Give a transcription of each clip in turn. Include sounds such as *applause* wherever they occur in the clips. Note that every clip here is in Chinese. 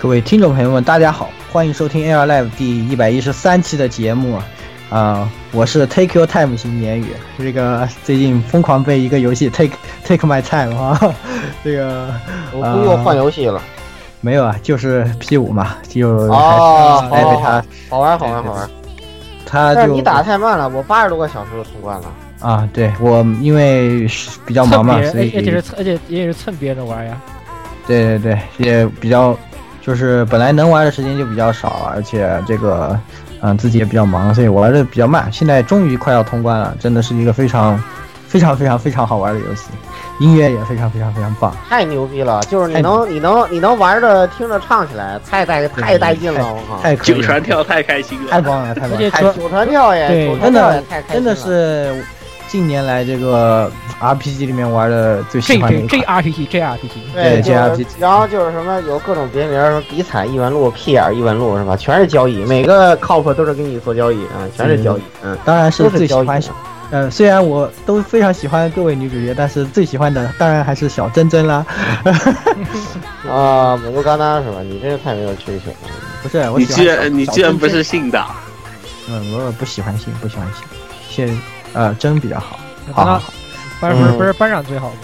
各位听众朋友们，大家好，欢迎收听 AR Live 第一百一十三期的节目啊、我是 Take Your Time 型言语，这个最近疯狂被一个游戏 Take Take My Time 啊，*laughs* 这个我不又换游戏了，没有啊，就是 P 五嘛，就哦还是哎被他好玩好玩好玩。他就但是你打太慢了，我八十多个小时就通关了。啊，对我因为是比较忙嘛，所以而且是而且也是蹭别人的玩呀。对对对，也比较，就是本来能玩的时间就比较少，而且这个，嗯，自己也比较忙，所以玩的比较慢。现在终于快要通关了，真的是一个非常、非常、非常、非常好玩的游戏，音乐也非常、非常、非常棒。太牛逼了！就是你能你能你能玩着听着唱起来，太带太带劲了！我靠，太可以了，九传跳太开心了。太棒了，太棒了，九传跳也对真的真的是近年来这个 RPG 里面玩的最喜欢的 J 一 J 款。R P G J R P G，JRPG 然后就是什么有各种别名，什么比惨异闻录、屁眼异闻录是吧？全是交易，每个 cop 都是给你做交易啊，全是交易，嗯，当然是最喜欢，嗯，虽然我都非常喜欢各位女主角，但是最喜欢的当然还是小珍珍啦。*laughs* 啊，美杜嘎达是吧？你真是太没有追求了。不是，我你居喜欢小然你小居然不是信的，嗯，我不喜欢信，不喜欢信，现呃真比较好，好好好，班不是不是班长最好吗？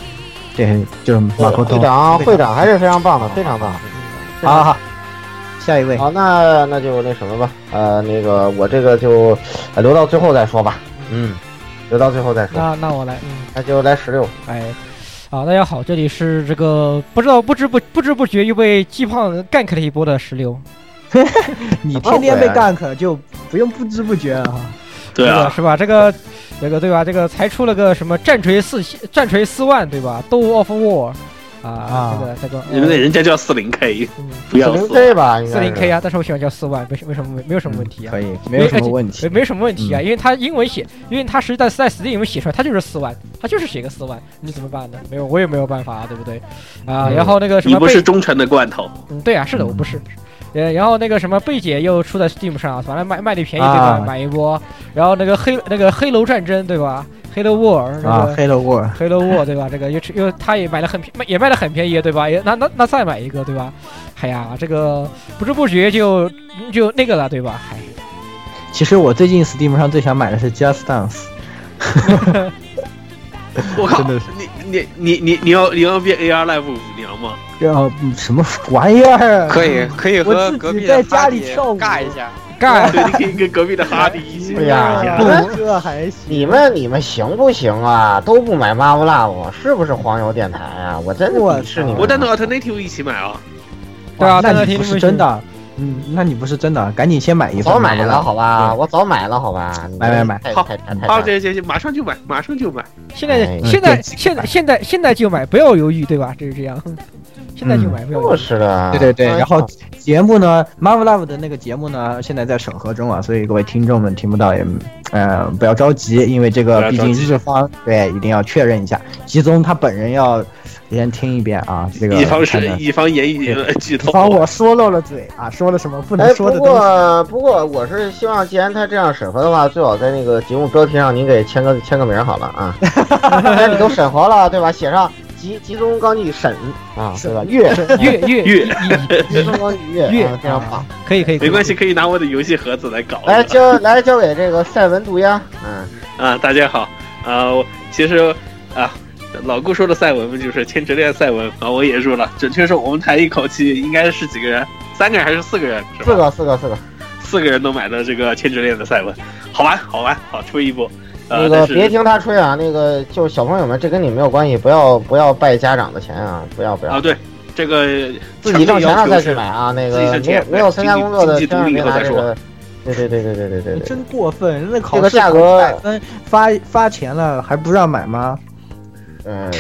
对，就是马口通。会长会长。还是非常棒的，非常棒。好好好，下一位，好，那那就那什么吧，呃，那个我这个就呃留到最后再说吧，嗯，留到最后再说，那那我来，嗯，那就来十六。哎，啊，大家好，这里是这个不知道不知不不知不觉又被季胖 gank 了一波的石榴，*laughs* 你天天被 gank 就不用不知不觉了哈。对啊，是吧？这个这个对吧？这个才出了个什么战锤四战锤四万对吧？Do of War 啊，这个这个人家人家叫四零 K，不要零。K 吧，四零 K 啊，但是我喜欢叫四万，没什没什么没有什么问题啊可。以，没有什么问题没。没什么问题啊，因为他英文写，因为他实在在 Steam 里面写出来，他就是四万，他就是写个四万，你怎么办呢？没有，我也没有办法，对不对？啊，然后那个什么你不是忠诚的罐头，嗯，对啊，是的，我不是。呃，然后那个什么贝姐又出在 Steam 上，反正卖卖的便宜对吧？啊买一波。然后那个黑那个黑楼战争对吧？黑楼 War 那啊个，Hello World，黑楼 War 对吧？这个又又他也买的很便也卖的很便宜对吧？也那那那再买一个对吧？哎呀，这个不知不觉就就那个了对吧？嗨，其实我最近 Steam 上最想买的是 Just Dance，*laughs* *laughs* 我靠，真的是你你你你你要你要变 AR Live 吗？要嗯什么玩意儿？可以可以我自和隔壁己在家的哈迪里跳舞尬一下，干对，你可以跟隔壁的哈迪一起哎呀玩一下你们这还行。你们你们行不行啊？都不买 Marvel Love，是不是黄油电台啊？我真的我鄙视你们。我单独 Alternative 一起买啊！对啊哇那你不是真的，嗯，那你不是真的，赶紧先买一份。早买了，好吧？我早买了，好吧？买买买好好，行行行，马上就买，马上就买。现在哎现在现在现在现在就买，不要犹豫对吧？就是这样，现在就买，不要犹就豫。是的。对对对，哎然后节目呢，Marvel Love 的那个节目呢，现在在审核中啊，所以各位听众们听不到也，嗯，不要着急，因为这个毕竟日方对一定要确认一下，吉宗他本人要先听一遍啊，这个以防是看看以防言语呃剧透。以防我说漏了嘴啊，说了什么不哎，不能说的东西。过不过，我是希望，既然他这样审核的话，最好在那个节目标题上您给签个签个名好了啊。既然你都审核了，对吧？写上集集中纲纪审啊，是吧？月月月月集中纲纪月月啊，非常棒。可以可以，没关系，可以拿我的游戏盒子来搞。来交来交给这个赛文渡鸦，嗯，啊，大家好啊，我其实啊，老顾说的赛文不就是千折链赛文把我也入了准确说我们台一口气应该是几个人？三个人还是四个人？四个四个四个。四个人都买的这个千折链的赛文。好玩好玩好吹一波。那个别听他吹啊那个就是小朋友们这跟你没有关系不要不要拜家长的钱啊不要不要。啊对这个自己挣钱了再去买啊那个没有没有参加工作的等以后再说。对对对对对对对真过分人家考试考了分发发钱了还不让买吗？嗯，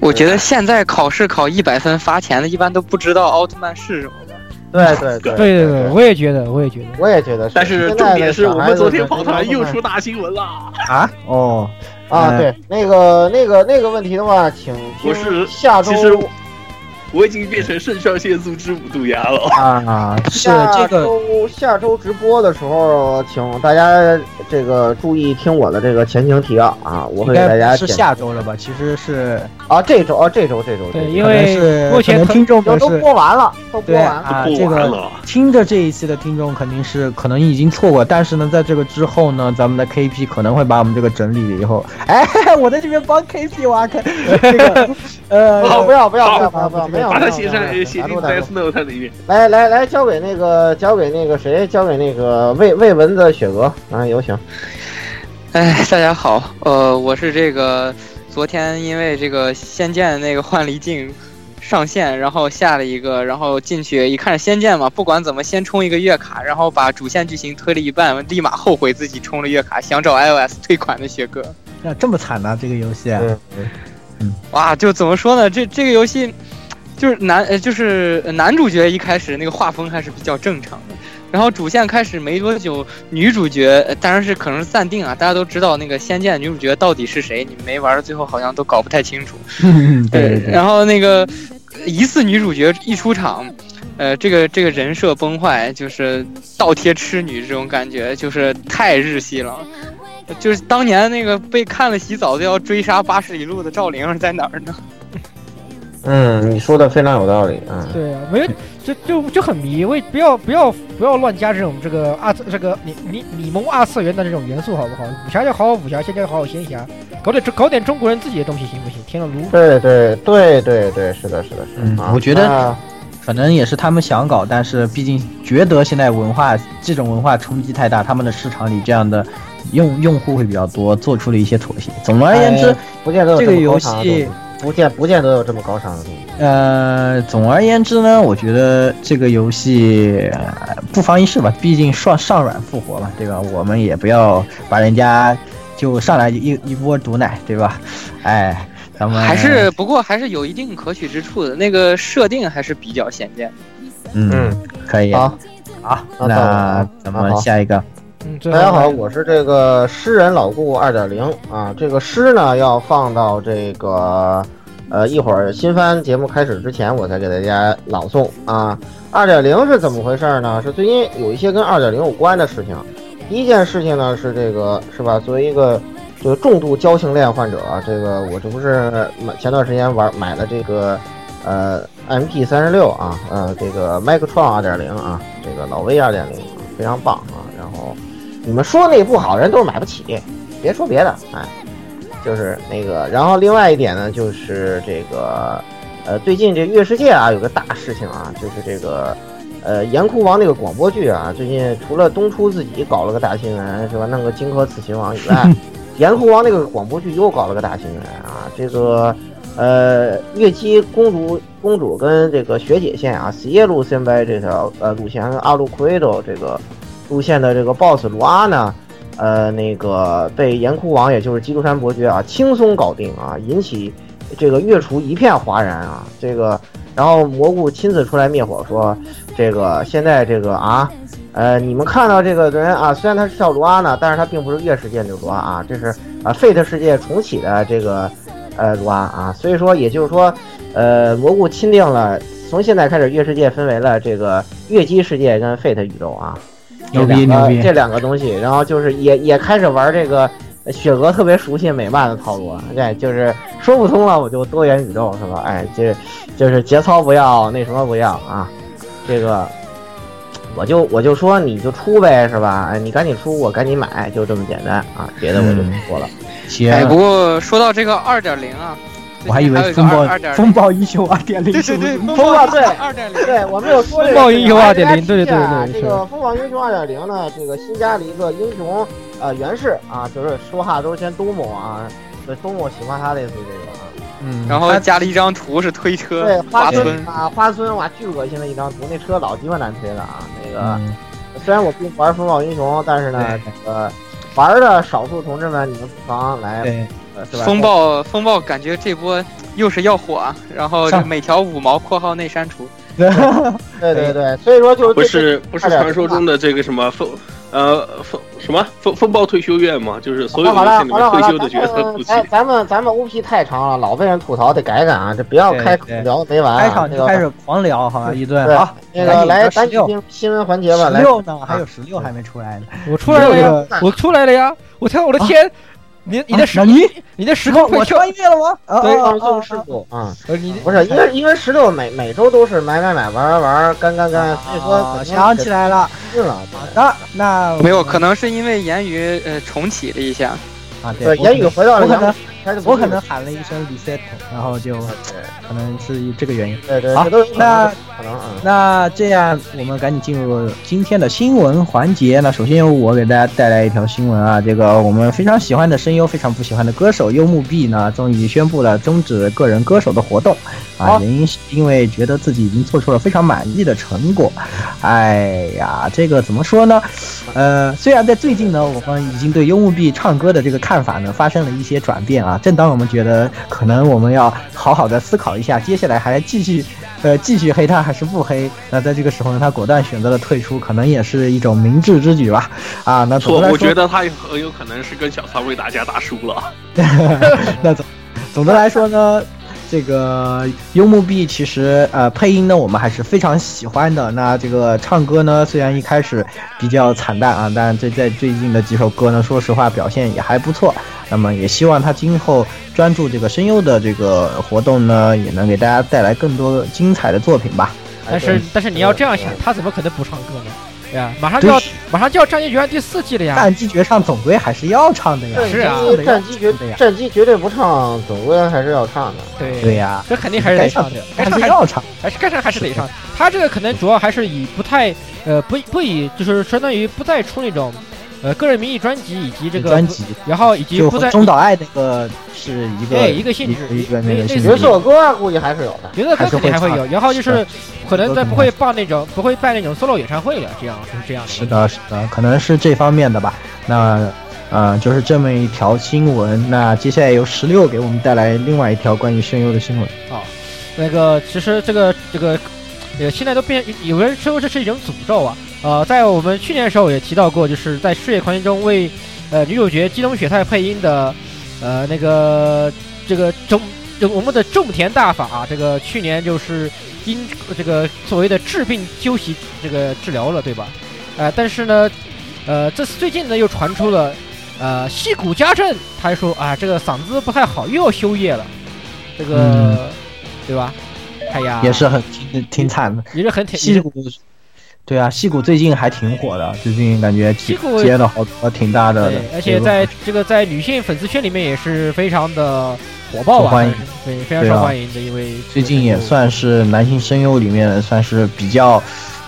我觉得现在考试考一百分发钱的，一般都不知道奥特曼是什么的？对对对对对对，我也觉得，我也觉得。我也觉得，但是重点是我们昨天跑团又出大新闻了。啊？哦，啊，嗯对，那个那个那个问题的话，请听我是下周其实我已经变成肾上腺素之五度牙了。啊，是下这个周下周直播的时候，请大家这个注意听我的这个前情提要啊，我会给大家是下周了吧？其实是啊这周啊这周这周对，因为是目前听众都都播完了，都播完了。啊，这个听着这一期的听众肯定是可能已经错过，但是呢，在这个之后呢，咱们的 KP 可能会把我们这个整理了以后，*laughs* 哎，我在这边帮 KP 挖坑，这个呃，好，不要不要不好要不要不要，没有，把它没有写上没有写进打住打住 Death Note 里面。来来来，交给那个交给那个谁，交给那个魏魏文的雪哥啊，有请。哎，大家好，呃，我是这个昨天因为这个《仙剑》那个幻离镜上线，然后下了一个，然后进去一看《仙剑》嘛，不管怎么先充一个月卡，然后把主线剧情推了一半，立马后悔自己充了月卡，想找 iOS 退款的雪哥。啊这么惨呢、这个游戏啊，嗯哇，就怎么说呢？这这个游戏就是男呃，就是呃男主角一开始那个画风还是比较正常的，然后主线开始没多久，女主角呃当然是可能是暂定啊，大家都知道那个《仙剑》女主角到底是谁，你们没玩到最后好像都搞不太清楚。*laughs* 对对对，然后那个疑似女主角一出场。呃，这个这个人设崩坏，就是倒贴痴女这种感觉，就是太日系了。就是当年那个被看了洗澡就要追杀八十里路的赵灵儿在哪儿呢？嗯，你说的非常有道理啊。对啊，没有，就就就很迷，为不要不要不要乱加这种这个二次这个你你你萌二次元的这种元素好不好？武侠就好好武侠，仙剑就好好仙侠，搞点搞点中国人自己的东西行不行？天了炉。对对对对对，是的，是的，是嗯的。啊我觉得那可能也是他们想搞，但是毕竟觉得现在文化这种文化冲击太大，他们的市场里这样的用用户会比较多，做出了一些妥协。总而言之，哎不见得这个游戏西，不见不见得有这么高尚的东西。呃，总而言之呢，我觉得这个游戏、呃不妨一试吧，毕竟上上软复活嘛，对吧？我们也不要把人家就上来就一一波毒奶，对吧？哎，咱们还是不过还是有一定可取之处的，那个设定还是比较显见。嗯嗯，可以好，好，那那咱们下一个，嗯，大家好，我是这个诗人老顾二点零啊。这个诗呢要放到这个呃一会儿新番节目开始之前，我再给大家朗诵啊。二点零是怎么回事呢？是最近有一些跟二点零有关的事情。第一件事情呢是这个是吧？作为一个这个重度交性恋患者啊，这个我这不是买前段时间玩买了这个呃 MP 三十六啊，呃这个 Micron 二点零啊，这个老 V 二点零非常棒啊。你们说那不好，人都是买不起，别说别的，哎，就是那个。然后另外一点呢，就是这个呃最近这月世界啊有个大事情啊，就是这个。呃，岩窟王那个广播剧啊，最近除了东出自己搞了个大新闻，是吧？弄个荆轲刺秦王以外，*laughs* 岩窟王那个广播剧又搞了个大新闻啊！这个呃，月姬公主公主跟这个学姐线啊，死夜路线呗这条呃路线，跟阿鲁库维多这个路线的这个 BOSS 卢阿呢，呃，那个被岩窟王也就是基督山伯爵啊轻松搞定啊，引起这个月厨一片哗然啊！这个，然后蘑菇亲自出来灭火说，这个现在这个啊。呃，你们看到这个人啊，虽然他是叫卢阿呢，但是他并不是月世界那个卢阿啊，这是啊 Fate 世界重启的这个呃卢阿啊，所以说也就是说，呃，蘑菇钦定了，从现在开始月世界分为了这个月姬世界跟 Fate 宇宙啊，牛逼牛逼这两个这两个东西，然后就是也也开始玩这个雪娥特别熟悉美漫的套路啊，对，就是说不通了我就多元宇宙是吧？哎，这就是节操不要，那什么不要啊，这个。我就我就说你就出呗是吧？哎，你赶紧出，我赶紧买，就这么简单啊，别的我就不说了。行，哎，不过说到这个二点零啊，我还以为风暴风暴英雄二点零，对对对，风暴对二点零，对我没有说这个风暴英雄二点零对对对啊对这个风暴英雄二点零呢，这个新加了一个英雄呃原氏啊，就是说话都是先东某啊，对东某喜欢他类似这个啊。嗯，然后加了一张图是推车对，花村，啊，花村哇，巨恶心的一张图，那车老鸡巴难推了啊！那个、嗯。*laughs* 虽然我不玩风暴英雄，但是呢，对。这个玩的少数同志们，你们不妨来，风暴风暴感觉这波又是要火啊，然后每条五毛（括号内删除对 *laughs* 对对，所以说就是不是不是传说中的这个什么风呃风什么风风暴退休院嘛？就是所有游戏里面退休的角色不齐。咱咱们咱们 OP 太长了，老被人吐槽，得改改啊！这不要开聊没完啊。开场就开始狂聊，好吧，一顿对好，那个来，咱十六听新闻环节吧，来。十六呢，还有十六还没出来呢。我出来了呀，我出来了呀！我天，我的天，你你的时啊你你的时时空我穿越了吗？啊 *laughs* 对放啊啊啊送事故啊！呃你不是，因为因为石头每每周都是买买买玩玩玩干干干，所以说啊想起来了，是了。好的，那没有，可能是因为言语呃重启了一下，啊，对，言语回到了阳我可能我可能喊了一声 reset，然后就可能是这个原因。对对，好那。那这样，我们赶紧进入今天的新闻环节。那首先由我给大家带来一条新闻啊，这个我们非常喜欢的声优，非常不喜欢的歌手幽木碧呢，终于宣布了终止个人歌手的活动啊，原因是因为觉得自己已经做出了非常满意的成果。哎呀，这个怎么说呢？呃，虽然在最近呢，我们已经对幽木碧唱歌的这个看法呢发生了一些转变啊。正当我们觉得可能我们要好好的思考一下，接下来还继续呃继续黑他还是不黑，那在这个时候呢，他果断选择了退出，可能也是一种明智之举吧。啊，那错，我觉得他很有可能是跟小曹魏打架打输了。*laughs* 那总总的来说呢，这个幽木币其实呃配音呢我们还是非常喜欢的。那这个唱歌呢，虽然一开始比较惨淡啊，但这在最近的几首歌呢，说实话表现也还不错。那么也希望他今后专注这个声优的这个活动呢，也能给大家带来更多精彩的作品吧。但是但是你要这样想，他怎么可能不唱歌呢？对呀，马上就要马上就要《战机决战》第四季了呀！战机决唱总归还是要唱的呀。是啊战机战机绝对呀战机绝对不唱，总归还是要唱的。对对呀，这肯定还是得唱的，该还唱还是是要唱。还是该唱还是得唱。他这个可能主要还是以不太呃不不以就是相当于不再出那种呃个人名义专辑以及这个专辑然后以及中岛爱那个是一个对一个性质一个那个性质。色歌啊估计还是有的。别的歌肯定还会有，然后就是可能在不会办那种不会办那种 solo 演唱会了，这样是这样的。是的，是的，可能是这方面的吧。那，呃，就是这么一条新闻。那接下来由十六给我们带来另外一条关于声优的新闻。那个其实这个这个呃现在都变，有人说这是一种诅咒啊。呃，在我们去年的时候也提到过，就是在《世界狂言》中为呃女主角基东雪太配音的呃那个这个种这个我们的种田大法、啊，这个去年就是因这个所谓的治病休息这个治疗了，对吧？呃，但是呢，呃，这次最近呢又传出了呃西谷家政，他说啊这个嗓子不太好，又要休业了，这个、对吧？哎呀，也是很挺挺惨的。也是很挺戏骨，对啊，戏骨最近还挺火的，最近感觉接接了好多挺大的，，而且在这个在女性粉丝圈里面也是非常的火爆吧，欢迎对，非常受欢迎的因为。最近也算是男性声优里面算是比较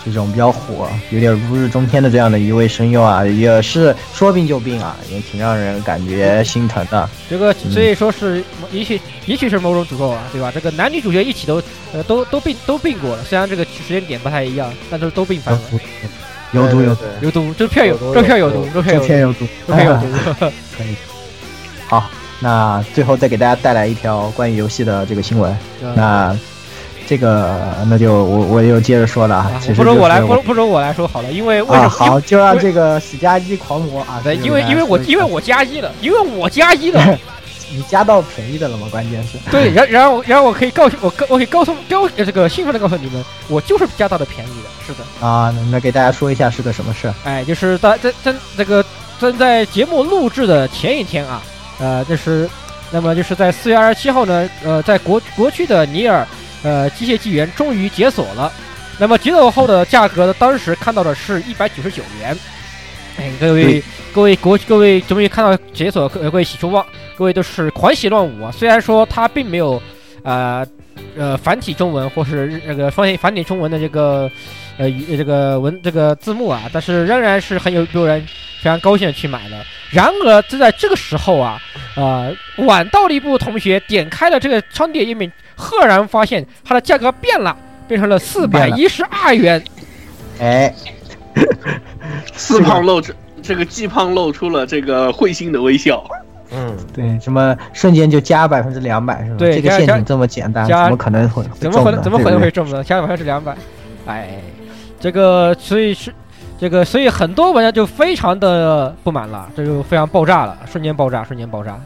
这种比较火，有点如日中天的这样的一位声优啊，也是说病就病啊，也挺让人感觉心疼的。这个嗯所以说是也许也许是某种诅咒啊，对吧？这个男女主角一起都呃都都病都病过了，虽然这个时间点不太一样，但是都病犯了。有毒有毒，有毒，这片有有毒这片有毒，这片有毒，这片有毒，这片有毒。可以。*laughs* 好，那最后再给大家带来一条关于游戏的这个新闻。那这个那就我我又接着说了啊啊，其实不如我来，不如不不如我来说好了，因为为什啊，么？好，就让这个史加一狂魔啊，对，这个因为因为我因为我加一了，因为我加一了，*laughs* 你加到便宜的了吗？关键是对，然 *laughs* 然后然后我可以告诉我告我可以告诉标呃这个兴奋的告诉你们，我就是加到的便宜的，是的，啊，那那给大家说一下是个什么事儿？哎，就是在在在这个正在节目录制的前一天啊，呃，这是，那么就是在四月二十七号呢，呃，在国国区的尼尔呃机械纪元终于解锁了。那么解锁后的价格呢，当时看到的是一百九十九元。哎，各位各位国各位终于看到解锁，各各位喜出望，各位都是狂喜乱舞啊！虽然说它并没有呃呃繁体中文或是那个繁体繁体中文的这个呃语这个文这个字幕啊，但是仍然是很有有人非常高兴的去买的。然而就在这个时候啊，呃，晚到了一步同学点开了这个商店页面，赫然发现它的价格变了，变成了四百一十二元。哎，*laughs* 四胖露出这个季胖露出了这个会心的微笑。嗯，对，什么瞬间就加百分之两百是吧？对加加这个陷阱这么简单，加怎么可能会怎么可能怎么可能会会中呢？加百分之两百，哎，这个所以是这个，所以很多玩家就非常的不满了，这就非常爆炸了，瞬间爆炸，瞬间爆炸。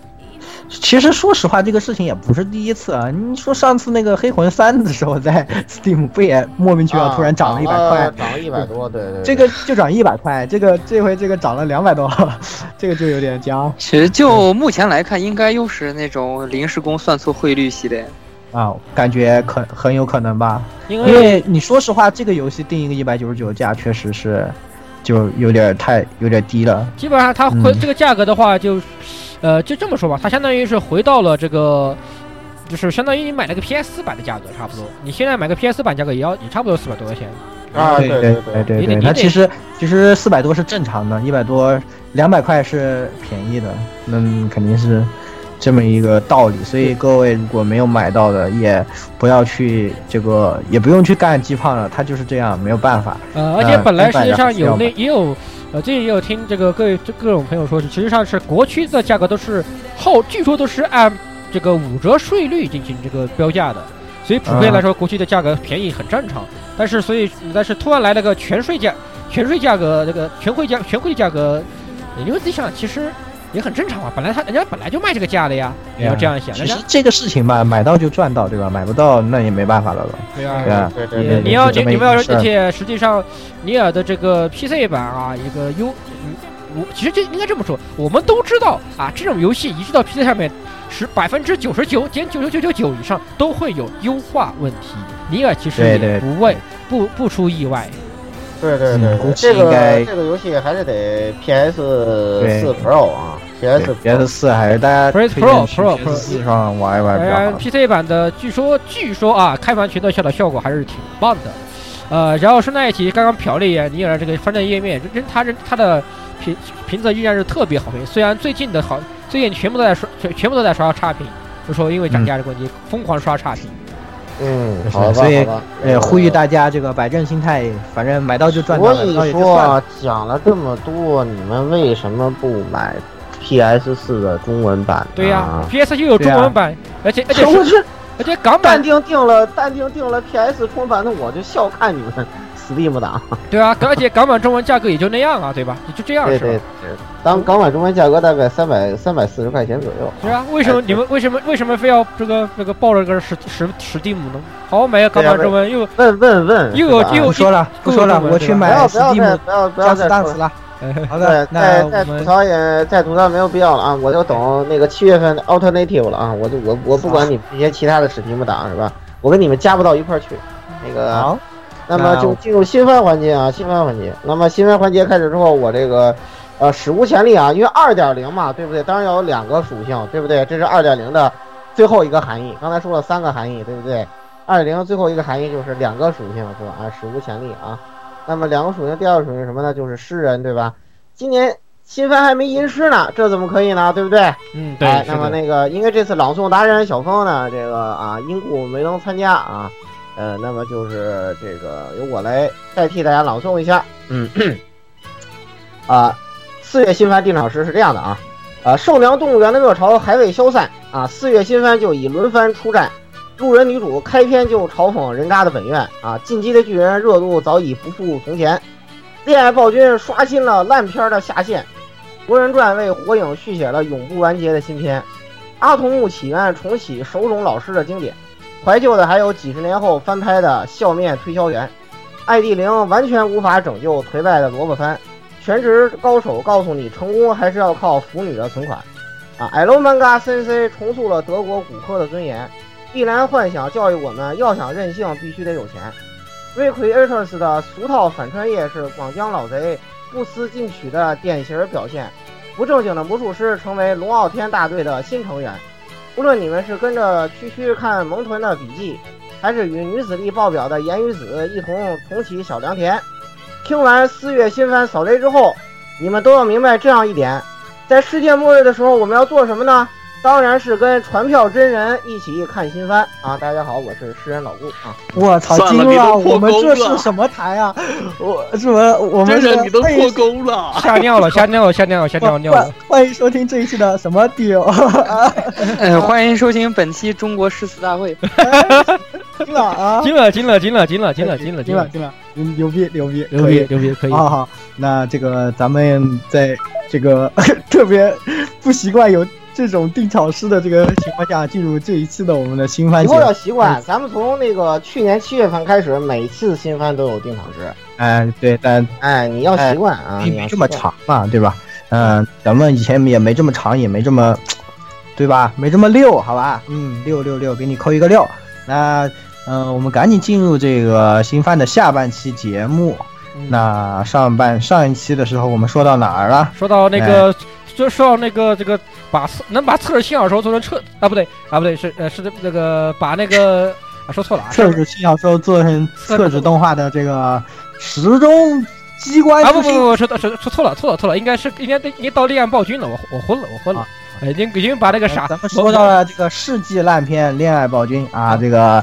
其实说实话，这个事情也不是第一次啊。你说上次那个黑魂三的时候，在 *laughs* Steam 不也莫名其妙突然涨了一百块？涨了一百多，对对对，这个就涨一百块，这个这回这个涨了两百多，*laughs* 这个就有点僵其实就目前来看，应该又是那种临时工算错汇率系列。啊，感觉可很有可能吧。因因为为你说实话，这个游戏定一个一百九十九价，确实是就有点太有点低了。基本上它回嗯这个价格的话就，呃，就这么说吧，它相当于是回到了这个。就是相当于你买了个 PS 四版的价格，差不多。你现在买个 PS 四版价格也要也差不多四百多块钱。啊，对对对对，对对，你得你得它其实其实四百多是正常的，一百多两百块是便宜的，那肯定是这么一个道理。所以各位如果没有买到的，也不要去这个，也不用去干鸡胖了，它就是这样，没有办法。呃，而且呃本来实际上有那也有，呃，最近也有听这个各位这各种朋友说是，其，实上是国区的价格都是后，据说都是按这个五折税率进行这个标价的，所以普遍来说，国区的价格便宜很正常。但是所以但是突然来了个全税价，全税价格这个全汇价全汇价格，你们自己想，其实也很正常嘛，本来他人家本来就卖这个价的呀，你要这样想，其实这个事情吧，买到就赚到，对吧？买不到那也没办法了了。对啊对啊你对对对，你要你你们要而且实际上，尼尔的这个 PC 版啊，一个优，嗯，我其实这应该这么说，我们都知道啊，这种游戏移植到 PC 上面，是百分之九十九点九九九九九以上都会有优化问题。尼尔其实也对对不为不不出意外，对对对这个应该这个游戏还是得 PS 对四 Pro 啊，PS PS 四还是大家 PS 推荐 Pro Pro PS 四上玩一玩比当然较好。PC 版的据说据说啊，开盘全特效的效果还是挺棒的。呃，然后顺带一提，刚刚瞟了一眼尼尔这个翻正页面，人他人他的评评测依然是特别好评。虽然最近的好，最近全部都在刷，全全部都在刷差评，就说因为涨价的问题，疯狂刷差评。嗯，好吧，所以好吧呃，呼吁大家这个摆正心态，反正买到就赚到了，所以说。啊，讲了这么多，你们为什么不买 PS 四的中文版呢？对呀、p s 又有中文版，而且而且而且港版淡定定了，淡定定了 PS 中文版，那我就笑看你们 Steam 党。对啊，而且港版中文价格也就那样啊，对吧？也就这样是吧？对，当港版中文价格大概三百三百四十块钱左右。对啊，为什么你们为什么为什么非要这个这个抱着个史史史蒂姆呢？好买个港版中文又问问问，又有又不说了，不说了，我去买不要不要再 Steam 不要不要加再说了。子弹词了。好的，，再那再吐槽也再吐槽没有必要了啊！我就等那个七月份的 Alternative 了啊！我就我我不管你们这些其他的史蒂姆党是吧？我跟你们加不到一块儿去。那个，好，那么就进入新番环节啊，新番环节。那么新番环节开始之后，我这个呃史无前例啊，因为二点零嘛，对不对？当然要有两个属性，对不对？这是二点零的最后一个含义。刚才说了三个含义，对不对？二点零最后一个含义就是两个属性是吧？啊，史无前例啊。那么两个属性，第二个属性是什么呢？就是诗人，对吧？今年新番还没吟诗呢，这怎么可以呢？对不对？嗯对哎，那么那个，因为这次朗诵达人小峰呢，这个啊因故没能参加啊，呃，那么就是这个由我来代替大家朗诵一下。嗯，*clears throat* 啊，四月新番定场诗是这样的啊，啊，寿娘动物园的热潮还未消散啊，四月新番就已轮番出战。路人女主开篇就嘲讽人渣的本愿啊，进击的巨人热度早已不复从前，恋爱暴君刷新了烂片的下限，博人传为火影续写了永不完结的新篇，阿童木起源重启手冢老师的经典，怀旧的还有几十年后翻拍的笑面推销员，艾蒂玲完全无法拯救颓败的萝卜番，全职高手告诉你，成功还是要靠腐女的存款。啊 Lomanga C C 重塑了德国骨科的尊严。碧蓝幻想教育我们要想任性，必须得有钱。Recreators 的俗套反穿越是广江老贼不思进取的典型表现。不正经的魔术师成为龙傲天大队的新成员。无论你们是跟着区区看萌豚的笔记，还是与女子力爆表的言语子一同重启小良田，听完四月新番扫雷之后，你们都要明白这样一点：在世界末日的时候，我们要做什么呢？当然是跟传票真人一起看新番啊！大家好，我是诗人老顾啊。我操，算了惊了！你都破我们这是什么台啊？我什么？我们是真人你都破功了，*laughs* 吓尿了，吓尿了，吓尿了，吓尿尿了。欢迎收听这一期的什么 deal？*laughs* 嗯，欢迎收听本期中国诗词大会。*laughs* 听了啊，惊了，惊了，惊了，惊了，惊了，惊了，惊了惊了，嗯牛逼牛逼牛逼，牛逼，可以。好好，那这个咱们在这个特别不习惯有这种定场诗的这个情况下，进入这一次的我们的新番节目以后要。习惯，咱们从那个去年七月份开始，每次新番都有定场诗。哎，对，但哎，你要习惯啊，并没这么。长嘛，对吧？嗯、咱们以前也没这么长，也没这么，*tsk* 对吧？没这么溜，好吧？嗯，六六六，给你扣一个六。那，嗯、我们赶紧进入这个新番的下半期节目。嗯那上半上一期的时候，我们说到哪儿了？说到那个，就说到那个这个把侧能把侧着新小说做成侧啊不对啊不对是呃是那个把那个啊说错了啊测试新小说做成测试动画的这个时钟机关啊不不不说到说说错了错了错了应该是应该应该到恋爱暴君了我我昏了我昏了。已经已经把那个啥咱们说到了这个世纪烂片《恋爱暴君》啊，这个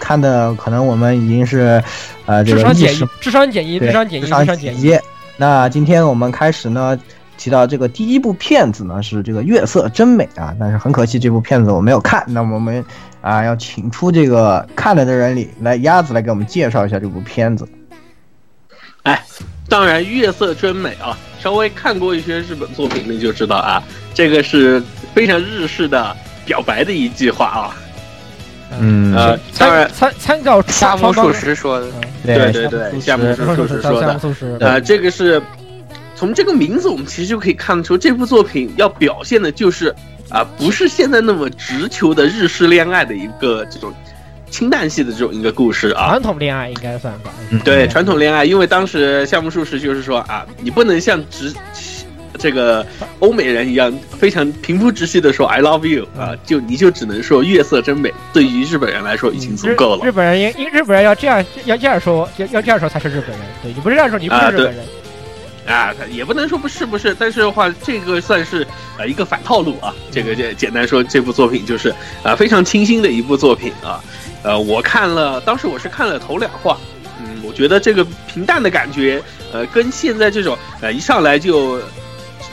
看的可能我们已经是呃这个智商减一智商减一智商减一智商商减一一。那今天我们开始呢，提到这个第一部片子呢是这个《月色真美》啊，但是很可惜这部片子我没有看。那么我们啊要请出这个看了的人里来鸭子来给我们介绍一下这部片子。哎当然，月色真美啊！稍微看过一些日本作品的就知道啊，这个是非常日式的表白的一句话啊。嗯呃，当然参，参参照夏目漱石说的，对对对夏目漱石说的呃，这个是从这个名字我们其实就可以看得出，这部作品要表现的就是啊、不是现在那么直球的日式恋爱的一个这种清淡系的这种一个故事啊。传统恋爱应该算吧？对传统恋爱，因为当时夏目漱石就是说啊，你不能像直这个欧美人一样非常平铺直叙的说 I love you 啊，就你就只能说月色真美。对于日本人来说已经足够了日日本人应应日本人要这样要这样说，要要这样说才是日本人。对你不是这样说，你不是日本人。啊，啊也不能说不是不是，但是的话，这个算是呃一个反套路啊。这个这简单说，这部作品就是啊、非常清新的一部作品啊。呃，我看了，当时我是看了头两话，嗯，我觉得这个平淡的感觉，呃，跟现在这种呃一上来就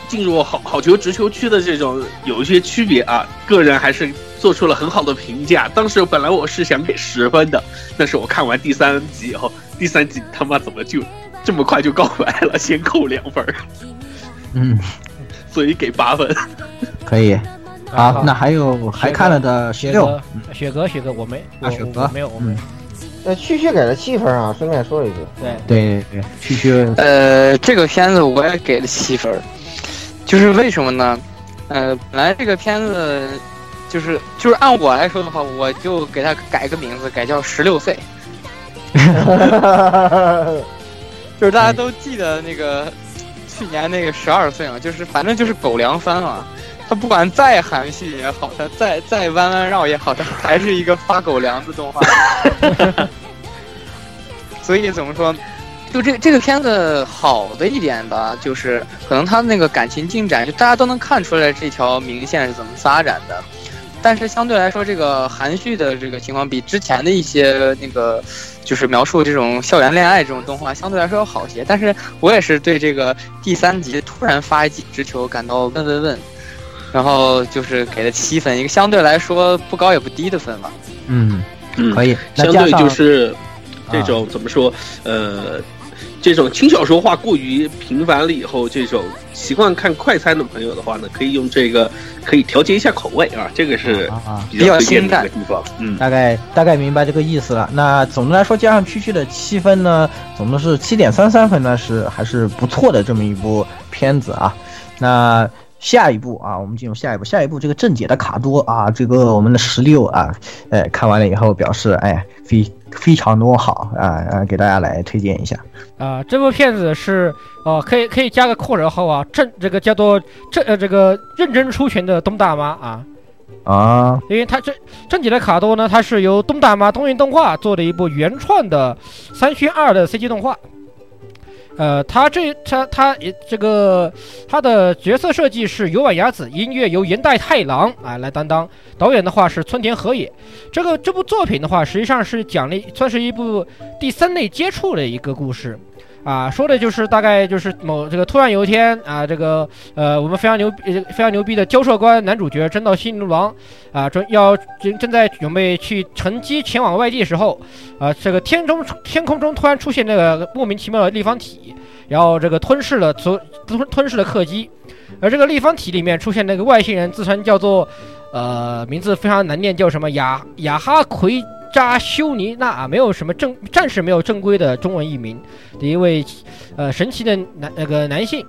进入好好球直球区的这种有一些区别啊。个人还是做出了很好的评价。当时本来我是想给十分的，但是我看完第三集以后，第三集他妈怎么就这么快就告白了，先扣两分儿，嗯，所以给八分。可以。啊好，那还有还看了的十六雪哥，雪哥，雪哥，我没，啊雪哥没有，我没有。呃，区区给了七分啊，顺便说一句。对，对对对，区区呃，这个片子我也给了七分，就是为什么呢？呃，本来这个片子就是就是按我来说的话，我就给它改个名字，改叫十六岁，*laughs* 就是大家都记得那个去年那个十二岁嘛，就是反正就是狗粮番嘛。它不管再含蓄也好，它再再弯弯绕也好，它还是一个发狗粮的动画。*laughs* 所以怎么说？就这这个片子好的一点吧，就是可能它那个感情进展，就大家都能看出来这条明线是怎么发展的。但是相对来说，这个含蓄的这个情况比之前的一些那个就是描述这种校园恋爱这种动画相对来说要好些。但是我也是对这个第三集突然发一记直球感到问问问，然后就是给了七分，一个相对来说不高也不低的分吧。嗯嗯可以。那相对就是这种怎么说？呃，这种轻小说化过于频繁了以后，这种习惯看快餐的朋友的话呢，可以用这个可以调节一下口味啊，这个是比较推荐的地方。嗯，大概大概明白这个意思了。那总的来说，加上区区的七分呢，总的是七点三三分呢，是还是不错的这么一部片子啊。那下一步啊，我们进入下一步，下一步这个正解的卡多啊，这个我们的十六啊，哎，看完了以后表示哎，非非常多好啊啊，给大家来推荐一下。啊、这部片子是呃，可以可以加个括号啊，正这个叫做正呃这个认真出拳的东大妈啊，啊，因为他这正经的卡多呢，它是由东大妈东映动画做的一部原创的三选二的 CG 动画。呃，他这他他也这个他的角色设计是有晚雅子，音乐由岩代太郎啊来担当，导演的话是村田和也。这个这部作品的话，实际上是讲了算是一部第三类接触的一个故事。啊，说的就是大概就是某这个突然有一天啊，这个呃我们非常牛逼非常牛逼的交涉官男主角真道新奴郎啊，正要正正在准备去乘机前往外地时候，啊，这个天中天空中突然出现那个莫名其妙的立方体，然后这个吞噬了所吞吞噬了客机，而这个立方体里面出现那个外星人，自称叫做呃名字非常难念，叫什么雅雅哈奎扎修尼那啊，没有什么正暂时没有正规的中文译名的一位呃神奇的男那个男性，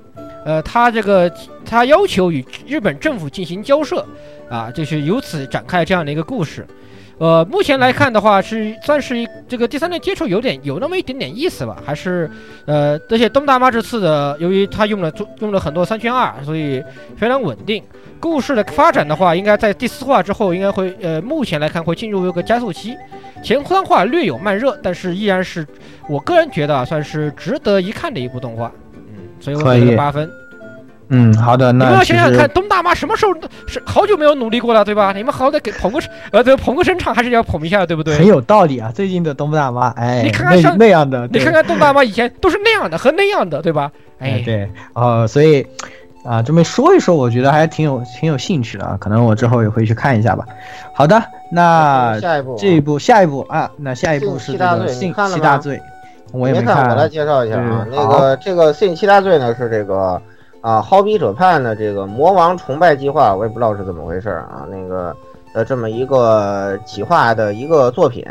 呃，他这个他要求与日本政府进行交涉啊，就是由此展开这样的一个故事。呃，目前来看的话，是算是一这个第三类接触有点有那么一点点意思吧，还是呃，而且东大妈这次的，由于他用了用了很多三圈二，所以非常稳定。故事的发展的话，应该在第四话之后，应该会呃，目前来看会进入一个加速期。前三话略有慢热，但是依然是我个人觉得啊，算是值得一看的一部动画。嗯，所以我给了八分。嗯，好的，那你们要想想看，东大妈什么时候是好久没有努力过了，对吧？你们好歹给捧个呃，对，捧个声场还是要捧一下，对不对？很有道理啊。最近的东大妈，哎，那你看看像那样的，你看看东大妈以前都是那样的和那样的，对吧？*laughs* 哎，哎，对，哦，所以啊，这么说一说，我觉得还挺有挺有兴趣的啊，可能我之后也会去看一下吧。好的，那下一步啊这一步下一步啊，那下一步是这性七大罪大罪，我也没看，我来介绍一下啊。那个这个《信七大罪》呢是这个啊，好比者派呢这个魔王崇拜计划，我也不知道是怎么回事啊。那个呃这么一个企划的一个作品，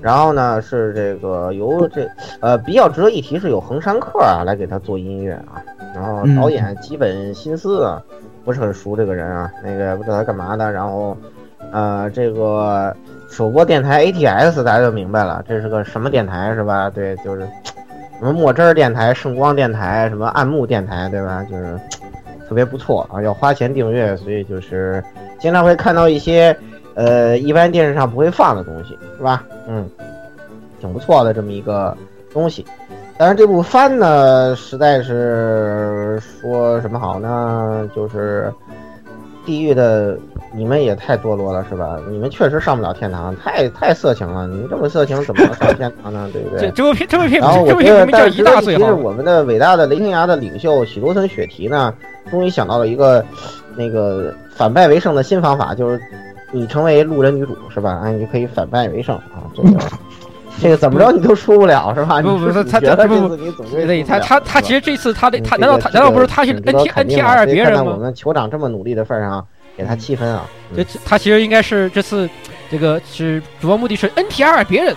然后呢是这个由这呃比较值得一提是有横山克啊来给他做音乐啊，然后嗯导演基本心思啊不是很熟这个人啊，那个不知道他干嘛的，然后呃这个。首播电台 ATS 大家就明白了，这是个什么电台是吧？对，就是什么墨汁儿电台、圣光电台、什么暗木电台，对吧？就是特别不错啊，要花钱订阅，所以就是经常会看到一些呃一般电视上不会放的东西，是吧？嗯，挺不错的这么一个东西。但是这部番呢，实在是说什么好呢？就是地狱的你们也太堕落了，是吧？你们确实上不了天堂，太太色情了。你们这么色情，怎么能上天堂呢？*laughs* 对不对？这这部片这部片然后这我觉得，但是一一大。提是我们的伟大的雷霆牙的领袖喜多村雪提呢，终于想到了一个那个反败为胜的新方法，就是你成为路人女主是吧？啊，你就可以反败为胜啊，这个 *laughs* 这个怎么着你都输不了是吧？不不他他你是主角他不这次你总对他他他其实这次他的嗯他难道他难道不是他去 N T N 定 T 的 R 别人吗？们酋长这么努力的份上，给他七分啊！这他其实应该是这次这个是主要目的是 N T R 别人。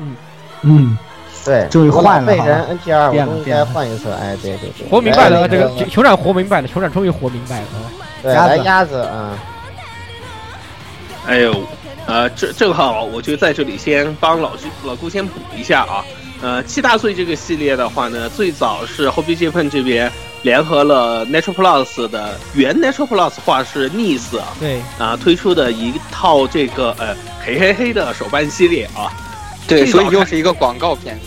嗯嗯，对，终于换了被人终于该变了变了换一次。哎，对对对，活明白了，这个酋长活明白了，酋长终于活明白了。对鸭子来鸭子啊，哎呦，呃，正正好，我就在这里先帮老师老顾先补一下啊。呃，七大罪这个系列的话呢，最早是 Hobby Japan 这边联合了 Natural Plus 的原 Natural Plus 画师 Nice 啊，对，啊推出的一套这个呃嘿嘿嘿的手办系列啊。对，所以又是一个广告片。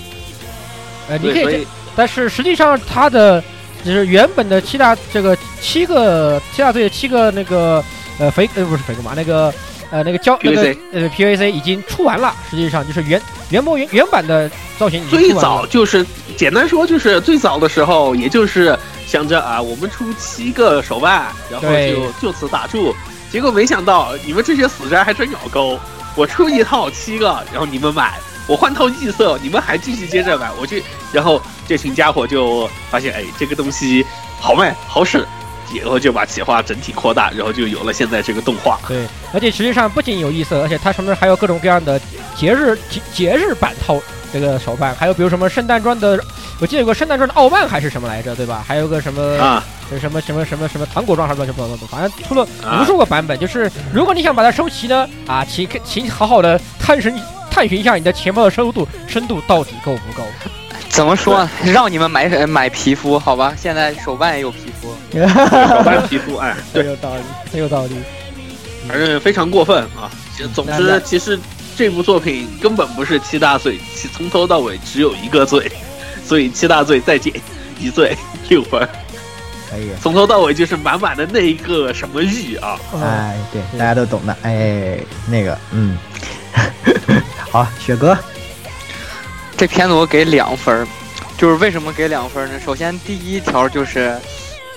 呃，你可以但是实际上它的就是原本的七大这个七个七大罪七个那个呃肥呃不是肥哥嘛那个呃那个胶那个呃 PVC 已经出完了，实际上就是原原模原原版的造型已经最出完了。早就是简单说，就是最早的时候，也就是想着啊，我们出七个手办，然后就就此打住。结果没想到你们这些死宅还真咬钩，我出一套七个，然后你们买，我换套异色，你们还继续接着买，我去然后这群家伙就发现，哎，这个东西好卖好使，然后就把企划整体扩大，然后就有了现在这个动画。对，而且实际上不仅有意思，而且它上面还有各种各样的节日节节日版套这个手办，还有比如什么圣诞装的，我记得有个圣诞装的奥曼还是什么来着，对吧？还有个什么啊，什么什么什么什么糖果装还是乱七八糟的，反正出了啊无数个版本。就是如果你想把它收齐呢，啊，请请好好的探寻探寻一下你的钱包的收度深度到底够不够。怎么说？让你们买呃买皮肤好吧？现在手办也有皮肤，*laughs* 手办皮肤，哎，对，很有道理，很有道理。反正非常过分啊。总之，其实这部作品根本不是七大罪，其从头到尾只有一个罪，*laughs* 所以七大罪再减一罪六分，可以。从头到尾就是满满的那一个什么欲啊。哎，对，大家都懂的。哎，那个，嗯，*laughs* 好，雪哥，这片子我给两分，就是为什么给两分呢？首先第一条就是，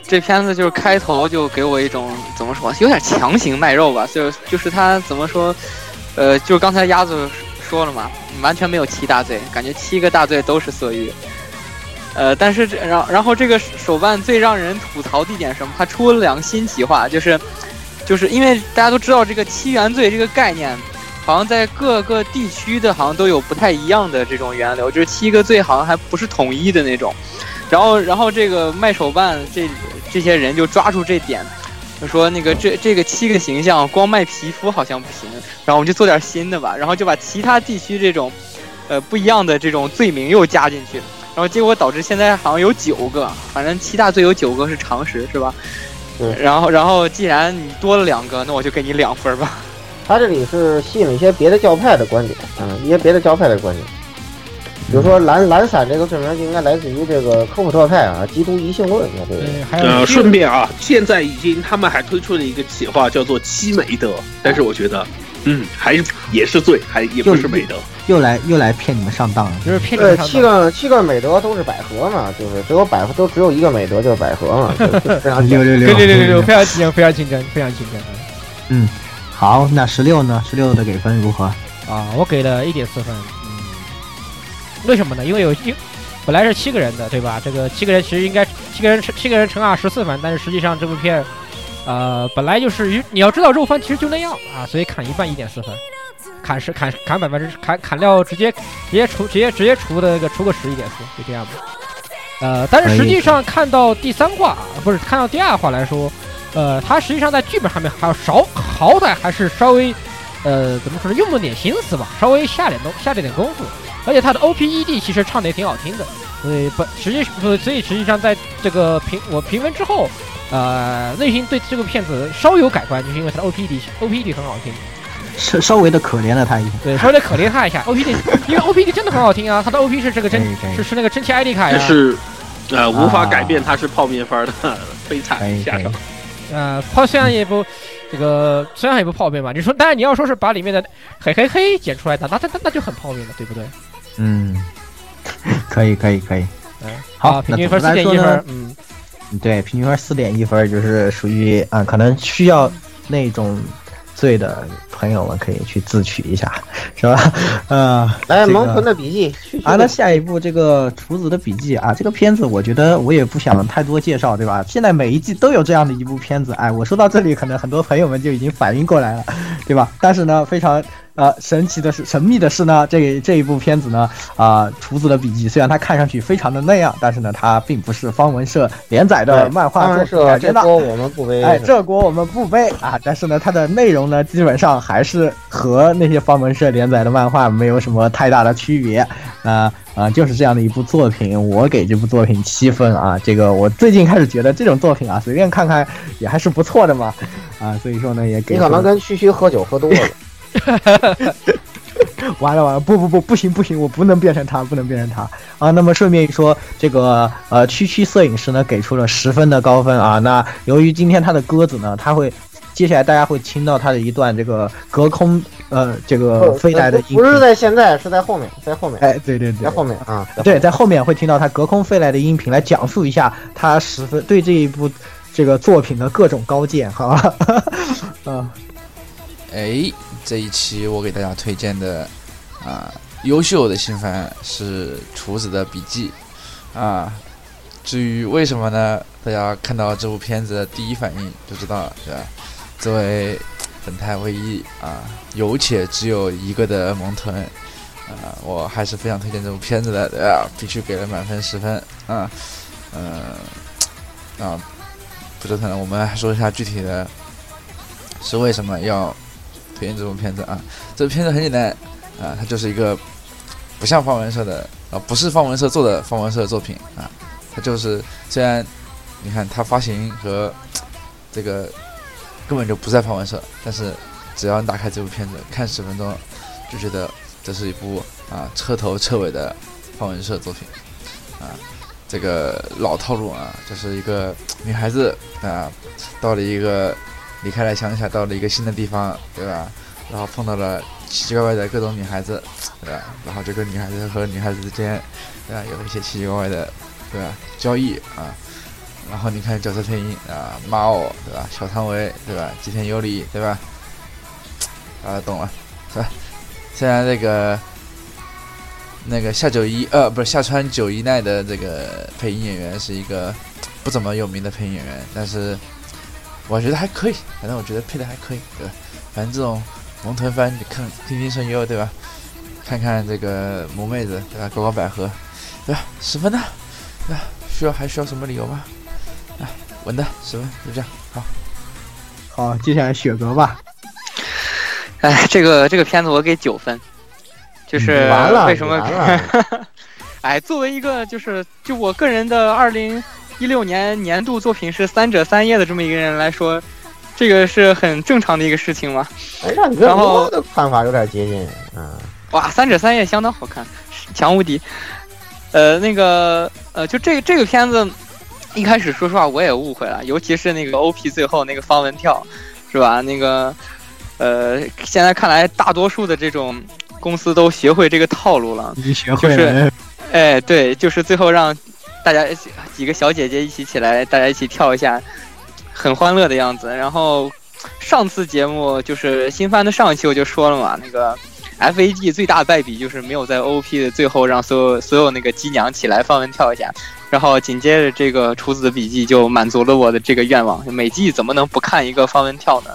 这片子就是开头就给我一种怎么说，有点强行卖肉吧，就就是他怎么说，呃，就是刚才鸭子说了嘛，完全没有七大罪，感觉七个大罪都是色欲。呃，但是这然然后这个手办最让人吐槽的一点什么？它出了两个新企划，就是就是因为大家都知道这个七原罪这个概念，好像在各个地区的好像都有不太一样的这种源流，就是七个罪好像还不是统一的那种。然后然后这个卖手办这这些人就抓住这点，就说那个这这个七个形象光卖皮肤好像不行，然后我们就做点新的吧，然后就把其他地区这种呃不一样的这种罪名又加进去。然后结果导致现在好像有九个，反正七大罪有九个是常识，是吧？对然后，然后既然你多了两个，那我就给你两分吧。他这里是吸引了一些别的教派的观点，嗯，一些别的教派的观点，比如说懒懒散这个罪名就应该来自于这个科普特派啊，基督一性论啊，这个。对，还有呃，顺便啊，现在已经他们还推出了一个企划，叫做七美德，但是我觉得，嗯，还是也是罪，还也不是美德。又来又来骗你们上当了。就是骗对，你上当。七个七个美德都是百合嘛，就是只有百合都只有一个美德就是百合嘛，就是非常六六六对对对对对，非常竞争，非常竞争，非常竞争。好，那十六呢？十六的给分如何？啊，我给了一点四分。嗯，为什么呢？因为有一本来是七个人的，对吧？这个七个人其实应该七个人乘七个人乘二十四分，但是实际上这部片，呃，本来就是你要知道肉番其实就那样啊，所以砍一半一点四分，砍十砍砍百分之砍砍掉直接直接除直接直接除的那个除个十一点四，就这样吧。呃，但是实际上看到第三话不是看到第二话来说，呃，他实际上在剧本上面还要少，好歹还是稍微，呃，怎么说呢，用了点心思吧，稍微下点东下了点功夫，而且他的 OPED 其实唱的也挺好听的，所以不实际所以所以实际上在这个评我评分之后，呃，内心对这个片子稍有改观，就是因为他的 OPED OPED 很好听，稍稍微的可怜了他一下。对，稍微的可怜他一下 OPED，因为 OPED 真的很好听啊，他的 OP 是这个真是是那个蒸汽艾丽卡呀，但是，呃，无法改变他是泡面番的 *laughs* 悲惨下场。呃，泡虽然也不，这个虽然也不泡面吧，你说，但是你要说是把里面的嘿嘿嘿剪出来的，那那那那就很泡面了，对不对？嗯，*laughs* 可以可以可以。嗯，好平均分那四点一分，嗯，对，平均分四点一分，就是属于啊、可能需要那种罪的朋友们可以去自取一下，*laughs* 是吧？*laughs* 呃，来这个萌豚的笔记，去啊，那下一步这个厨子的笔记啊，这个片子我觉得我也不想太多介绍，对吧？现在每一季都有这样的一部片子，哎，我说到这里，可能很多朋友们就已经反应过来了，对吧？但是呢，非常呃神奇的是，神秘的是呢，这这一部片子呢，啊、厨子的笔记虽然它看上去非常的那样，但是呢，它并不是方文社连载的漫画作当然是品改编的。这锅我们不背。哎，这锅我们不背啊！但是呢，它的内容呢，基本上还是和那些方文社连载的漫画没有什么太大的区别。啊、啊、就是这样的一部作品，我给这部作品七分啊。这个我最近开始觉得这种作品啊，随便看看也还是不错的嘛。啊，所以说呢，也给你可能跟区区喝酒喝多了。*laughs* 完了完了，不不不，不行不行，我不能变成他，不能变成他啊！那么顺便一说，这个呃区区摄影师呢给出了十分的高分啊。那由于今天他的鸽子呢，他会接下来大家会听到他的一段这个隔空呃这个飞来的音频，不是在现在，是在后面，在后面，哎对对对在，后面啊。对，在后面会听到他隔空飞来的音频来讲述一下他十分对这一部这个作品的各种高见，好吧？*laughs* 啊，哎，这一期我给大家推荐的啊、优秀的新番是《厨子的笔记》啊。至于为什么呢？大家看到这部片子的第一反应就知道了，对吧？作为本台唯一啊有且只有一个的萌豚，啊，我还是非常推荐这部片子的，对吧？必须给了满分十分，啊，嗯，啊，不折腾了，我们来说一下具体的，是为什么要推荐这部片子啊？这部片子很简单，啊，它就是一个不像方文社的，啊，不是方文社做的方文社的作品啊。它就是虽然你看它发行和这个根本就不在方文社，但是只要你打开这部片子看十分钟，就觉得这是一部啊彻头彻尾的方文社作品啊。这个老套路啊，就是一个女孩子啊到了一个离开了乡下，到了一个新的地方，对吧？然后碰到了奇奇怪怪的各种女孩子，对吧？然后这个女孩子和女孩子之间，对吧？有一些奇奇怪怪的。对吧？交易啊，然后你看角色配音啊，马奥对吧？小汤唯对吧？吉田优里对吧？啊，懂了是吧？虽然那个那个夏九一呃，不是夏川九一奈的这个配音演员是一个不怎么有名的配音演员，但是我觉得还可以，反正我觉得配的还可以，对吧？反正这种萌臀番，你看听听声优对吧？看看这个萌妹子对吧？高高百合对吧？十分呢。那需要还需要什么理由吗？啊，稳的十分，就这样，好，好，接下来雪哥吧。哎，这个这个片子我给九分，就是完了，为什么？*laughs* 哎，作为一个就是就我个人的二零一六年年度作品是三者三叶的这么一个人来说，这个是很正常的一个事情嘛。哎，让你跟然后我的看法有点接近，嗯，哇，三者三叶相当好看，强无敌。呃，那个呃，就这个这个片子，一开始说实话我也误会了，尤其是那个 OP 最后那个方文跳，是吧？那个呃，现在看来大多数的这种公司都学会这个套路了。你学会就是了，哎，对，就是最后让大家几几个小姐姐一起起来，大家一起跳一下，很欢乐的样子。然后上次节目就是新番的上一期我就说了嘛，那个 F A G 最大败笔就是没有在 O P 的最后让所有所有那个机娘起来放文跳一下。然后紧接着这个厨子的笔记就满足了我的这个愿望，每季怎么能不看一个方文跳呢？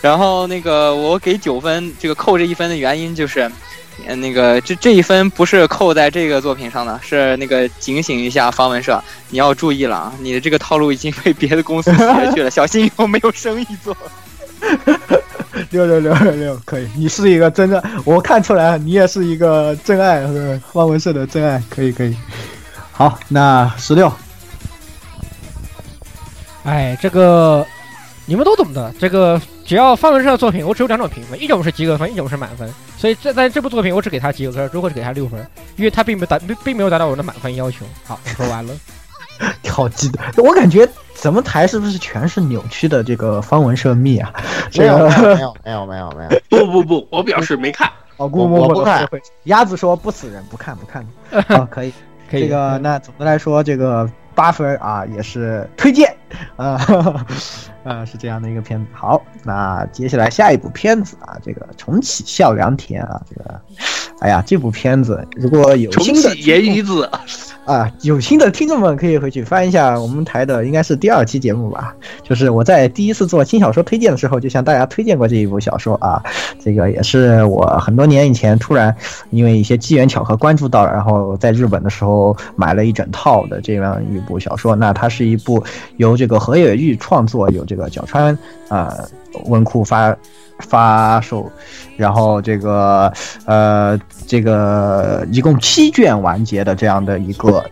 然后那个我给九分，这个扣这一分的原因就是，呃，那个这这一分不是扣在这个作品上的，是那个警醒一下方文社，你要注意了啊，你的这个套路已经被别的公司学去了，*laughs* 小心以后没有生意做。*laughs* 六六六六六，可以，你是一个真的，我看出来了，你也是一个真爱，呃方文社的真爱，可以可以。好，那十六，哎，这个你们都懂的。这个只要方文社的作品，我只有两种评分，一种是及格分，一种是满分。所以这在这部作品，我只给他及格分，如果只给他六分，因为他并没有达并并没有达到我的满分要求。好，我说完了。好激动，我感觉咱们台是不是全是扭曲的这个方文社密啊？没有这个没有没有没有没有，不不不，我表示没看。我姑我不看。鸭子说不死人，不看不看。*laughs* 好，可以。可以这个那总的来说，这个八分啊也是推荐啊，啊 *laughs* *laughs* 是这样的一个片子。好，那接下来下一部片子啊，这个重启笑良田啊，这个，哎呀，这部片子如果有重新的启言鱼子，啊，有心的听众们可以回去翻一下我们台的，应该是第二期节目吧。就是我在第一次做轻小说推荐的时候，就向大家推荐过这一部小说啊。这个也是我很多年以前突然因为一些机缘巧合关注到了，然后在日本的时候买了一整套的这样一部小说。那它是一部由这个河野玉创作，有这个角川啊、文库发发售，然后这个呃这个一共七卷完结的这样的一个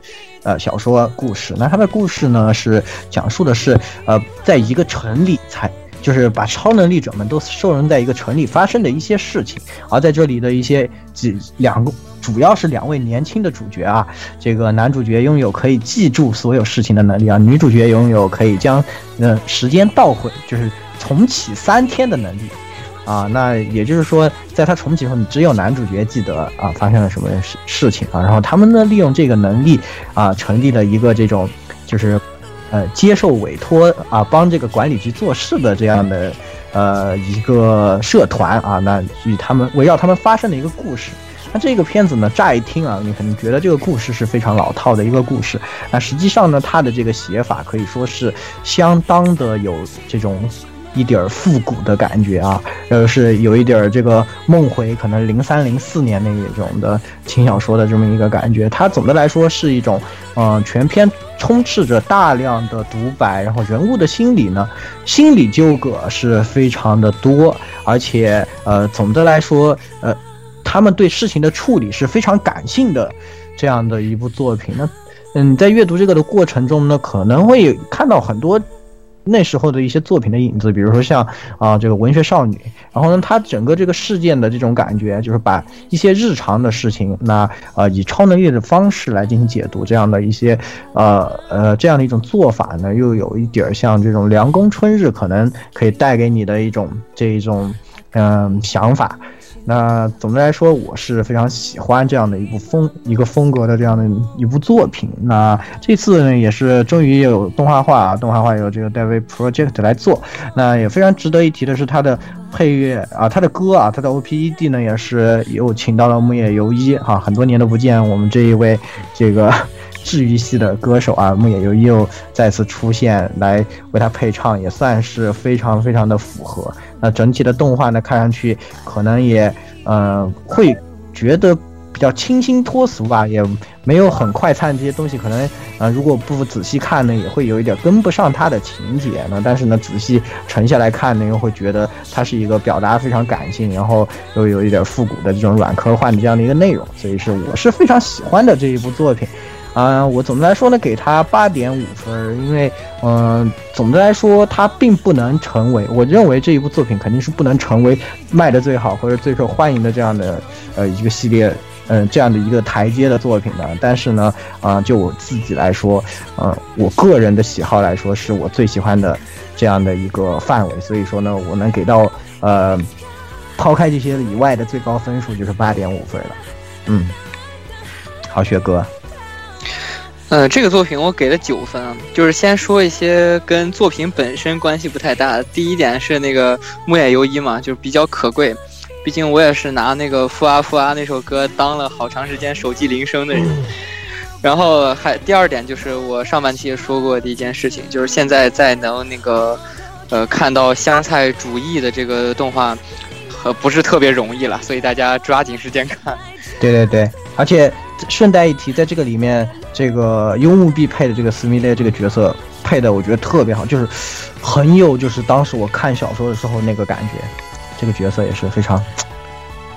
呃小说故事。那它的故事呢是讲述的是呃在一个城里才。就是把超能力者们都收容在一个城里发生的一些事情，而在这里的一些几两个，主要是两位年轻的主角啊，这个男主角拥有可以记住所有事情的能力啊，女主角拥有可以将呃时间倒回，就是重启三天的能力。啊，那也就是说，在他重启后，你只有男主角记得啊发生了什么事事情啊，然后他们呢利用这个能力啊，成立了一个这种就是呃接受委托啊，帮这个管理局做事的这样的呃一个社团啊，那与他们围绕他们发生的一个故事那这个片子呢，乍一听啊，你可能觉得这个故事是非常老套的一个故事，那实际上呢，它的这个写法可以说是相当的有这种。一点复古的感觉啊，呃，是有一点这个梦回可能零三零四年那一种的轻小说的这么一个感觉。它总的来说是一种，嗯、全篇充斥着大量的独白，然后人物的心理呢，心理纠葛是非常的多，而且呃，总的来说，呃，他们对事情的处理是非常感性的这样的一部作品。那嗯，在阅读这个的过程中呢，可能会看到很多。那时候的一些作品的影子，比如说像啊这个文学少女，然后呢，它整个这个事件的这种感觉，就是把一些日常的事情，那呃以超能力的方式来进行解读，这样的一些呃呃这样的一种做法呢，又有一点像这种凉宫春日可能可以带给你的一种这一种嗯、想法。那总的来说，我是非常喜欢这样的一部风一个风格的这样的一部作品。那这次呢，也是终于有动画化，动画化有这个 David Project 来做。那也非常值得一提的是，它的配乐啊，它的歌啊，它的 OPED 呢，也是有请到了木野由一哈，很多年都不见我们这一位这个治愈系的。歌手啊，木野由一又再次出现来为他配唱，也算是非常非常的。符合。那整体的。动画呢，看上去可能也呃会觉得比较清新脱俗吧，也没有很快餐这些东西，可能呃如果不仔细看呢，也会有一点跟不上它的。情节呢。但是呢，仔细沉下来看呢，又会觉得它是一个表达非常感性，然后又有一点复古的。这种软科幻的。这样的。一个内容，所以是我是非常喜欢的。这一部作品。啊、我总的来说呢，给他八点五分，因为，嗯、总的来说，它并不能成为，我认为这一部作品肯定是不能成为卖的最好或者最受欢迎的这样的呃一个系列，嗯、这样的一个台阶的作品的。但是呢，啊、就我自己来说，呃，我个人的喜好来说，是我最喜欢的这样的一个范围，所以说呢，我能给到呃，抛开这些以外的最高分数就是八点五分了。嗯，好，学哥。呃，这个作品我给了九分啊，就是先说一些跟作品本身关系不太大的。第一点是那个木野由一嘛，就是比较可贵，毕竟我也是拿那个《富啊富啊》那首歌当了好长时间手机铃声的人。然后还第二点就是我上半期也说过的一件事情，就是现在在能那个呃看到香菜主义的这个动画，呃不是特别容易了，所以大家抓紧时间看。对对对，而且顺带一提，在这个里面，这个幽木碧配的这个斯密勒这个角色配的，我觉得特别好，就是很有就是当时我看小说的时候那个感觉，这个角色也是非常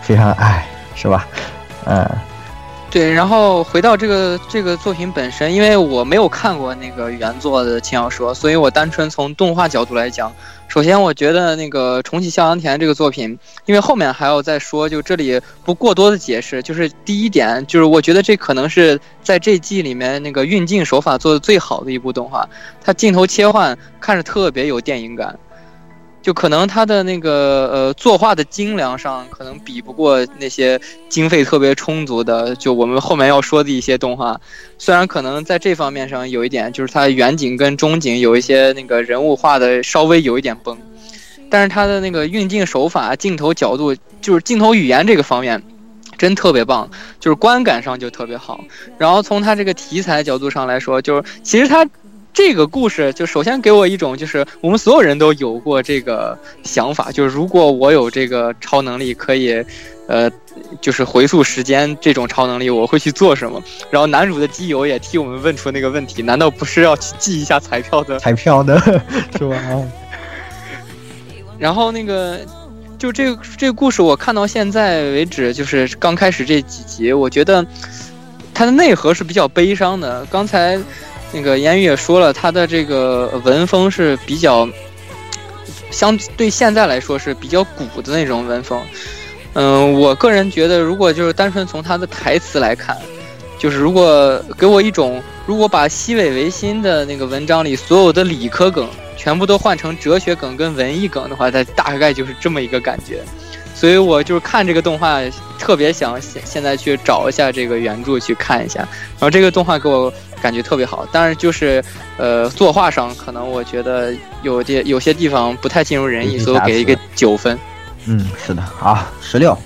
非常哎，是吧？嗯，对，然后回到这个这个作品本身，因为我没有看过那个原作的轻小说，所以我单纯从动画角度来讲，首先我觉得那个重启向阳田这个作品，因为后面还要再说，就这里不过多的解释，就是第一点，就是我觉得这可能是在这季里面那个运镜手法做的最好的一部动画，它镜头切换看着特别有电影感。就可能它的那个呃作画的精良上，可能比不过那些经费特别充足的，就我们后面要说的一些动画。虽然可能在这方面上有一点，就是它远景跟中景有一些那个人物画的稍微有一点崩，但是它的那个运镜手法、镜头角度，就是镜头语言这个方面。真特别棒，就是观感上就特别好。然后从它这个题材角度上来说，就是其实它这个故事就首先给我一种，就是我们所有人都有过这个想法，就是如果我有这个超能力，可以，呃，就是回溯时间这种超能力，我会去做什么？然后男主的基友也替我们问出那个问题，难道不是要去记一下彩 *laughs* 票的？彩票的是吧？然后那个。就这个这个故事，我看到现在为止，就是刚开始这几集，我觉得它的内核是比较悲伤的。刚才那个言语也说了，他的这个文风是比较相对现在来说是比较古的那种文风。嗯，我个人觉得，如果就是单纯从他的台词来看，就是如果给我一种，如果把西尾维新的那个文章里所有的理科梗。全部都换成哲学梗跟文艺梗的话，它大概就是这么一个感觉，所以我就是看这个动画，特别想现现在去找一下这个原著去看一下。然后这个动画给我感觉特别好，但是就是呃作画上可能我觉得有些有些地方不太尽如人意，所以我给一个九分。嗯，是的，好，十六。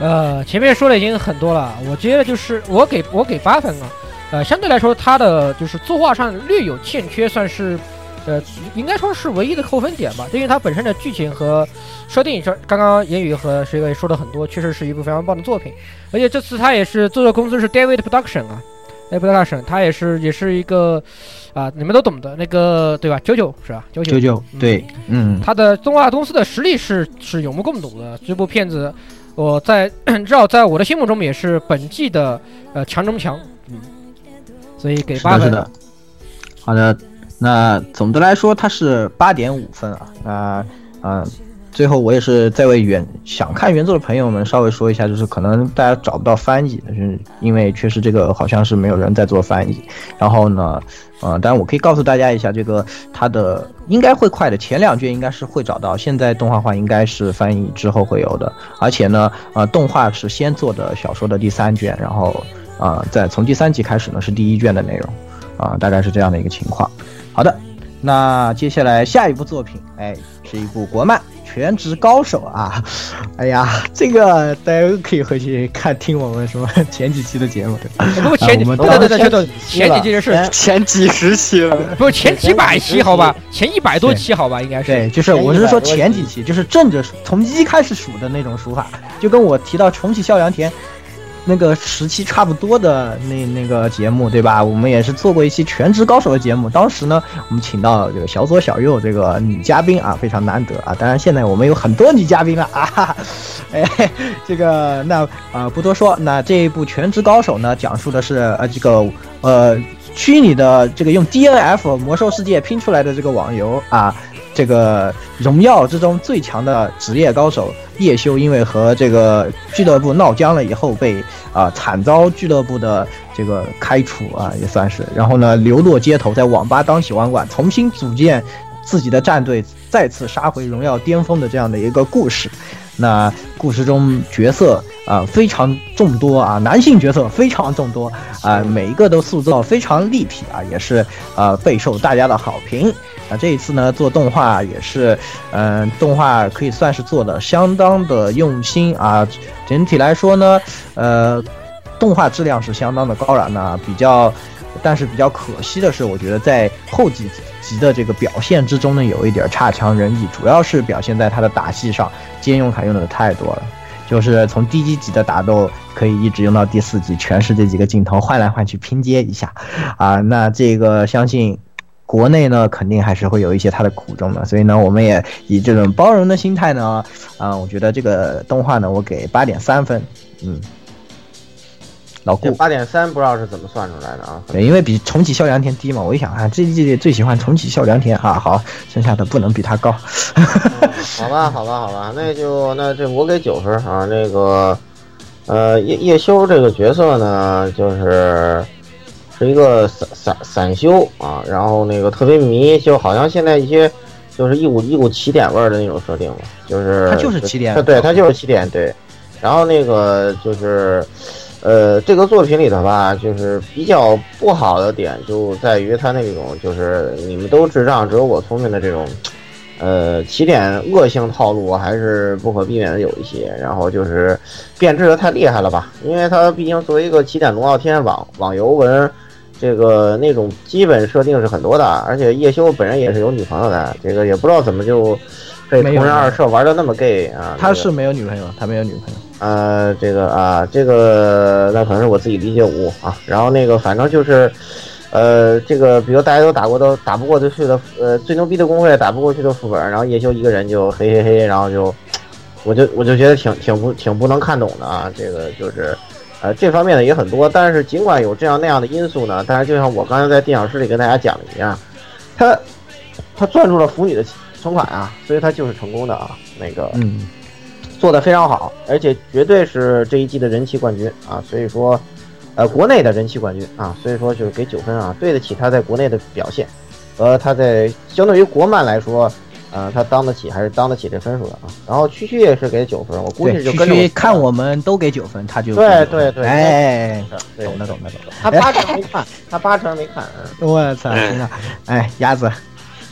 呃，前面说的已经很多了，我觉得就是我给我给八分啊，呃，相对来说它的就是作画上略有欠缺，算是呃应该说是唯一的扣分点吧，因为它本身的剧情和设定上，刚刚言语和谁也说了很多，确实是一部非常棒的作品，而且这次它也是做的公司是 David Production 啊。A v i Production，它也是也是一个啊，你们都懂的那个对吧？九九是吧？九九九九对，嗯，他的动画公司的实力是是有目共睹的。这部片子，我在 *clears throat* 至少在我的心目中也是本季的呃强中强，嗯，所以给八分。是的，好的，那总的来说它是八点五分啊，那嗯。最后，我也是在为原想看原作的朋友们稍微说一下，就是可能大家找不到翻译，就是因为确实这个好像是没有人在做翻译。然后呢，呃，当然我可以告诉大家一下，这个它的应该会快的，前两卷应该是会找到，现在动画化应该是翻译之后会有的。而且呢，呃，动画是先做的小说的第三卷，然后啊，在从第三集开始呢是第一卷的内容，啊，大概是这样的一个情况。好的，那接下来下一部作品，哎，是一部国漫。全职高手啊！哎呀，这个大家可以回去看听我们什么前几期的节目，对吧？不前几，对对对，对前几期是前几十期了，*laughs* 不是前几百期好吧？前一百多期好吧？应该是对，就是我是说前几期，就是正着从一开始数的那种数法，就跟我提到重启孝良田。那个时期差不多的那那个节目，对吧？我们也是做过一期全职高手的节目。当时呢，我们请到这个小左小右这个女嘉宾啊，非常难得啊。当然，现在我们有很多女嘉宾了 *laughs* 啊。哎，这个那啊不多说。那这一部全职高手呢，讲述的是呃这个呃虚拟的这个用 DNF 魔兽世界拼出来的这个网游啊。这个荣耀之中最强的职业高手叶修，因为和这个俱乐部闹僵了以后，被啊惨遭俱乐部的这个开除啊，也算是。然后呢，流落街头，在网吧当起网管，重新组建自己的战队，再次杀回荣耀巅峰的这样的一个故事。那故事中角色啊非常众多啊，男性角色非常众多啊，每一个都塑造非常立体啊，也是啊备受大家的好评。那这一次呢，做动画也是，嗯，动画可以算是做的相当的用心啊。整体来说呢，呃，动画质量是相当的高然呢。比较，但是比较可惜的是，我觉得在后几集的这个表现之中呢，有一点差强人意。主要是表现在他的打戏上，兼用卡用的太多了，就是从第一集的打斗可以一直用到第四集，全是这几个镜头换来换去拼接一下，啊，那这个相信。国内呢，肯定还是会有一些它的苦衷的，所以呢，我们也以这种包容的心态呢，啊，我觉得这个动画呢，我给八点三分，嗯，老顾八点三，不知道是怎么算出来的啊？对，因为比重启孝良田低嘛，我一想啊，这一季最喜欢重启孝良田啊，好，剩下的不能比他高，*laughs* 好吧，好吧，好吧，那就那这我给九分啊，那个，呃，叶叶修这个角色呢，就是。是一个散散散修啊，然后那个特别迷，就好像现在一些就是一股一股起点味儿的那种设定嘛，就是他就是起点，对他就是起点，对。然后那个就是，呃，这个作品里头吧，就是比较不好的点就在于他那种就是你们都智障，只有我聪明的这种，呃，起点恶性套路还是不可避免的有一些。然后就是变质的太厉害了吧，因为他毕竟作为一个起点龙傲天网网游文。这个那种基本设定是很多的，而且叶修本人也是有女朋友的，这个也不知道怎么就被同人二社玩的那么 gay 啊。他是没有女朋友，他没有女朋友。呃，这个啊，这个那可能是我自己理解误啊。然后那个反正就是，呃，这个比如大家都打过都打不过去的，呃，最牛逼的公会打不过去的副本，然后叶修一个人就嘿嘿嘿，然后就，我就我就觉得挺挺不挺不能看懂的啊，这个就是。呃，这方面呢也很多，但是尽管有这样那样的因素呢，但是就像我刚才在电影室里跟大家讲的一样，他他攥住了腐女的存款啊，所以他就是成功的啊，那个嗯，做的非常好，而且绝对是这一季的人气冠军啊，所以说，呃，国内的人气冠军啊，所以说就是给九分啊，对得起他在国内的表现，和他在相对于国漫来说。啊，他当得起还是当得起这分数的啊？然后区区也是给九分，我估计就跟着看我们都给九分，他就对对对，哎，懂的懂的懂的。他八成没看，他八成没看。*laughs* 我操，哎，鸭子，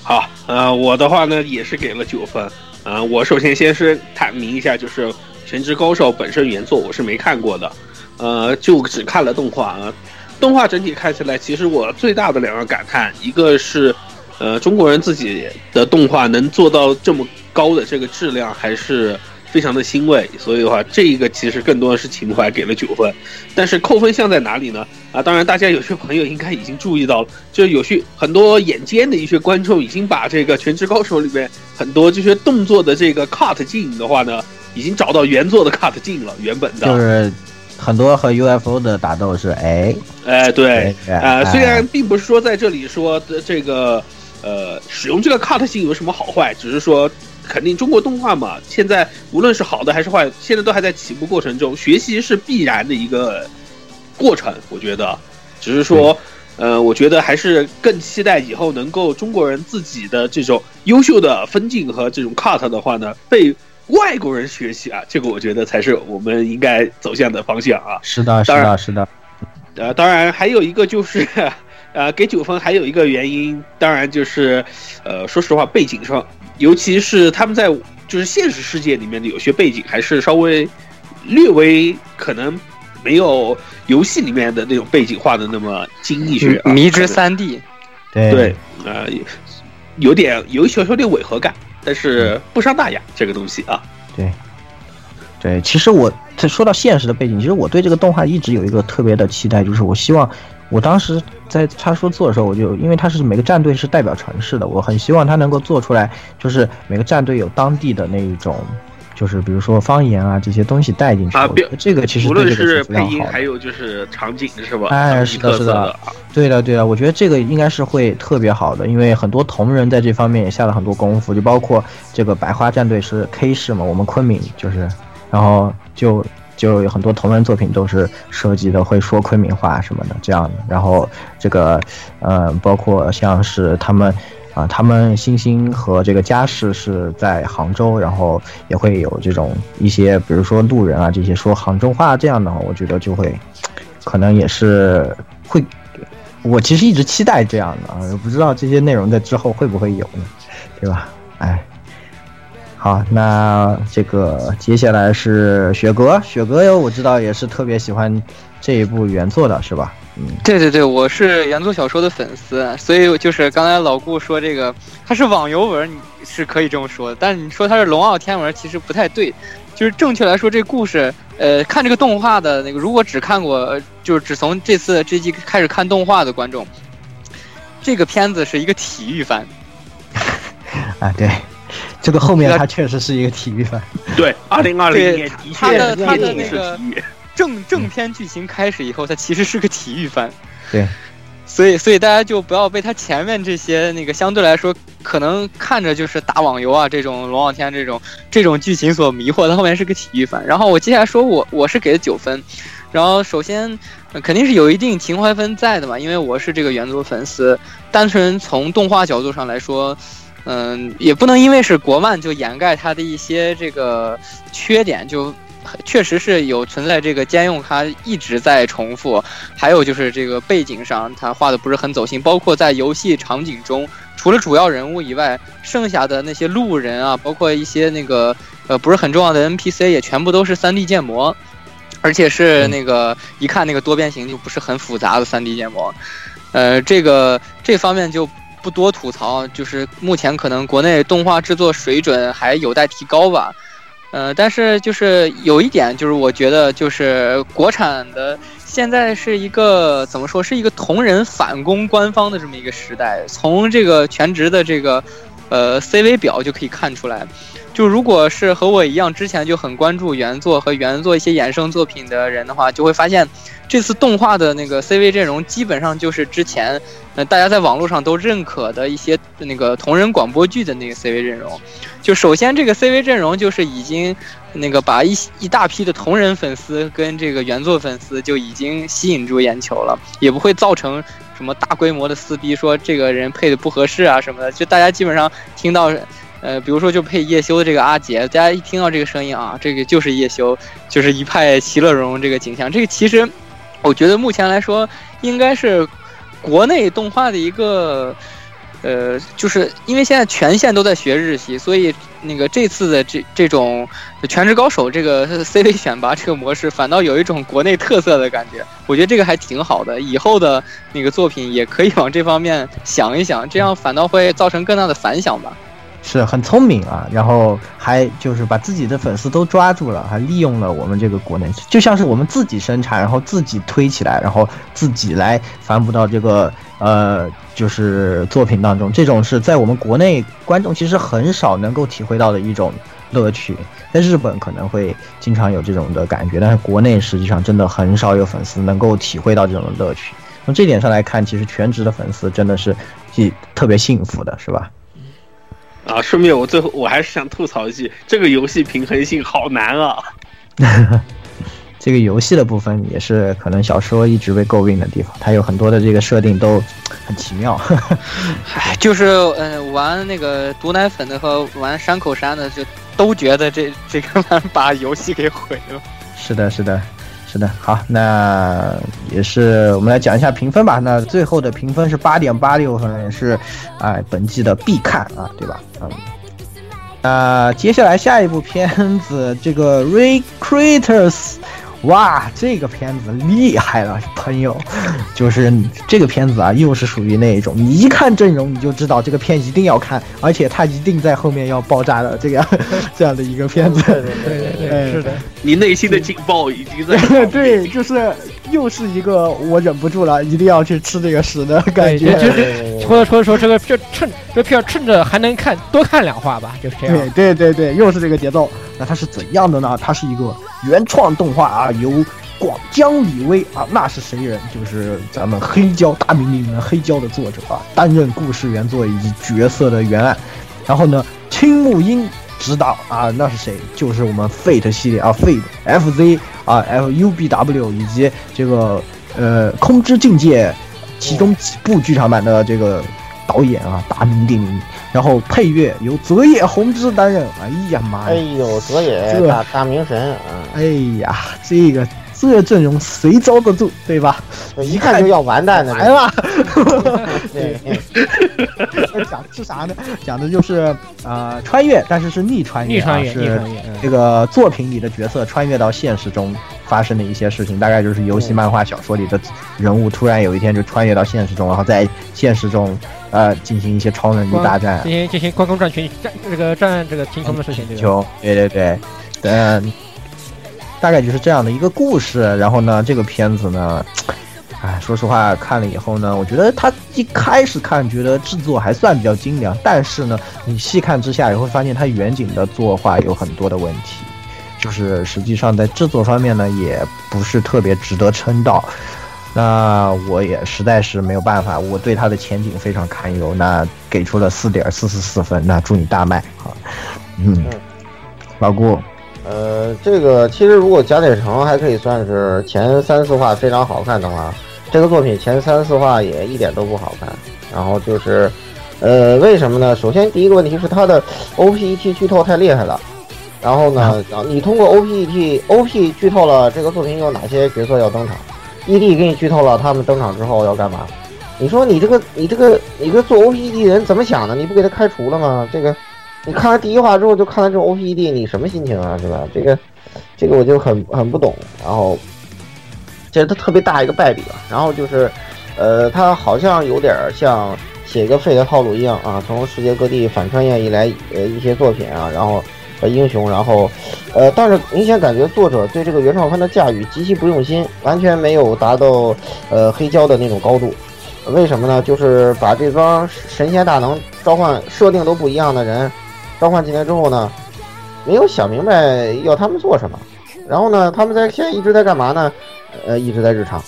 好，呃，我的话呢也是给了九分。啊，我首先先是坦明一下，就是全职高手》本身原作我是没看过的，呃，就只看了动画啊。动画整体看起来，其实我最大的两个感叹，一个是，呃，中国人自己的动画能做到这么高的这个质量，还是非常的欣慰。所以的话，这个其实更多的是情怀，给了九分。但是扣分项在哪里呢？啊，当然，大家有些朋友应该已经注意到了，就是有些很多眼尖的一些观众已经把这个《全职高手》里面很多这些动作的这个 cut 镜的话呢，已经找到原作的 cut 镜了，原本的。就是很多和 UFO 的打斗是哎，哎，对，啊虽然并不是说在这里说的这个，呃，使用这个 cut 性有什么好坏，只是说，肯定中国动画嘛，现在无论是好的还是坏，现在都还在起步过程中，学习是必然的一个过程，我觉得，只是说。呃，我觉得还是更期待以后能够中国人自己的这种优秀的分镜和这种 cut 的话呢，被外国人学习啊，这个我觉得才是我们应该走向的方向啊。是的，是的，是的，呃，当然还有一个就是，呃，给九分还有一个原因，当然就是，呃，说实话，背景上，尤其是他们在就是现实世界里面的有些背景，还是稍微略微可能没有游戏里面的那种背景画的那么精一些、啊。迷之三 D，对对，呃，有点有一小小点违和感，但是不伤大雅，这个东西啊。对对，其实我这说到现实的背景，其实我对这个动画一直有一个特别的期待，就是我希望，我当时在他说做的时候，我就因为他是每个战队是代表城市的，我很希望他能够做出来，就是每个战队有当地的那一种，就是比如说方言啊这些东西带进去。啊这个其实无对这个论是配音，还有就是场景，是吧？哎是的是的。对的，对的，我觉得这个应该是会特别好的，因为很多同人在这方面也下了很多功夫，就包括这个百花战队是 K 市嘛，我们昆明就是，然后就就有很多同人作品都是涉及的会说昆明话什么的这样的，然后这个呃，包括像是他们。啊，他们星星和这个家世是在杭州，然后也会有这种一些，比如说路人啊这些说杭州话这样的，我觉得就会，可能也是会我其实一直期待这样的啊，不知道这些内容在之后会不会有呢，对吧？哎，好，那这个接下来是雪哥，雪哥哟，我知道也是特别喜欢这一部原作的，是吧？嗯，对对对，我是原作小说的粉丝，所以就是刚才老顾说这个它是网游文，你是可以这么说，但是你说它是龙傲天文，其实不太对。就是正确来说，这故事，呃，看这个动画的那个，如果只看过，就是只从这次这季开始看动画的观众，这个片子是一个体育番，啊，对，这个后面它确实是一个体育番，对，二零二零对年的它确的它的电影是那个。正正片剧情开始以后，它其实是个体育番。对，所以所以大家就不要被它前面这些那个相对来说可能看着就是打网游啊这种龙傲天这种这种剧情所迷惑，它后面是个体育番。然后我接下来说我我是给的九分，然后首先、呃肯定是有一定情怀分在的嘛，因为我是这个原作粉丝，单纯从动画角度上来说。嗯，也不能因为是国漫就掩盖它的一些这个缺点，就确实是有存在这个兼用它一直在重复，还有就是这个背景上它画的不是很走心，包括在游戏场景中，除了主要人物以外，剩下的那些路人啊，包括一些那个呃不是很重要的 NPC 也全部都是 3D 建模，而且是那个一看那个多边形就不是很复杂的 3D 建模，呃，这个这方面就。不多吐槽，就是目前可能国内动画制作水准还有待提高吧。呃，但是就是有一点，就是我觉得就是国产的现在是一个怎么说，是一个同人反攻官方的这么一个时代。从这个全职的这个呃 CV 表就可以看出来，就如果是和我一样之前就很关注原作和原作一些衍生作品的人的话，就会发现这次动画的那个 CV 阵容基本上就是之前呃大家在网络上都认可的一些那个同人广播剧的那个 CV 阵容。就首先这个 CV 阵容就是已经那个把一一大批的同人粉丝跟这个原作粉丝就已经吸引住眼球了，也不会造成什么大规模的撕逼，说这个人配的不合适啊什么的。就大家基本上听到，呃，比如说就配叶修的这个阿杰，大家一听到这个声音啊，这个就是叶修，就是一派其乐融融这个景象。这个其实我觉得目前来说应该是国内动画的一个。呃，就是因为现在全线都在学日系，所以那个这次的这这种《全职高手》这个 CV 选拔这个模式，反倒有一种国内特色的感觉。我觉得这个还挺好的，以后的那个作品也可以往这方面想一想，这样反倒会造成更大的反响吧。是很聪明啊，然后还就是把自己的粉丝都抓住了，还利用了我们这个国内，就像是我们自己生产，然后自己推起来，然后自己来反哺到这个呃就是作品当中，这种是在我们国内观众其实很少能够体会到的一种乐趣，在日本可能会经常有这种的感觉，但是国内实际上真的很少有粉丝能够体会到这种乐趣。从这点上来看，其实全职的粉丝真的是既特别幸福的，是吧？啊，顺便我最后我还是想吐槽一句，这个游戏平衡性好难啊！*laughs* 这个游戏的部分也是可能小说一直被诟病的地方，它有很多的这个设定都很奇妙。*laughs* 唉，就是呃，玩那个毒奶粉的和玩山口山的，就都觉得这这个玩把游戏给毁了。是的，是的，是的。好，那也是我们来讲一下评分吧。那最后的评分是八点八六分，也是哎本季的必看啊，对吧？嗯。那接下来下一部片子，这个《Recruiters》，哇，这个片子厉害了，朋友，就是这个片子啊，又是属于那一种，你一看阵容你就知道这个片一定要看，而且它一定在后面要爆炸的这个 *laughs* 这样的一个片子。对对对，是的，你内心的劲爆已经在 *laughs* 对，就是又是一个我忍不住了，一定要去吃这个屎的感，觉。就是或者说说这个片趁这片儿趁着还能看多看两话吧，就是这样。对对对对，又是这个节奏。那它是怎样的呢？它是一个原创动画啊，由广江李威啊，那是谁人？就是咱们黑胶大名鼎鼎的黑胶的作者啊，担任故事原作以及角色的原案。然后呢，青木英指导啊，那是谁？就是我们 Fate 系列啊，Fate FZ 啊，FUBW 以及这个呃空之境界其中几部剧场版的这个导演啊，大名鼎鼎。然后配乐由泽野弘之担任。哎呀妈呀哎呀！呦，泽野这大大名神啊，哎呀，这个这阵容谁遭得住，对吧？一看就要完蛋的。来了。*laughs* 对，*laughs* 讲的是啥呢？讲的就是呃穿越，但是是逆穿越、啊，逆穿越，逆是穿越，嗯这个作品里的角色穿越到现实中发生的一些事情，大概就是游戏、漫画、小说里的人物突然有一天就穿越到现实中，然后在现实中呃进行一些超能力大战。进行进行关公战群战这个战这个秦琼的事情，对吧？球，对对对，嗯，大概就是这样的一个故事。然后呢，这个片子呢，哎，说实话看了以后呢，我觉得它一开始看觉得制作还算比较精良，但是呢，你细看之下也会发现它远景的作画有很多的问题，就是实际上在制作方面呢，也不是特别值得称道。那我也实在是没有办法，我对它的前景非常堪忧。那给出了四点四四四分，那祝你大卖啊，嗯，老顾，呃，这个其实如果贾铁城还可以算是前三四话非常好看的话，这个作品前三四话也一点都不好看。然后就是，呃，为什么呢？首先第一个问题是它的 OPET 剧透太厉害了。然后呢，你通过 OPET OP 剧透了这个作品有哪些角色要登场，ED 给你剧透了他们登场之后要干嘛？你说你这个你这个你这个做 OPED 人怎么想的？你不给他开除了吗？这个你看完第一话之后就看完这种 OPED，你什么心情啊？是吧？这个这个我就很很不懂。然后这是它特别大一个败笔吧。然后就是，呃，它好像有点像写一个废的套路一样啊，从世界各地反穿越以来呃一些作品啊，然后呃英雄，然后呃，但是明显感觉作者对这个原创番的驾驭极其不用心，完全没有达到呃黑胶的那种高度。为什么呢？就是把这帮神仙大能召唤设定都不一样的人召唤进来之后呢，没有想明白要他们做什么。然后呢，他们在现在一直在干嘛呢？呃，一直在日常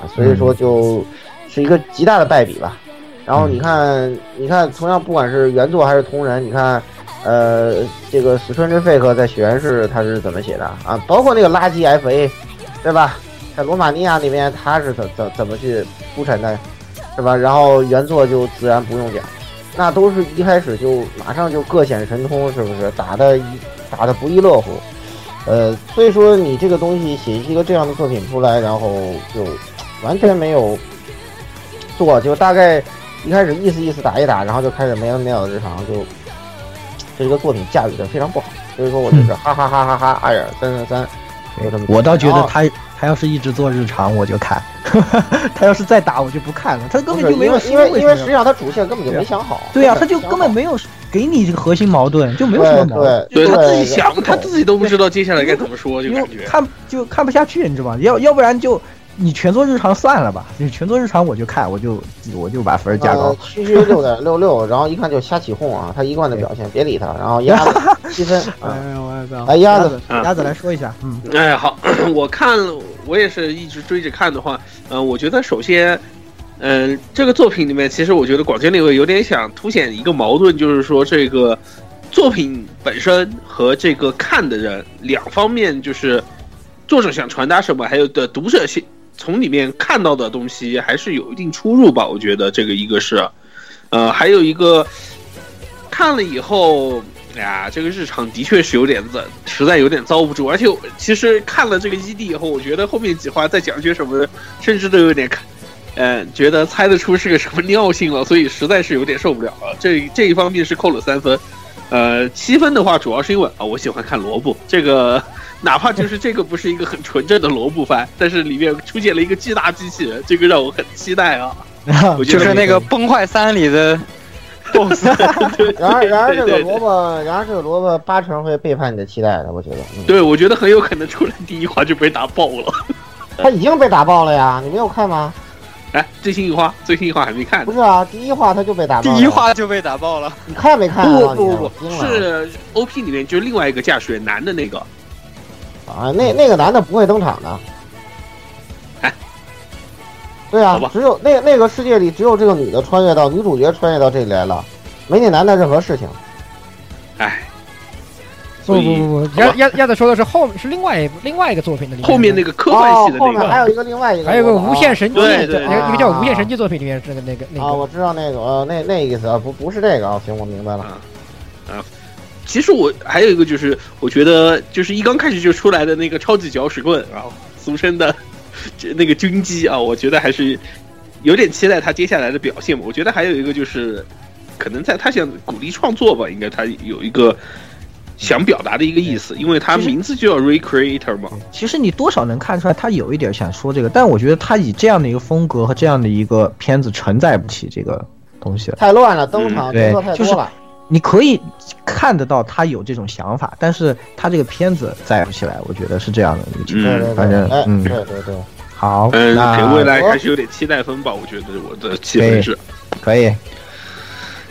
啊，所以说就是一个极大的败笔吧。然后你看，你看，同样不管是原作还是同人，你看，呃，这个死川之 fake 在雪原市他是怎么写的啊？包括那个垃圾 FA，对吧？在罗马尼亚那边他是怎怎怎么去铺陈的？是吧？然后原作就自然不用讲，那都是一开始就马上就各显神通，是不是？打的一打的不亦乐乎，呃，所以说你这个东西写一个这样的作品出来，然后就完全没有做，就大概一开始意思意思打一打，然后就开始没完没了的日常，就这个作品驾驭的非常不好。所以说我就是哈哈哈哈哈二点三三三，就这么。我倒觉得他他要是一直做日常，我就看；*laughs* 他要是再打，我就不看了。他根本就没有因为因为因为实际上他主线根本就没想好。对呀、他就根本没有给你这个核心矛盾，就没有什么矛盾。对他自己想，他自己都不知道接下来该怎么说，就感觉。看就看不下去，你知道吧？要要不然就你全做日常算了吧，你全做日常我就看，我就我就把分儿加高呃。区区六点六六，然后一看就瞎起哄啊！他一贯的表现，别理他，然后鸭子七分啊，*laughs* 哎呦我操！哎鸭子啊鸭子来说一下，嗯，哎，好，*coughs* 我看了，我也是一直追着看的话，呃，我觉得首先，嗯、这个作品里面，其实我觉得广见那位有点想凸显一个矛盾，就是说这个作品本身和这个看的人两方面，就是作者想传达什么，还有的读者先从里面看到的东西，还是有一定出入吧。我觉得这个一个是，呃，还有一个看了以后。哎呀，这个日常的确是有点糟，实在有点遭不住。而且我其实看了这个 ED 以后，我觉得后面几话再讲些什么，甚至都有点看，呃，觉得猜得出是个什么尿性了，所以实在是有点受不了了。这这一方面是扣了三分，呃，七分的话主要是因为啊、我喜欢看萝卜这个。*laughs* 哪怕就是这个不是一个很纯正的萝卜番，但是里面出现了一个巨大机器人，这个让我很期待啊！*laughs* 就是那个《崩坏三》里的 *laughs* BOSS。然而然而这个对对萝卜，然而这个萝卜八成会背叛你的期待的，我觉得。嗯，对，我觉得很有可能出来第一话就被打爆了。*laughs* 他已经被打爆了呀，你没有看吗？哎，最新一话，最新一话还没看。不是啊，第一话他就被打爆了。第一话就被打爆了，你看没看啊？不不不是 O P 里面就另外一个驾驶员男的那个，啊，那那个男的不会登场的。哎，对啊，只有那那个世界里只有这个女的穿越到女主角穿越到这里来了，没那男的任何事情。哎，不不不鸭鸭鸭子说的是后是另外一部另外一个作品的里面。后面那个科幻系的哦，后那个，面还有一个另外一个，还有个无限神机，对对一个一个叫无限啊。神机作品里面是那个那个那啊，我知道那个呃，那那意思啊，不不是这个啊，行，我明白了。啊其实我还有一个就是，我觉得就是一刚开始就出来的那个超级搅屎棍，然后俗称的这那个军机啊，我觉得还是有点期待他接下来的表现吧。我觉得还有一个就是，可能在他想鼓励创作吧，应该他有一个想表达的一个意思，因为他名字就叫 Recreator 嘛。其实你多少能看出来，他有一点想说这个，但我觉得他以这样的一个风格和这样的一个片子承载不起这个东西了。太乱了，登场角色对就是太多了。你可以看得到他有这种想法，但是他这个片子载不起来，我觉得是这样的一个情况。对对反正嗯对对对，好，嗯，那给未来还是有点期待分吧，我觉得我的气氛是。可以。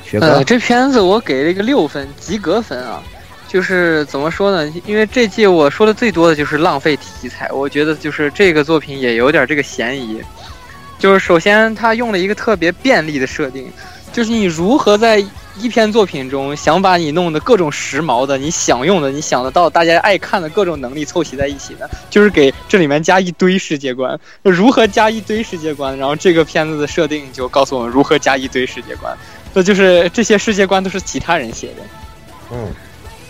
学哥呃，，这片子我给了一个六分，及格分啊。就是怎么说呢？因为这季我说的最多的就是浪费题材，我觉得就是这个作品也有点这个嫌疑。就是首先他用了一个特别便利的设定，就是你如何在一篇作品中想把你弄的各种时髦的、你想用的、你想得到、大家爱看的各种能力凑齐在一起呢？就是给这里面加一堆世界观。如何加一堆世界观？然后这个片子的设定就告诉我们如何加一堆世界观。那就是这些世界观都是其他人写的，嗯，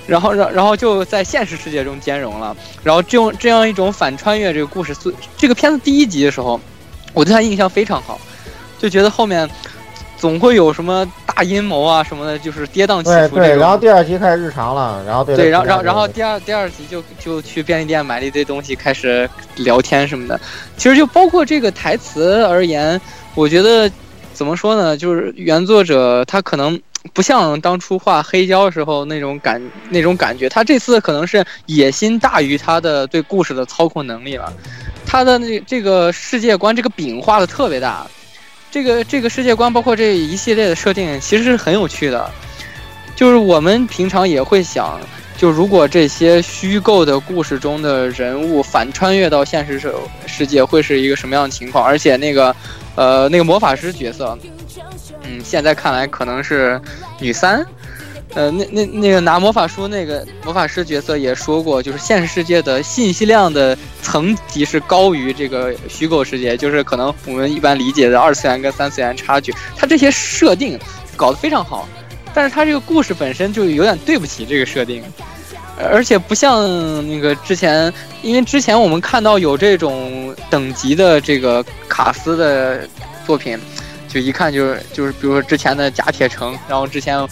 然后然然后就在现实世界中兼容了，然后这种这样一种反穿越这个故事，这个片子第一集的时候，我对他印象非常好，就觉得后面总会有什么大阴谋啊什么的，就是跌宕起对对，伏这种。然后第二集开始日常了，然后对对，然后然后然后第二第二集就就去便利店买了一堆东西，开始聊天什么的。其实就包括这个台词而言，我觉得怎么说呢，就是原作者他可能不像当初画黑胶时候那种感那种感觉，他这次可能是野心大于他的对故事的操控能力了。他的那这个世界观这个饼画的特别大，这个这个世界观包括这一系列的设定，其实是很有趣的。就是我们平常也会想，就如果这些虚构的故事中的人物反穿越到现实世世界，会是一个什么样的情况？而且那个，呃，那个魔法师角色，嗯，现在看来可能是女三。呃，那那那个拿魔法书那个魔法师角色也说过，就是现实世界的信息量的层级是高于这个虚构世界，就是可能我们一般理解的二次元跟三次元差距，它这些设定搞得非常好。但是它这个故事本身就有点对不起这个设定，而且不像那个之前，因为之前我们看到有这种等级的这个卡斯的作品，就一看就是就是，比如说之前的甲铁城，然后之前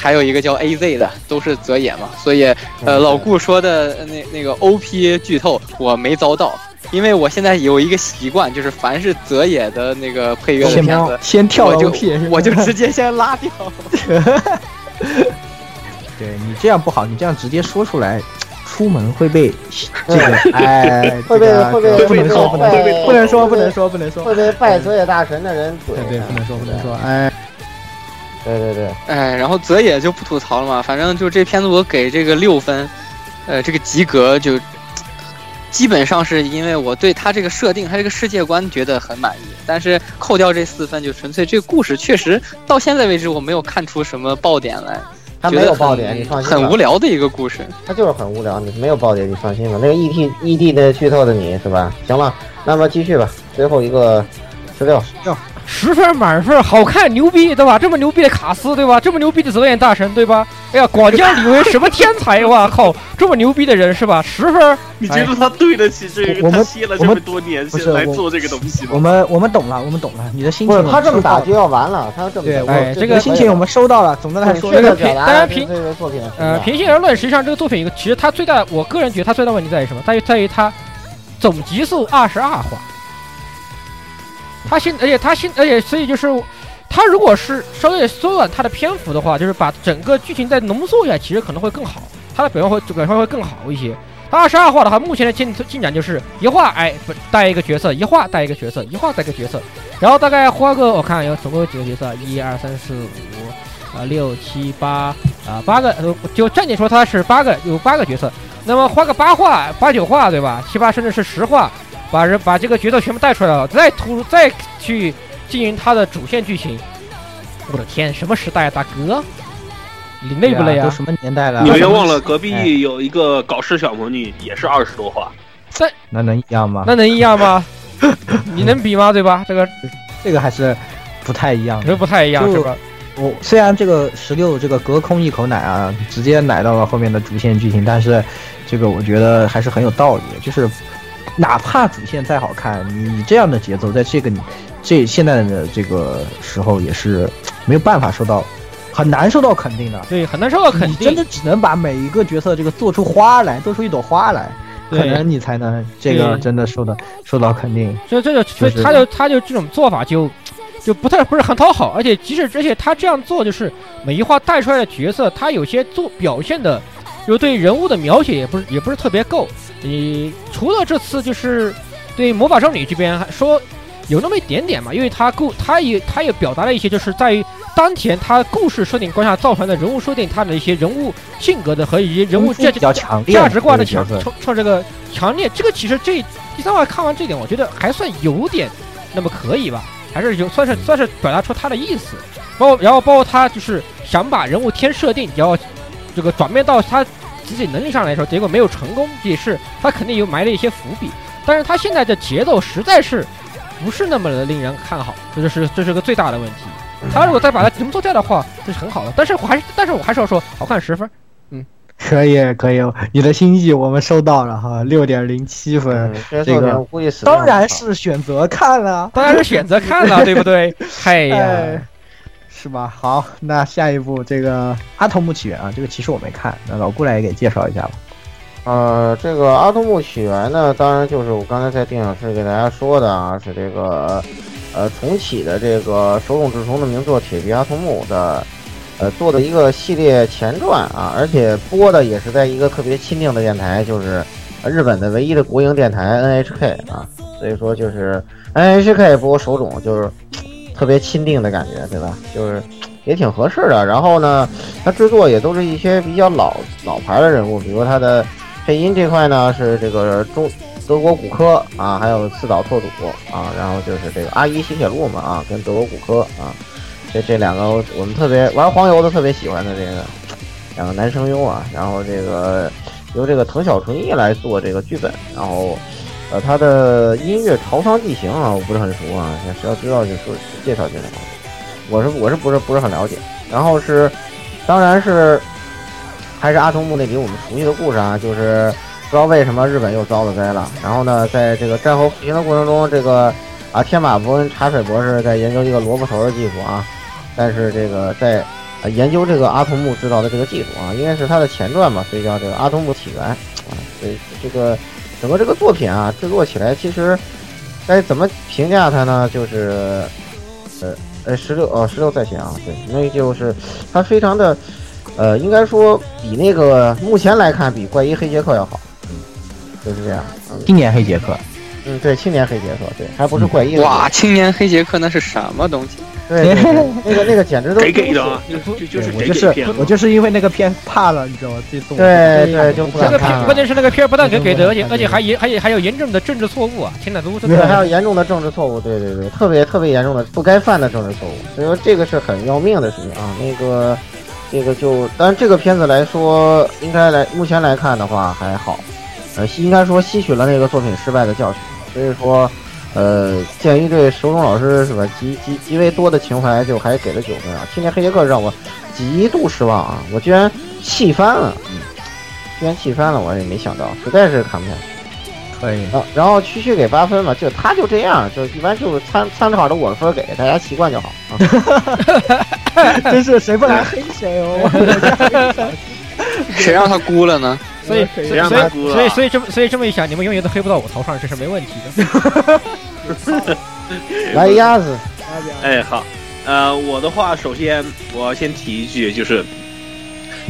还有一个叫 AZ 的，都是泽野嘛，所以呃，嗯。老顾说的那那个 OP 剧透我没遭到，因为我现在有一个习惯，就是凡是泽野的那个配乐的先片子，先跳我就 OP，我就直接先拉掉。*laughs* 对你这样不好，你这样直接说出来，出门会被 *laughs* 这个哎，会被会被不能说，不能会被说，不能说，不能说，不能说，会被拜泽野大神的人怼对。对，不能说，不能说，哎，对对对，哎，然后泽野就不吐槽了嘛，反正就这片子我给这个六分，呃，这个及格就基本上是因为我对他这个设定、他这个世界观觉得很满意，但是扣掉这四分，就纯粹这个故事确实到现在为止我没有看出什么爆点来，他没有爆点，你放心。很无聊的一个故事。他就是很无聊，你没有爆点，你放心吧。那个 E T E D 的剧透的你是吧？行了，那么继续吧，最后一个十六，十分满分，好看牛逼，对吧？这么牛逼的卡斯，对吧？这么牛逼的泽演大神，对吧？哎呀，广江李维什么天才，哇靠！这么牛逼的人是吧？十分，你觉得他对得起这个？我们他歇了这么多年不是来我做这个东西吗？我们我们懂了，我们懂了，你的心不情是他这么打就要完了，他要这么对，这个心情我们收到了。总的来说，这个当然凭对这个作品的评呃，平心而论，实际上这个作品其实它最大，我个人觉得它最大问题在于什么？在于在于它总集数二十二话。他现，而且他现，而且所以就是，他如果是稍微缩短他的篇幅的话，就是把整个剧情再浓缩一下，其实可能会更好，他的表现会表现会更好一些。他二十二话的话，目前的进进展就是一话哎不带一个角色，一话带一个角色，一话带个角色，然后大概花个我看有总共有几个角色，一二三四五啊六七八啊八个，就正点说它是八个有八个角色，那么花个八话八九话对吧？七八甚至是十话，把人把这个角色全部带出来了，再突再去进行他的主线剧情。我的天，什么时代啊，大哥？你累不累啊？啊都什么年代了？你别忘了，隔哎壁有一个搞事小魔女，也是二十多话。那能一样吗？那能一样吗？*laughs* 你能比吗？对吧？这个这个还是不太一样的。这不太一样，就是吧？我虽然这个十六这个隔空一口奶啊，直接奶到了后面的主线剧情，但是这个我觉得还是很有道理的。就是哪怕主线再好看，你这样的节奏，在这个这现在的这个时候也是没有办法受到很难受到肯定的。对，很难受到肯定。你真的只能把每一个角色这个做出花来，做出一朵花来，可能你才能这个真的受到受到肯定。所以这个所以他就他就这种做法就就不太不是很讨好，而且即使而且他这样做就是每一话带出来的角色，他有些做表现的，就对人物的描写也不是也不是特别够。你除了这次就是对魔法少女这边还说有那么一点点嘛，因为他故他也他也表达了一些就是在于当前他故事设定观下造成的人物设定，他的一些人物性格的和一些人物价价值观的强创创这个强烈，这个其实这第三话看完这点，我觉得还算有点那么可以吧，还是有算是算是表达出他的意思，包括然后包括他就是想把人物添设定，然后这个转变到他自己能力上来说，结果没有成功，也是他肯定有埋了一些伏笔，但是他现在的节奏实在是不是那么的令人看好，这就是这是个最大的问题。他如果再把它浓缩掉的话，这是很好的，但是我还是但是我还是要说，好看十分。嗯。可以可以，你的心意我们收到了哈，六点零七分嗯，，这个我估计死得当然是选择看了，当然是选择看了，对不对？*laughs* 哎呀。哎，，是吧？好，那下一步这个《阿童木起源》啊，这个其实我没看，那老顾来也给介绍一下吧。呃，这个《阿童木起源》呢，当然就是我刚才在电影室给大家说的啊，是这个呃重启的这个手冢治虫的名作《铁臂阿童木》的呃做的一个系列前传啊，而且播的也是在一个特别亲定的电台，就是日本的唯一的国营电台 NHK 啊，所以说就是 NHK 播手冢就是特别亲定的感觉，对吧？就是也挺合适的。然后呢，它制作也都是一些比较老老牌的人物，比如它的。配音这块呢是这个中德国骨科啊，还有四岛拓笃啊，然后就是这个阿姨西铁路嘛啊，跟德国骨科啊，这这两个我们特别玩黄油的特别喜欢的这个两个男声优啊，然后这个由这个藤小纯一来做这个剧本，然后呃他的音乐《朝商地形》啊，我不是很熟啊，谁要知道就说介绍介绍，我是我是不是不是很了解，然后是当然是。还是阿童木那里我们熟悉的故事啊，就是不知道为什么日本又遭了灾了。然后呢，在这个战后复兴的过程中，这个啊，天马博恩茶水博士在研究一个萝卜头的技术啊，但是这个在啊研究这个阿童木制造的这个技术啊，应该是他的前传吧，所以叫这个阿童木起源啊。所以这个整个这个作品啊，制作起来其实该怎么评价它呢？就是呃呃十六哦十六在线啊，对，那就是它非常的呃，应该说比那个目前来看比怪医黑杰克要好，嗯，就是这样，嗯青年黑杰克，嗯，对，青年黑杰克，对，还不是怪医黑杰克，哇，青年黑杰克那是什么东西？对对对，*laughs* 那个那个简直都给给的啊，就就就是我就是我就是因为那个片怕了，你知道吗？这动对对就不这个片，敢看了关。键是那个片不但给给的，而且嗯而且还严还有还有严重的政治错误啊！天哪，都这对，还有严重的政治错误，对对对，特别特别严重的不该犯的政治错误，所以说这个是很要命的事情啊。那个，这个就，当然这个片子来说，应该来目前来看的话还好，呃，应该说吸取了那个作品失败的教训，所以说，呃，鉴于对手冢老师是吧极极极为多的情怀，就还给了九分啊。青年黑杰克让我极度失望啊，我居然气翻了，嗯，居然气翻了，我也没想到，实在是看不下去。可以。然后然后区区给八分嘛，就他就这样，就一般就是参参考着我的分给，大家习惯就好啊。*laughs* 真是谁不来 *laughs* 黑谁哦。谁让他估了呢？所以所以所让他估了以所以所以这么所以这么一想，你们永远都黑不到我头上，这是没问题的。*laughs* 来鸭子，*laughs* 哎，好，呃，我的话，首先我要先提一句，就是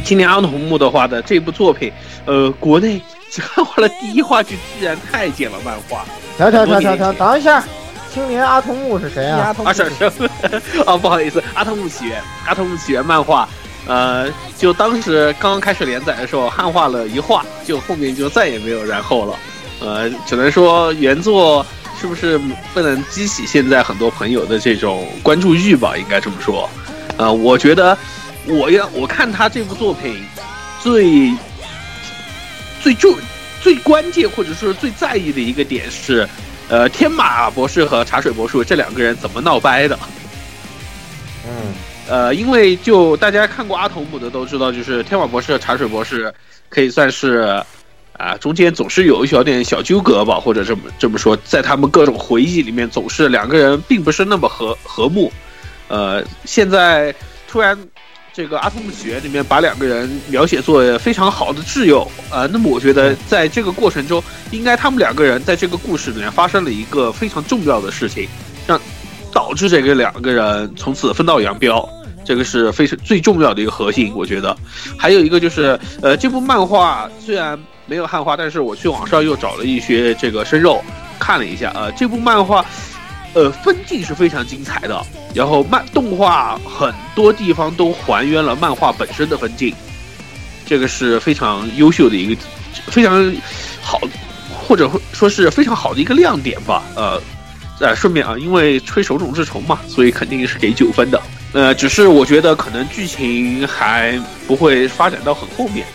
青年阿童木的话的这部作品，呃，国内只看过了第一话剧居然太监了漫画，停停停停停，等一下，青年阿童木是谁啊？啊是是，啊不好意思，阿童木起源，阿童木起源漫画，呃，就当时刚刚开始连载的时候，汉化了一话，就后面就再也没有然后了，呃，只能说原作是不是不能激起现在很多朋友的这种关注欲吧，应该这么说，呃，我觉得我要我看他这部作品最最重最关键或者说最在意的一个点是。呃，天马博士和茶水博士这两个人怎么闹掰的？嗯呃，因为就大家看过阿童木的都知道，就是天网博士和茶水博士可以算是啊、中间总是有一小点小纠葛吧，或者这么这么说，在他们各种回忆里面，总是两个人并不是那么和和睦。呃，现在突然这个《阿童木起源》里面把两个人描写作非常好的挚友，呃，那么我觉得在这个过程中，应该他们两个人在这个故事里面发生了一个非常重要的事情，让导致这个两个人从此分道扬镳。这个是非常最重要的一个核心，我觉得。还有一个就是，呃，这部漫画虽然没有汉化，但是我去网上又找了一些这个生肉看了一下，呃，这部漫画，呃，分镜是非常精彩的，然后漫动画很多地方都还原了漫画本身的分镜，这个是非常优秀的一个，非常好，或者说是非常好的一个亮点吧，呃。呃，顺便啊，因为吹手冢治虫嘛，所以肯定是给九分的。呃，只是我觉得可能剧情还不会发展到很后面，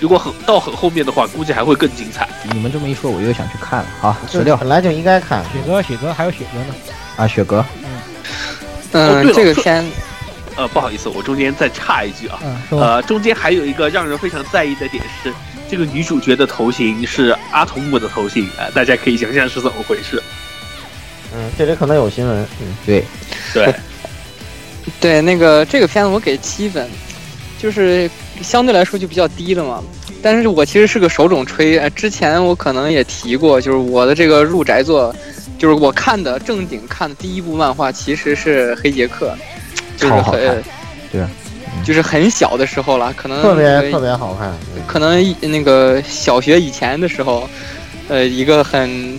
如果很到很后面的话，估计还会更精彩。你们这么一说，我又想去看了。好，就十六本来就应该看。雪哥，雪哥还有雪哥呢。啊，雪哥，哦嗯，对了说这个片呃，不好意思，我中间再插一句啊，嗯，呃，中间还有一个让人非常在意的点是，这个女主角的头型是阿童木的头型，啊、大家可以想象是怎么回事。嗯，这里可能有新闻。嗯，对，对，对那个这个片子我给七分，就是相对来说就比较低了嘛。但是我其实是个手冢吹，呃之前我可能也提过，就是我的这个入宅作，就是我看的正经看的第一部漫画其实是《黑杰克》，就是很对啊就是很小的时候了，可能特别呃特别好看。嗯可能那个小学以前的时候，呃，一个很，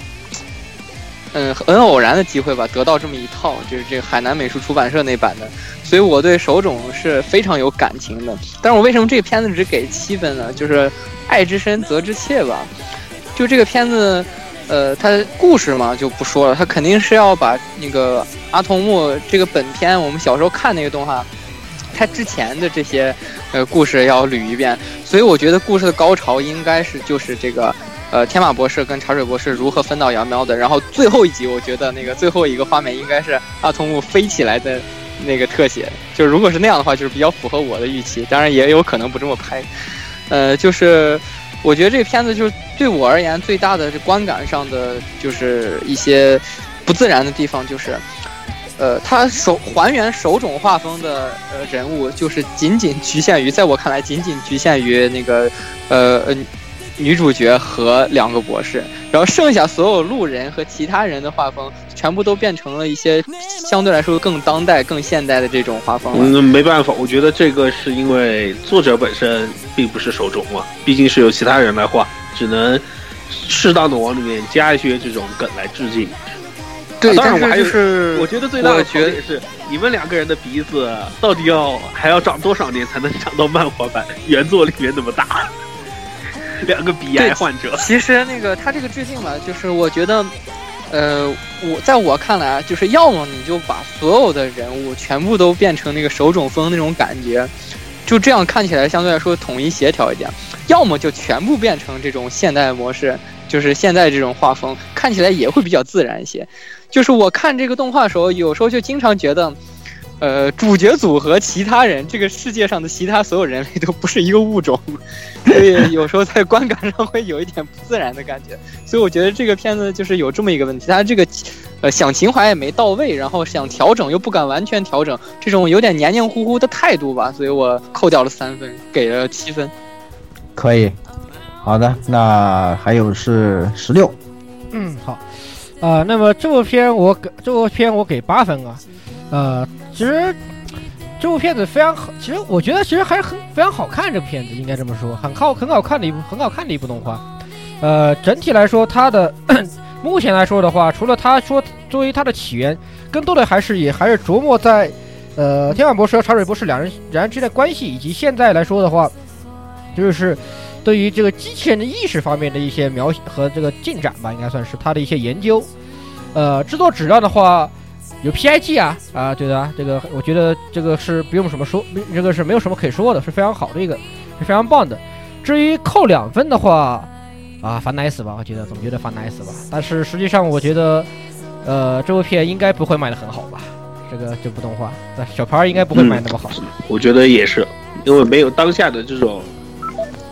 嗯，很偶然的机会吧，得到这么一套，就是这个海南美术出版社那版的，所以我对手冢是非常有感情的。但是我为什么这个片子只给七分呢？就是爱之深责之切吧。就这个片子，呃，它故事嘛就不说了，它肯定是要把那个阿童木这个本片我们小时候看那个动画，它之前的这些呃故事要捋一遍。所以我觉得故事的高潮应该是就是这个，呃，天马博士跟茶水博士如何分道扬镳的。然后最后一集，我觉得那个最后一个画面应该是阿童木飞起来的那个特写。就如果是那样的话，就是比较符合我的预期。当然也有可能不这么拍。呃，就是我觉得这个片子就是对我而言最大的这观感上的就是一些不自然的地方就是，呃，他手还原手冢画风的呃人物，就是仅仅局限于，在我看来，仅仅局限于那个呃呃女主角和两个博士，然后剩下所有路人和其他人的画风，全部都变成了一些相对来说更当代、更现代的这种画风。嗯，没办法，我觉得这个是因为作者本身并不是手冢嘛，毕竟是由其他人来画，只能适当的往里面加一些这种梗来致敬。对，啊当然我还有是就是我觉得最大的我觉得槽点是，你们两个人的鼻子到底要还要长多少年才能长到漫画版原作里面那么大？*laughs* 两个鼻癌患者，其实那个他这个致敬吧，就是我觉得，呃，我在我看来啊，就是要么你就把所有的人物全部都变成那个手冢风那种感觉，就这样看起来相对来说统一协调一点；要么就全部变成这种现代模式，就是现在这种画风，看起来也会比较自然一些。就是我看这个动画的时候，有时候就经常觉得。呃，主角组和其他人，这个世界上的其他所有人类都不是一个物种，所以有时候在观感上会有一点不自然的感觉。所以我觉得这个片子就是有这么一个问题，它这个呃想情怀也没到位，然后想调整又不敢完全调整，这种有点黏黏糊糊的态度吧，所以我扣掉了三分，给了七分。可以。好的，那还有是十六，嗯，好，啊、那么这部片我给这部片我给八分啊，呃，其实这部片子非常好，其实我觉得其实还是很非常好看，这部片子应该这么说，很好很好看的一部很好看的一部动画，呃，整体来说它的 *clears throat* 目前来说的话，除了它说作为它的起源，更多的还是也还是琢磨在呃天马博士和茶水博士两人两人之间的关系，以及现在来说的话，就是。对于这个机器人的意识方面的一些描写和这个进展吧，应该算是他的一些研究。呃，制作质量的话，有 PIG 啊啊，对的啊，这个我觉得这个是不用什么说，这个是没有什么可以说的，是非常好的一个，是非常棒的。至于扣两分的话，啊，烦 nice 吧，我觉得总觉得烦 nice 吧。但是实际上，我觉得，呃，这部片应该不会卖的很好吧？这个这部动画，在小牌应该不会卖那么好。我觉得也是，因为没有当下的这种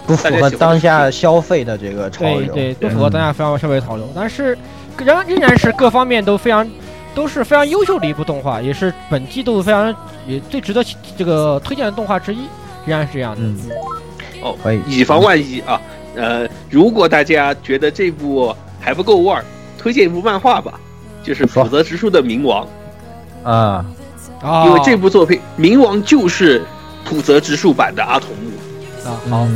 不符合当下消费的这个潮流。对对，不符合当下非常消费潮流，但是仍仍然是各方面都非常都是非常优秀的一部动画，也是本季度非常也最值得这个推荐的动画之一，仍然是这样的。嗯，哦可以，以防万一啊，呃，如果大家觉得这部还不够味儿，推荐一部漫画吧，就是说。浦泽直树的《冥王。啊，》，啊，因为这部作品《冥王》就是浦泽直树版的阿童木，啊好，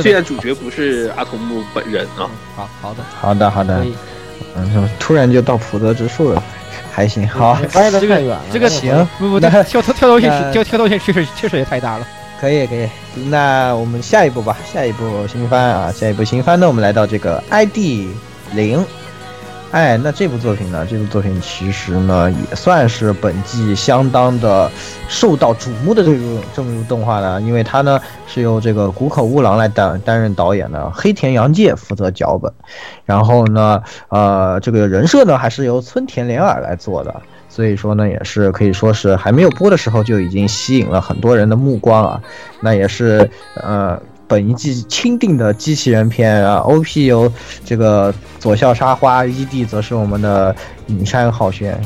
虽然主角不是阿童木本人啊。好好的，好的好的。嗯，怎么突然就到普泽直树了？还行，好，歪的太远了。这个行，不不，那这跳跳头线跳跳跳头线确实确实也太大了。可以可以。那我们下一步吧，下一步新番啊，下一步新番呢，我们来到这个 ID 零。哎，那这部作品呢？这部作品其实呢，也算是本季相当的受到瞩目的这部这么一部动画了，因为它呢是由这个谷口悟郎来担担任导演的，黑田洋介负责脚本，然后呢，呃，这个人设呢还是由村田莲尔来做的，所以说呢，也是可以说是还没有播的时候就已经吸引了很多人的目光啊。那也是呃本一季钦定的机器人片啊，OP 由这个左校沙花，ED 则是我们的影山浩轩。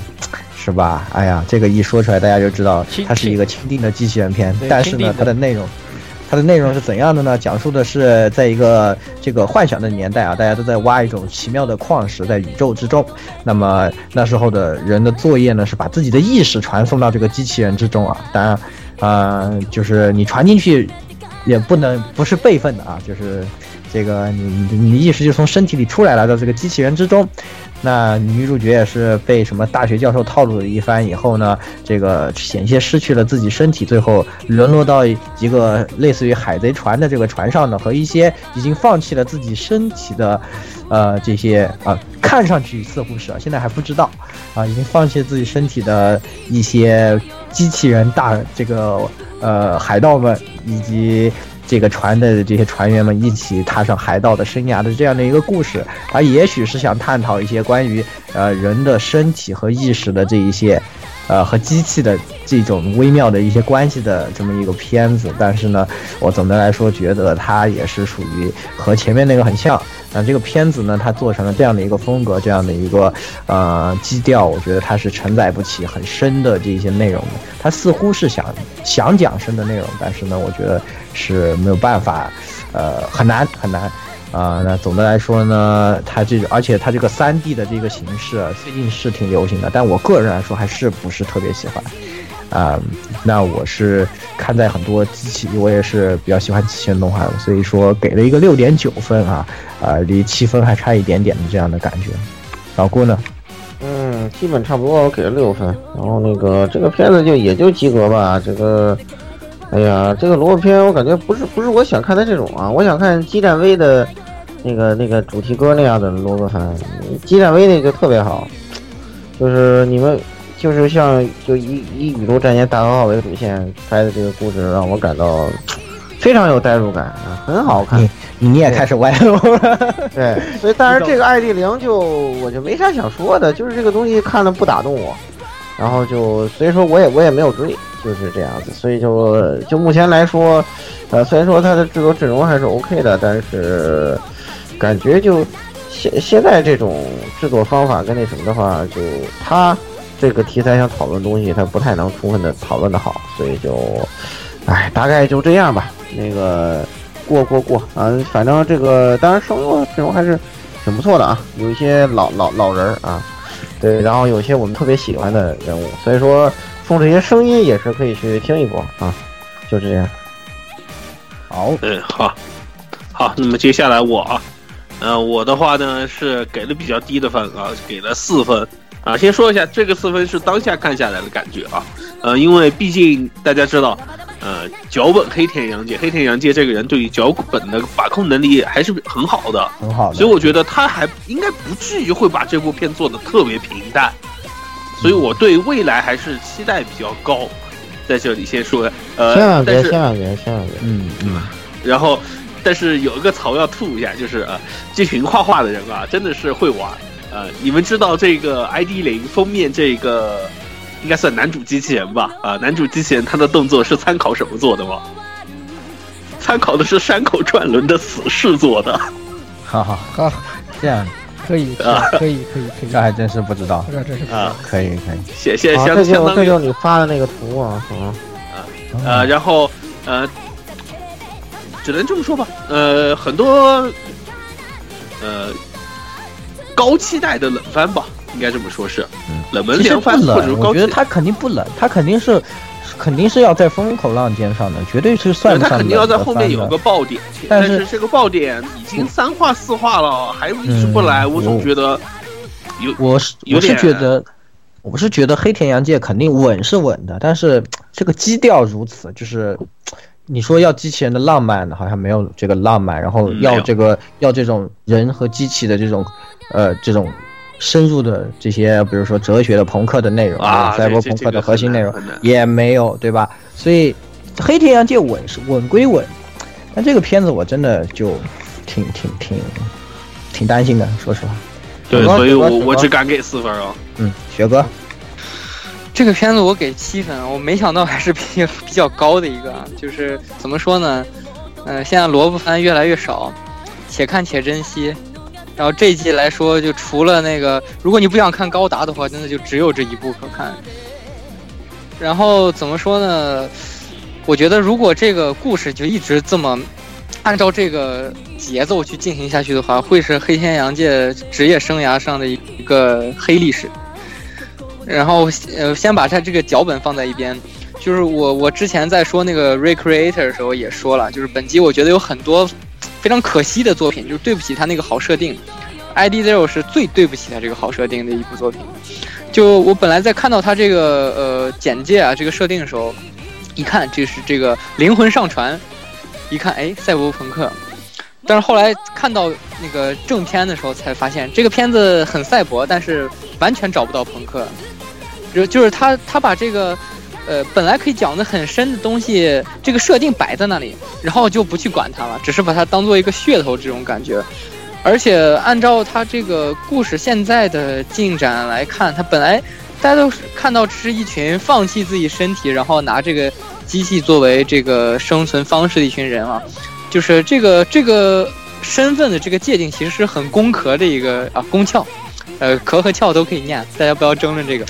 是吧？哎呀，这个一说出来，大家就知道它是一个钦定的机器人片。但是呢它的内容，它的内容是怎样的呢？讲述的是在一个这个幻想的年代啊，大家都在挖一种奇妙的矿石，在宇宙之中。那么那时候的人的作业呢，是把自己的意识传送到这个机器人之中啊。当然，呃，就是你传进去，也不能不是备份的啊，就是这个你你你的意识就从身体里出来了，到这个机器人之中。那女主角也是被什么大学教授套路了一番以后呢，这个险些失去了自己身体，最后沦落到一个类似于海贼船的这个船上呢，和一些已经放弃了自己身体的，呃，这些啊、看上去似乎是啊，现在还不知道啊，已经放弃自己身体的一些机器人大这个呃海盗们以及。这个船的这些船员们一起踏上海盗的生涯的这样的一个故事，而也许是想探讨一些关于呃人的身体和意识的这一些，呃和机器的这种微妙的一些关系的这么一个片子，但是呢，我总的来说觉得它也是属于和前面那个很像。那这个片子呢，它做成了这样的一个风格，这样的一个呃基调，我觉得它是承载不起很深的这些内容的。它似乎是想想讲深的内容，但是呢，我觉得是没有办法，呃，很难很难。啊、那总的来说呢，它这个，而且它这个三 D 的这个形式，最近是挺流行的，但我个人来说还是不是特别喜欢。啊、那我是看在很多机器，我也是比较喜欢机器人动画的，所以说给了一个六点九分啊，啊、离七分还差一点点的这样的感觉。老顾呢？嗯，基本差不多，我给了六分。然后那个这个片子就也就及格吧。这个，哎呀，这个萝卜片我感觉不是不是我想看的这种啊，我想看激战 V 的那个那个主题歌那样的萝卜番。激战 V 那个特别好，就是你们就是像就以以宇宙战舰大和号为主线拍的这个故事，让我感到非常有代入感啊，很好看。你你也开始歪楼了。对，所以但是这个 ID 零就我就没啥想说的，就是这个东西看了不打动我，然后就所以说我也我也没有追，就是这样子，所以就就目前来说，呃，虽然说它的制作阵容还是 OK 的，但是感觉就现现在这种制作方法跟那什么的话，就它这个题材想讨论东西，它不太能充分的讨论的好，所以就，哎，大概就这样吧，那个。过过过啊，反正这个当然声优阵容还是挺不错的啊，有一些老老老人啊，对，然后有一些我们特别喜欢的人物，所以说冲这些声音也是可以去听一波啊，就这样。好，嗯，好，好，那么接下来我啊，呃，我的话呢是给了比较低的分啊，给了四分啊。先说一下，这个四分是当下看下来的感觉啊，呃，因为毕竟大家知道，呃，脚本黑田洋介，黑田洋介这个人对于脚本的把控能力还是很好的，很好的。所以我觉得他还应该不至于会把这部片做的特别平淡，所以我对未来还是期待比较高。在这里先说，呃，千万别，但是千万别，千万别。嗯嗯，然后，但是有一个槽要吐一下，就是呃，这群画画的人啊，真的是会玩。呃，你们知道这个 ID 零封面这个应该算男主机器人吧？啊、男主机器人他的动作是参考什么做的吗？参考的是山口转轮的死侍做的。好好，好，这样可以，啊可以，可以，可以，这还真是不知道。这真是不啊，可以可以，现现啊，相这就这相当于就你发的那个图啊，啊，呃，然后呃，只能这么说吧。呃，很多呃高期待的冷番吧，应该这么说是，嗯冷门其实不凉番或者，高期待。我觉得他肯定不冷，他肯定是肯定是要在风口浪尖上的，绝对是算他肯定要在后面有一个爆点，但是这个爆点已经三话四话了，还一直不来，嗯我总觉得有我是我是觉得，我是觉得黑田洋介肯定稳是稳的，但是这个基调如此，就是你说要机器人的浪漫，好像没有这个浪漫，然后要这个要这种人和机器的这种呃这种深入的这些，比如说哲学的朋克的内容啊赛博朋克的核心内容也没有，对吧？所以黑田洋界稳是稳归稳，但这个片子我真的就挺挺挺挺担心的，说实话。对，所以我我只敢给四分哦。嗯，学哥，这个片子我给七分，我没想到还是比 *laughs* 比较高的一个，就是怎么说呢？呃，现在萝卜番越来越少，且看且珍惜。然后这一季来说，就除了那个，如果你不想看高达的话，真的就只有这一部可看。然后怎么说呢？我觉得如果这个故事就一直这么按照这个节奏去进行下去的话，会是黑天洋界职业生涯上的一个黑历史。然后呃，先把他这个脚本放在一边，就是我我之前在说那个 Recreator 的时候也说了，就是本集我觉得有很多非常可惜的作品，就是对不起他那个好设定。ID Zero 是最对不起他这个好设定的一部作品。就我本来在看到他这个呃简介啊这个设定的时候，一看这是这个灵魂上传，一看哎赛博朋克，但是后来看到那个正片的时候才发现这个片子很赛博，但是完全找不到朋克。就就是他他把这个，呃，本来可以讲的很深的东西，这个设定摆在那里，然后就不去管它了，只是把它当做一个噱头这种感觉。而且按照他这个故事现在的进展来看，他本来大家都看到这是一群放弃自己身体，然后拿这个机器作为这个生存方式的一群人啊，就是这个这个身份的这个界定其实是很工壳的一个啊工壳。呃，壳和壳都可以念，大家不要争论这个。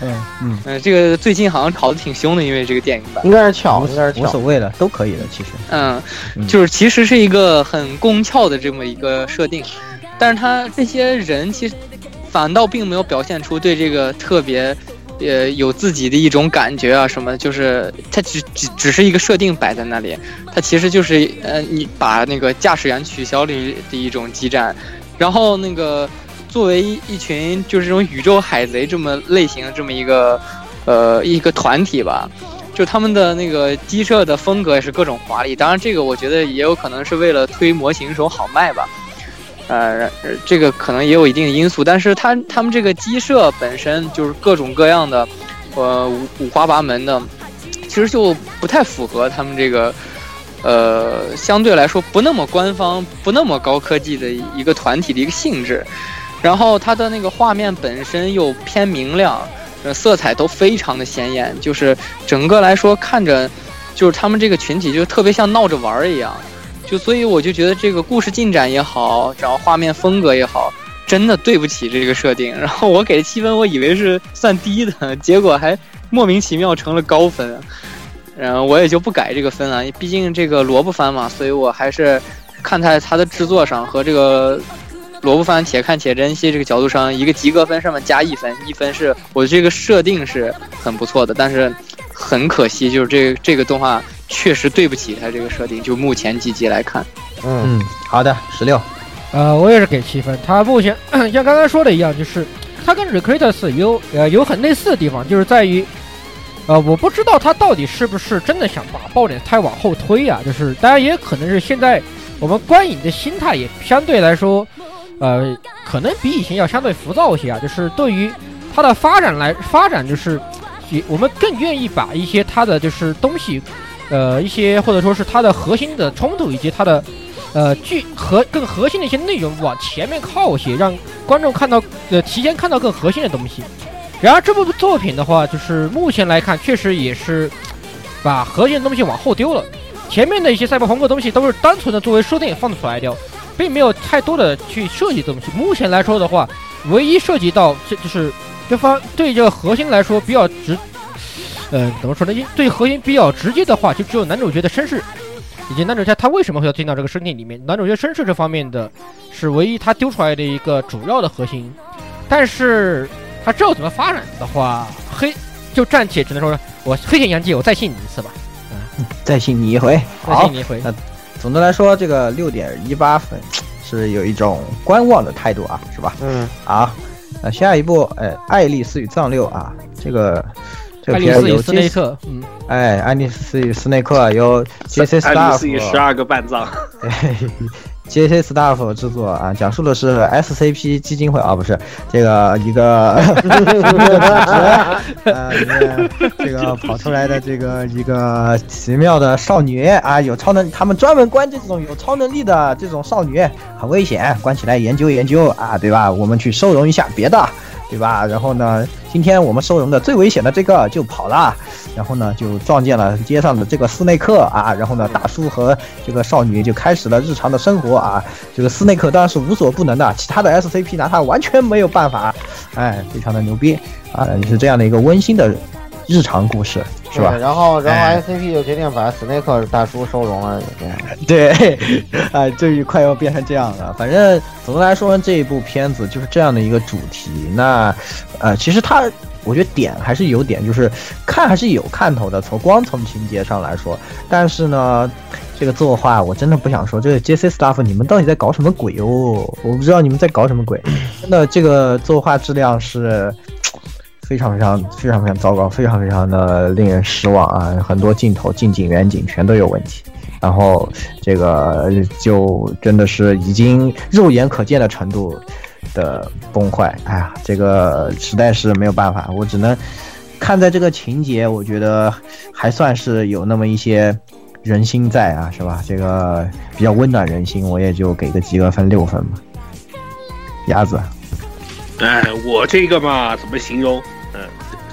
嗯 *laughs* 嗯，呃，这个最近好像吵得挺凶的，因为这个电影版。应该是巧，无应该是巧无所。谓了，都可以的，其实。嗯嗯，就是其实是一个很工壳的这么一个设定，但是他这些人其实反倒并没有表现出对这个特别，呃，有自己的一种感觉啊什么，就是他只只只是一个设定摆在那里，他其实就是呃，你把那个驾驶员取消了的一种激战，然后那个作为一群就是这种宇宙海贼这么类型的这么一个呃一个团体吧，就他们的那个机设的风格也是各种华丽，当然这个我觉得也有可能是为了推模型手好卖吧，呃，这个可能也有一定的因素，但是他他们这个机设本身就是各种各样的，呃五五花八门的，其实就不太符合他们这个。呃，相对来说不那么官方、不那么高科技的一个团体的一个性质，然后它的那个画面本身又偏明亮，呃，色彩都非常的鲜艳，就是整个来说看着，就是他们这个群体就特别像闹着玩儿一样，就所以我就觉得这个故事进展也好，然后画面风格也好，真的对不起这个设定。*laughs* 然后我给的七分，我以为是算低的，*laughs* 结果还莫名其妙成了高分。然后我也就不改这个分了，毕竟这个萝卜番嘛，所以我还是看在它的制作上和这个萝卜番且看且珍惜这个角度上，一个及格分上面加一分，一分是我这个设定是很不错的，但是很可惜，就是这个这个动画确实对不起它这个设定，就目前几集来看，嗯，嗯，好的，十六。呃，我也是给七分。它目前 *coughs* 像刚才说的一样，就是它跟 Recruiters 有呃有很类似的地方，就是在于，呃，我不知道他到底是不是真的想把爆点太往后推啊？就是当然也可能是现在我们观影的心态也相对来说，呃，可能比以前要相对浮躁一些啊。就是对于它的发展来发展，就是也我们更愿意把一些它的就是东西，呃，一些或者说是它的核心的冲突以及它的。呃，剧核更核心的一些内容往前面靠一些，让观众看到呃提前看到更核心的东西。然而这部作品的话，就是目前来看，确实也是把核心的东西往后丢了。前面的一些赛博朋克东西都是单纯的作为设定放出来掉，并没有太多的去设计东西。目前来说的话，唯一涉及到这就是这方对这个核心来说比较直，呃，怎么说呢？对核心比较直接的话，就只有男主角的身世。以及男主角他为什么会要进到这个身体里面？男主角身世这方面的，是唯一他丢出来的一个主要的核心。但是他之后怎么发展的话，*laughs* 黑就暂且只能说，我黑田洋介，我再信你一次吧，再信你一回。再信，你一回。总的来说，这个六点一八分是有一种观望的态度啊，是吧？嗯，好，那下一步，呃，《爱丽丝与藏六》啊，这个这个爱丽片有丝与斯内特，嗯，哎，《爱丽丝与斯内克》有杰西爱丽丝与十二个半藏，*laughs* 哎 J.C. Staff 制作啊，讲述的是 SCP 基金会啊，不是这个一个呃，里面这个跑出来的这个一个奇妙的少女啊，有超能，他们专门关这种有超能力的这种少女，很危险，关起来研究研究啊，对吧？我们去收容一下别的，对吧？然后呢，今天我们收容的最危险的这个就跑了，然后呢就撞见了街上的这个斯内克啊，然后呢大叔和这个少女就开始了日常的生活啊。这个斯内克当然是无所不能的，其他的 SCP 拿他完全没有办法，哎，非常的牛逼啊，是这样的一个温馨的日常故事，是吧？然后，然哎后 SCP 就决定把史内克大叔收容了，这样。对，啊，*laughs* 终于快要变成这样了。反正总的来说，这一部片子就是这样的一个主题。那，呃，其实它，我觉得点还是有点，就是看还是有看头的。从光从情节上来说，但是呢，这个作画我真的不想说，这个 J.C. Staff 你们到底在搞什么鬼哦？我不知道你们在搞什么鬼。真的，这个作画质量是。非常非常非常非常糟糕，非常非常的令人失望啊！很多镜头、近景、远景全都有问题。然后这个就真的是已经肉眼可见的程度的崩坏，哎呀，这个实在是没有办法，我只能看在这个情节，我觉得还算是有那么一些人心在啊，是吧？这个比较温暖人心，我也就给个及格分六分吧。鸭子，哎，我这个嘛，怎么形容？嗯、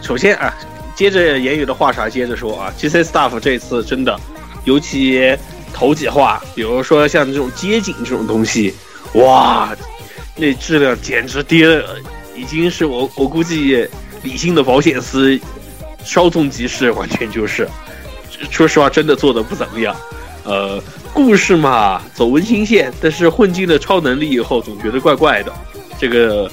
首先啊，接着言语的话茬接着说啊，GC Staff 这次真的，尤其头几话，比如说像这种街景这种东西，哇，那质量简直跌了，已经是我我估计理性的保险丝稍纵即逝，完全就是，说实话，真的做的不怎么样。呃，故事嘛，走温馨线，但是混进了超能力以后，总觉得怪怪的。这个，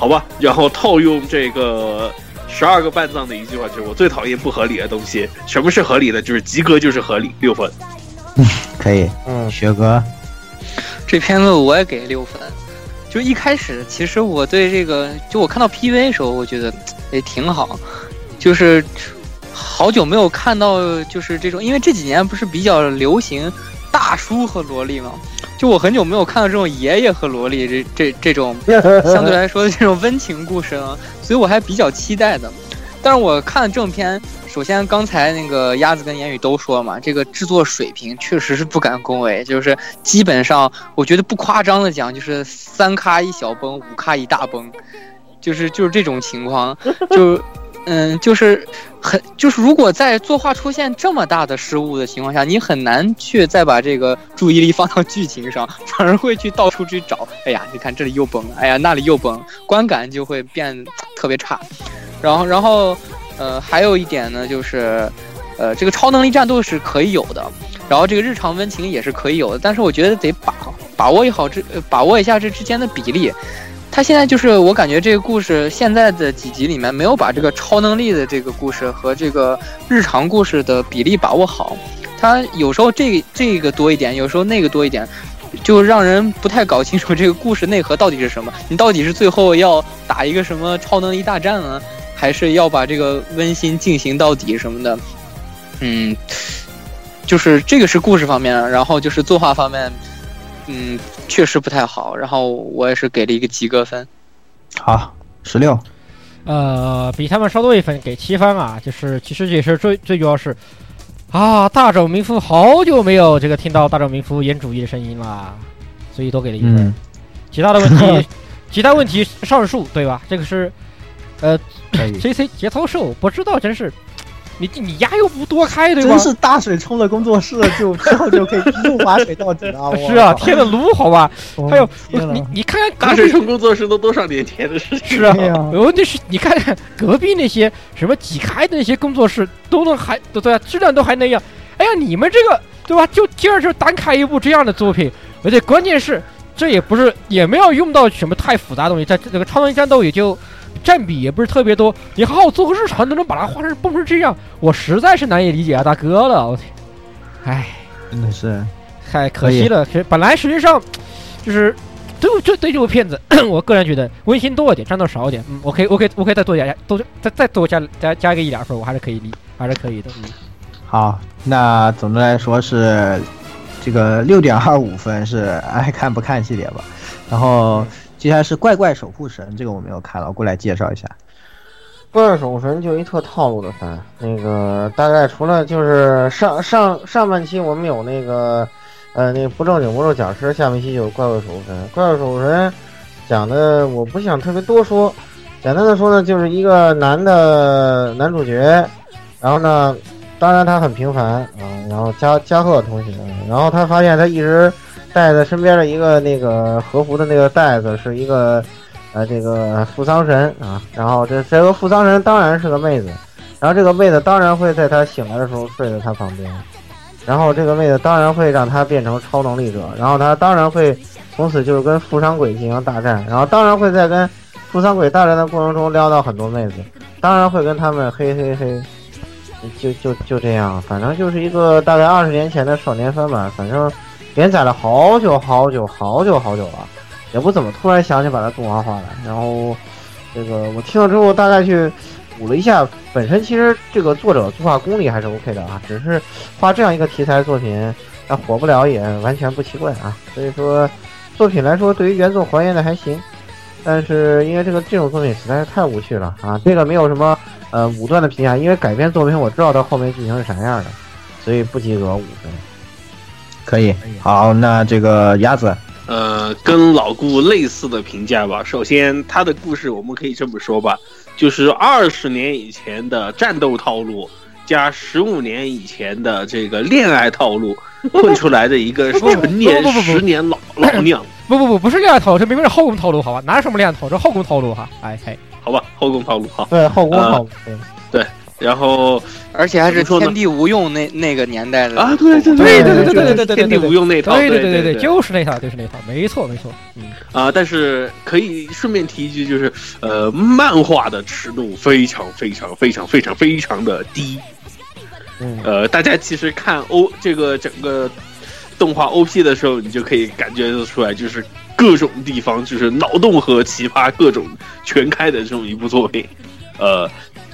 好吧，然后套用这个十二个半藏的一句话，就是我最讨厌不合理的东西。什么是合理的？就是及格就是合理，六分。可以，嗯，学哥，这片子我也给六分。就一开始，其实我对这个，就我看到 PV 的时候，我觉得也挺好，就是好久没有看到就是这种，因为这几年不是比较流行大叔和萝莉嘛，就我很久没有看到这种爷爷和萝莉这这这种 *laughs* 相对来说的这种温情故事了，所以我还比较期待的。但是我看正片，首先刚才那个鸭子跟言语都说嘛，这个制作水平确实是不敢恭维，就是基本上我觉得不夸张的讲，就是三咖一小崩，五咖一大崩，就是就是这种情况，就嗯就是很就是如果在作画出现这么大的失误的情况下，你很难去再把这个注意力放到剧情上，反而会去到处去找，哎呀，你看这里又崩，哎呀那里又崩，观感就会变特别差。然后，然后，呃，还有一点呢，就是，呃，这个超能力战斗是可以有的，然后这个日常温情也是可以有的，但是我觉得得把把握一好这、把握一下这之间的比例。他现在就是我感觉这个故事现在的几集里面没有把这个超能力的这个故事和这个日常故事的比例把握好，他有时候这这个多一点，有时候那个多一点。就让人不太搞清楚这个故事内核到底是什么。你到底是最后要打一个什么超能力大战呢，还是要把这个温馨进行到底什么的？嗯，就是这个是故事方面，然后就是作画方面，嗯，确实不太好。然后我也是给了一个及格分。好，十六，呃，比他们稍多一分，给七分啊。就是其实也是最最主要是啊，大冢明夫好久没有这个听到大冢明夫演主义的声音了，所以多给了一分。嗯，其他的问题，*laughs* 其他问题上述对吧？这个是呃，J C 节操瘦，不知道真是你你牙又不多开对吧真？是大水冲了工作室，就之后就可以一路划水到底了。*laughs* 是啊，贴了撸好吧？*laughs* 我还有你你看看大水冲工作室都多少年前的事情？是啊对呀，问题是你看看隔壁那些什么几开的那些工作室都能还对对啊，质量都还那样。哎呀，你们这个对吧？就今儿就单开一部这样的作品，而且关键是这也不是也没有用到什么太复杂的东西，在这个超能力战斗也就占比也不是特别多。你好好做个日常都能把它画成蹦成这样，我实在是难以理解啊，大哥了，我天，唉。真的是，太可惜了。其实本来实际上就是对对对这部片子，*clears throat* 我个人觉得温馨多一点，战斗少一点。嗯，我可以我可以我可以再多加多再再多加加加个一两分，我还是可以理，还是可以的。嗯，好，那总的来说是这个六点二五分是爱看不看系列吧。然后接下来是怪怪守护神，这个我没有看了，我过来介绍一下。怪怪守护神就一特套路的番，那个大概除了就是上上上半期我们有那个呃那个不正经魔兽讲师，下半期有怪怪守护神。怪怪守护神讲的我不想特别多说，简单的说呢，就是一个男的男主角，然后呢，当然他很平凡啊，然后加加贺同学，然后他发现他一直带在身边的一个那个和服的那个袋子是一个。呃，这个扶桑神啊，然后这这个扶桑神当然是个妹子，然后这个妹子当然会在他醒来的时候睡在他旁边，然后这个妹子当然会让他变成超能力者，然后他当然会从此就是跟富商鬼进行大战，然后当然会在跟富商鬼大战的过程中撩到很多妹子，当然会跟他们嘿嘿嘿，就就就这样，反正就是一个大概二十年前的少年番吧，反正连载了好久好久好久好久了。也不怎么突然想起把它动画化了，然后这个我听了之后大概去补了一下，本身其实这个作者作画功力还是 OK 的啊，只是画这样一个题材作品，那火不了也完全不奇怪啊。所以说作品来说，对于原作还原的还行，但是因为这个这种作品实在是太无趣了啊，这个没有什么呃武断的评价，因为改编作品我知道它后面剧情是啥样的，所以不及格五分。可以，好，那这个鸭子，呃，跟老顾类似的评价吧。首先，他的故事我们可以这么说吧，就是二十年以前的战斗套路，加十五年以前的这个恋爱套路 *laughs* 混出来的一个成年十年老老娘，不不不，不是恋爱套路，这明明是后宫套路，好吧？哪有什么恋爱套路，这后宫套路哈。哎嘿，好吧，后宫套路哈。对后宫啊套路，对然后而且还是说天地无用那那个年代的啊，对对对对对对对对对对天地无用那套，对对对对，对就是那套，就是那套，没错没错。嗯，啊，但是可以顺便提一句，就是呃，漫画的尺度非常非常非常非常非常的低。嗯呃，大家其实看 O 这个整个动画 OP 的时候，你就可以感觉得出来，就是各种地方就是脑洞和奇葩各种全开的这种一部作品。呃，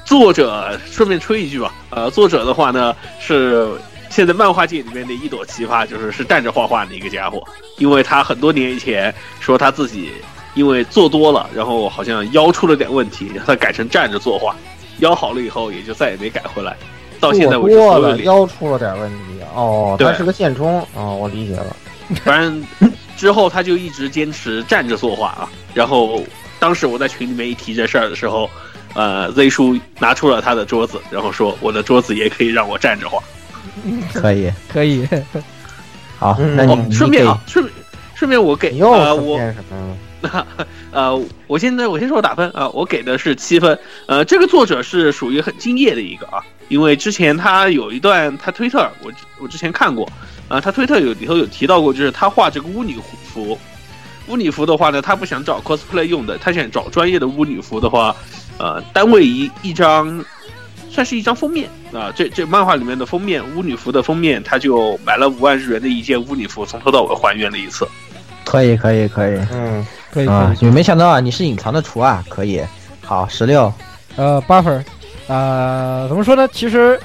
作者顺便吹一句吧，呃，作者的话呢是现在漫画界里面的一朵奇葩，就是是站着画画的一个家伙，因为他很多年以前说他自己因为做多了，然后好像腰出了点问题，让他改成站着作画，腰好了以后也就再也没改回来，到现在为止腰出了点问题。哦，对。他是个现充。哦，我理解了。*laughs* 反正之后他就一直坚持站着作画啊。然后当时我在群里面一提这事儿的时候，呃，Z 叔拿出了他的桌子，然后说我的桌子也可以让我站着画。*laughs* 可以。可以。*laughs* 好，嗯那你、哦，顺便啊，顺便顺便我给你又呃我？*laughs* 呃，我现在我先说打分啊、我给的是七分。呃，这个作者是属于很敬业的一个啊，因为之前他有一段他推特，我我之前看过，啊、他推特有里头有提到过，就是他画这个巫女服，巫女服的话呢，他不想找 cosplay 用的，他想找专业的巫女服的话，呃，单位一一张。算是一张封面啊，这这漫画里面的封面，巫女服的封面，他就买了五万日元的一件巫女服，从头到尾还原了一次。可以可以可以嗯，可以可以，。啊你没想到啊，你是隐藏的厨啊，可以。好，十六，呃，八分儿，呃，怎么说呢？其实，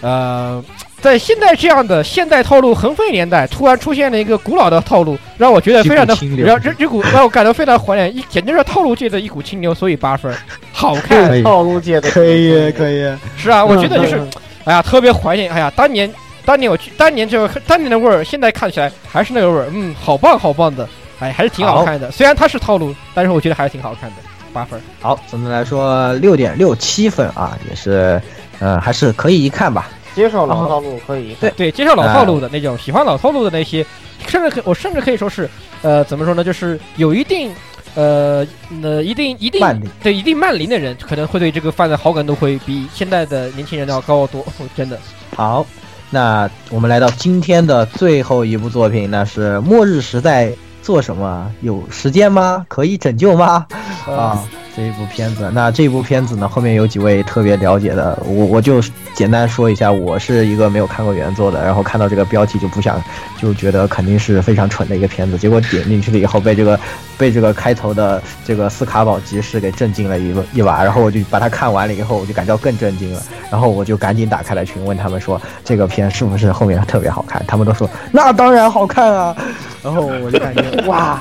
呃，在现在这样的现代套路横飞年代，突然出现了一个古老的套路，让我觉得非常的让这这股让我感到非常怀念，一简直是套路界的一股清流，所以八分，好看套路界的可以可以。是啊，我觉得就是，哎呀，特别怀念，哎呀，当年当年我去，当年这个当年的味儿，现在看起来还是那个味儿，嗯，好棒好棒的，哎，还是挺好看的。虽然它是套路，但是我觉得还是挺好看的，八分。好，总的来说六点六七分啊，也是，呃，还是可以一看吧。接受老套路可以。对对，接受老套路的那种，喜欢老套路的那些，甚至可我甚至可以说是，呃，怎么说呢，就是有一定，呃，呃，一定一定对一定慢龄的人，可能会对这个番的好感度会比现在的年轻人要高得多，*laughs* 真的。好，那我们来到今天的最后一部作品，那是《末日时代做什么？有时间吗？可以拯救吗？啊，这一部片子。那这部片子呢，后面有几位特别了解的，我我就简单说一下。我是一个没有看过原作的，然后看到这个标题就不想，就觉得肯定是非常蠢的一个片子。结果点进去了以后，被这个被这个开头的这个斯卡堡集市给震惊了一一把，然后我就把它看完了以后，我就感到更震惊了。然后我就赶紧打开了群，问他们说这个片是不是后面特别好看？他们都说那当然好看啊。然后我就感觉哇，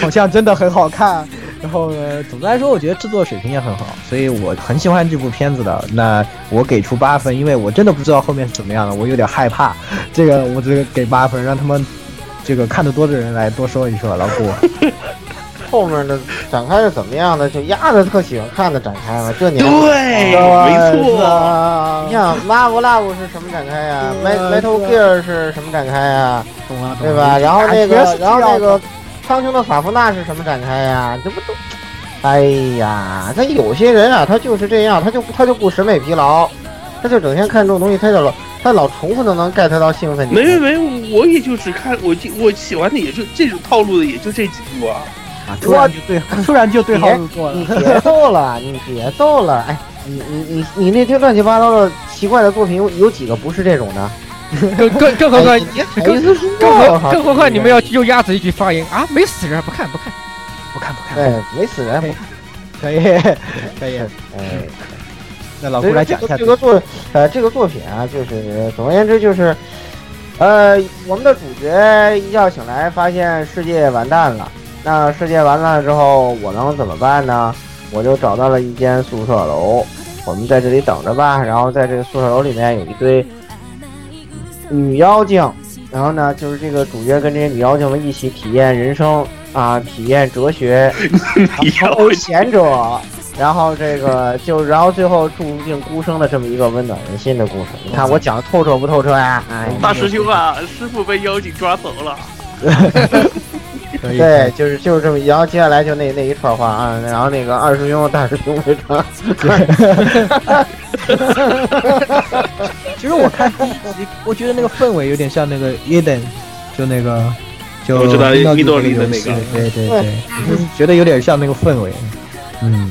好像真的很好看。然后呢，总的来说，我觉得制作水平也很好，所以我很喜欢这部片子的。那我给出八分，因为我真的不知道后面是怎么样的，我有点害怕。这个我这个给八分，让他们这个看得多的人来多说一说。老顾，后面的展开是怎么样的？就压着特喜欢看的展开嘛，这年对，没错。你想 Love Love 是什么展开呀对？Metal Gear 是什么展开呀？懂了对吧？然后那个，然后那那个苍穹的法夫纳是什么展开呀？这不都？哎呀，他有些人啊，他就是这样，他就他就不审美疲劳，他就整天看这种东西，他就老他老重复的能 get 到兴奋点。没没没，我也就只看我记我喜欢的也就这种套路的也就这几部啊。啊，突然就对，突然就对号入座了你。别逗了，你别逗了，哎，你你你你那些乱七八糟的奇怪的作品有有几个不是这种的？*laughs* 更更更何况更我何更何况你们要用鸭子一句发言啊，没死人，不看不看。不看不看，哎没死人，可以可以。哎。那老顾来讲一下这个作呃这个作品啊，就是总而言之就是，呃，我们的主角一觉醒来发现世界完蛋了。那世界完蛋了之后，我能怎么办呢？我就找到了一间宿舍楼，我们在这里等着吧。然后在这个宿舍楼里面有一堆女妖精，然后呢，就是这个主角跟这些女妖精们一起体验人生啊，体验哲学，成为贤者，然后这个就然后最后注定孤生的这么一个温暖人心的故事。你看我讲的透彻不透彻呀？哎，大师兄啊，师傅被妖精抓走了。*laughs* 对，就是就是这么，然后接下来就那那一串话啊，然后那个二师兄、大师兄非常，*laughs* 其实我看第一集，我觉得那个氛围有点像那个 Eden，就那个，就我知道英伊多林的那个对对对，就是觉得有点像那个氛围。嗯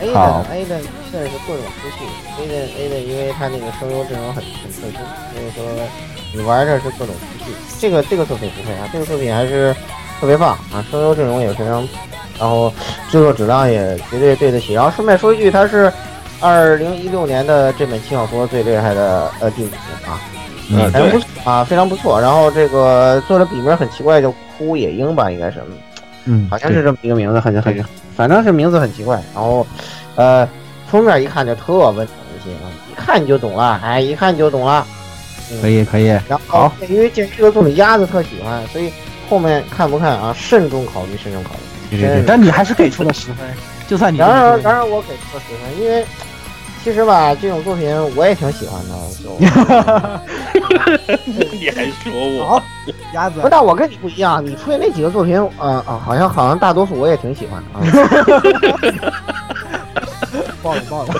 ，A 好的 A 的现在是各种出戏，A 的 A 的，因为他那个声优阵容很很特殊，所以说你玩着是各种出戏。这个这个作品不会啊，这个作品还是特别棒啊，声优阵容也非常，然后制作质量也绝对对得起。然后顺便说一句，它是二零一六年的这本轻小说最厉害的呃第五名啊。嗯，非常不对，错啊，非常不错。然后这个作者笔名很奇怪，叫枯野樱吧，应该是，嗯，好像是这么一个名字，很很，反正是名字很奇怪。然后，呃，封面一看就特温暖人心啊，一看你就懂了，哎，一看你就懂了。可以可以。然后好，鉴于鉴于这个作品鸭子特喜欢，所以后面看不看啊，慎重考虑，慎重考虑。对对对，但你还是给出了十分，就算你当然而，然而我给出了十分，因为其实吧，这种作品我也挺喜欢的，就。*laughs* 你还说我？鸭子不，但我跟你不一样，你出的那几个作品，啊、啊，好像好像大多数我也挺喜欢的啊。爆 *laughs* 了爆了。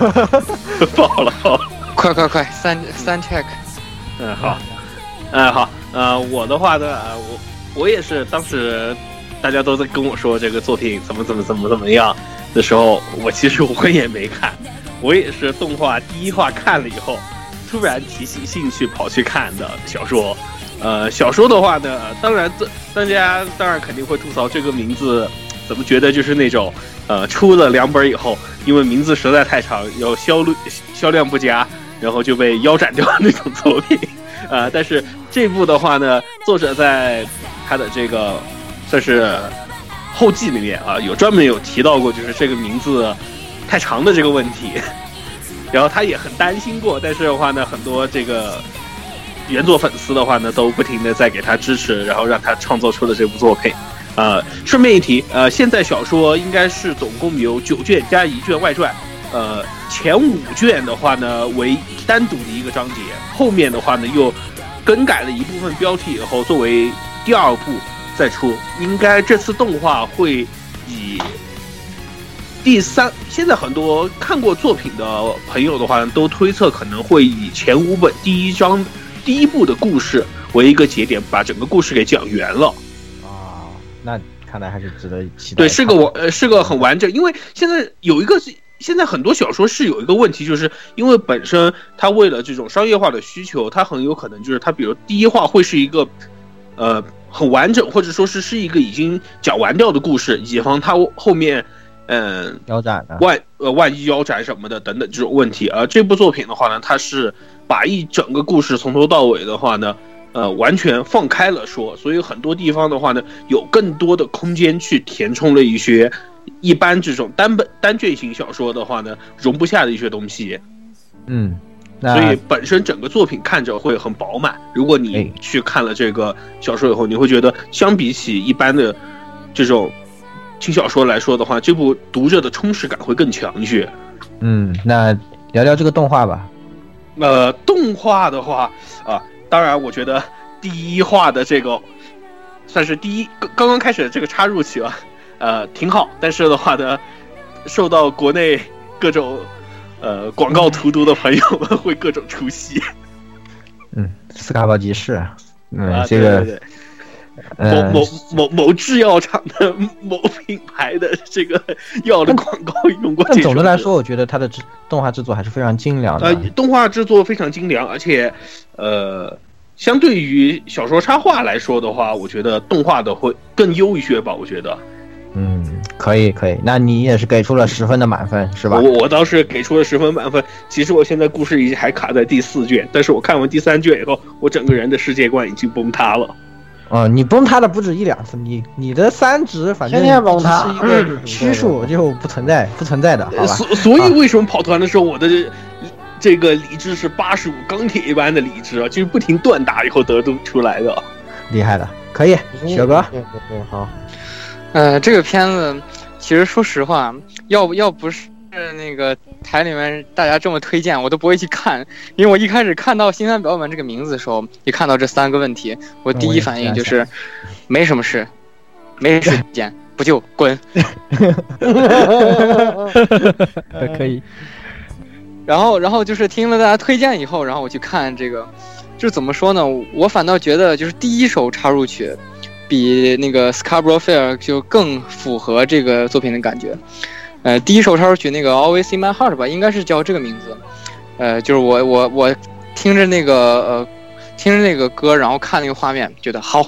爆了！*laughs* 爆了快快快，三三 check，嗯，好，嗯，好，呃，我的话呢，呃我我也是当时大家都在跟我说这个作品怎么怎么怎么怎么样的时候，我其实我也没看，我也是动画第一话看了以后，突然提起兴趣跑去看的小说。呃，小说的话呢，当然大家当然肯定会吐槽这个名字，怎么觉得就是那种呃出了两本以后，因为名字实在太长，有销路销量不佳，然后就被腰斩掉那种作品。呃，但是这部的话呢，作者在他的这个算是后记里面啊，有专门有提到过，就是这个名字太长的这个问题。*laughs* 然后他也很担心过，但是的话呢，很多这个原作粉丝的话呢，都不停的在给他支持，然后让他创作出了这部作品。呃，顺便一提，呃，现在小说应该是总共有九卷加一卷外传，呃，前五卷的话呢为单独的一个章节，后面的话呢又更改了一部分标题以后，作为第二部再出。应该这次动画会以第三，现在很多看过作品的朋友的话，都推测可能会以前五本第一章第一部的故事为一个节点，把整个故事给讲圆了。啊，那看来还是值得期待。对，是个完呃是个很完整，因为现在有一个是现在很多小说是有一个问题，就是因为本身它为了这种商业化的需求，它很有可能就是它比如第一话会是一个呃很完整，或者说是是一个已经讲完掉的故事，以防它后面嗯、腰斩的。万呃万一腰斩什么的等等这种问题。而这部作品的话呢，它是把一整个故事从头到尾的话呢，呃，完全放开了说，所以很多地方的话呢，有更多的空间去填充了一些一般这种单本单卷型小说的话呢容不下的一些东西。嗯，所以本身整个作品看着会很饱满。如果你哎去看了这个小说以后，你会觉得相比起一般的这种轻小说来说的话，这部读者的充实感会更强一些。嗯，那聊聊这个动画吧。呃，动画的话啊，当然我觉得第一话的这个算是第一刚刚刚开始的这个插入期吧，呃，挺好。但是的话呢，受到国内各种呃广告荼毒的朋友们 *laughs* 会各种出戏。嗯，斯卡宝集市。嗯，啊，这个对对对呃某，某某某制药厂的某品牌的这个 *laughs* 药的广告用过这但总的来说，我觉得它的制动画制作还是非常精良的。呃，动画制作非常精良，而且呃，相对于小说插画来说的话，我觉得动画的会更优一些吧。我觉得，嗯，可以可以，那你也是给出了十分的满分是吧？我我倒是给出了十分满分。其实我现在故事已经还卡在第四卷，但是我看完第三卷以后，我整个人的世界观已经崩塌了。哦，你崩塌的不止一两次，你你的三值反正天天崩塌是一个虚数，就不存在不存在的，好吧？所所以为什么跑团的时候我的这个理智是八十五钢铁一般的理智啊，就是不停锻打以后得出出来的。厉害的，可以，雪哥，对对对，好，呃，这个片子其实说实话，要不要不是那个台里面大家这么推荐，我都不会去看，因为我一开始看到《新三表本》这个名字的时候，一看到这三个问题，我第一反应就是没什么事，没时间，不就滚。可以。然后，然后就是听了大家推荐以后，然后我去看这个，就是怎么说呢？我反倒觉得就是第一首插入曲，比那个《Scarborough Fair》就更符合这个作品的感觉。呃，第一首插曲那个《Always in My Heart》吧，应该是叫这个名字。呃，就是我我我听着那个呃听着那个歌，然后看那个画面，觉得好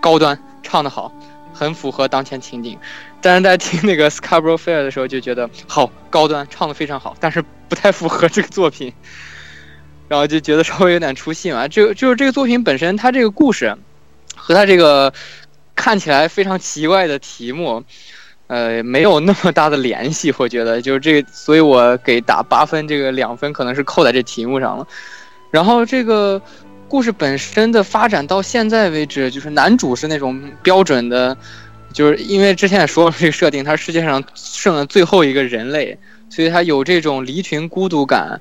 高端，唱得好，很符合当前情景。但是在听那个《Scarborough Fair》的时候，就觉得好高端，唱得非常好，但是不太符合这个作品，然后就觉得稍微有点出戏嘛。就就是这个作品本身，它这个故事和它这个看起来非常奇怪的题目，呃，没有那么大的联系。*laughs* 我觉得就是这个，所以我给打八分，这个两分可能是扣在这题目上了。然后这个故事本身的发展到现在为止，就是男主是那种标准的。就是因为之前也说了这个设定，他世界上剩了最后一个人类，所以他有这种离群孤独感。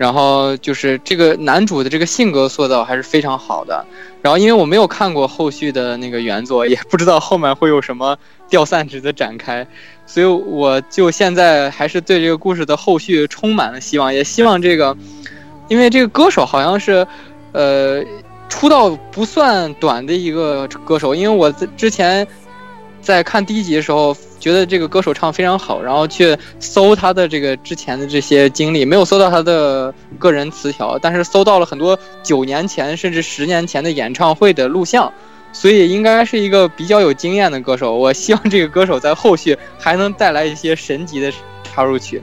然后就是这个男主的这个性格塑造还是非常好的。然后因为我没有看过后续的那个原作，*laughs* 也不知道后面会有什么掉散值的展开，所以我就现在还是对这个故事的后续充满了希望，也希望这个，因为这个歌手好像是，呃，出道不算短的一个歌手，因为我在之前。在看第一集的时候，觉得这个歌手唱非常好，然后去搜他的这个之前的这些经历，没有搜到他的个人词条，但是搜到了很多九年前甚至十年前的演唱会的录像，所以应该是一个比较有经验的歌手。我希望这个歌手在后续还能带来一些神级的插入曲。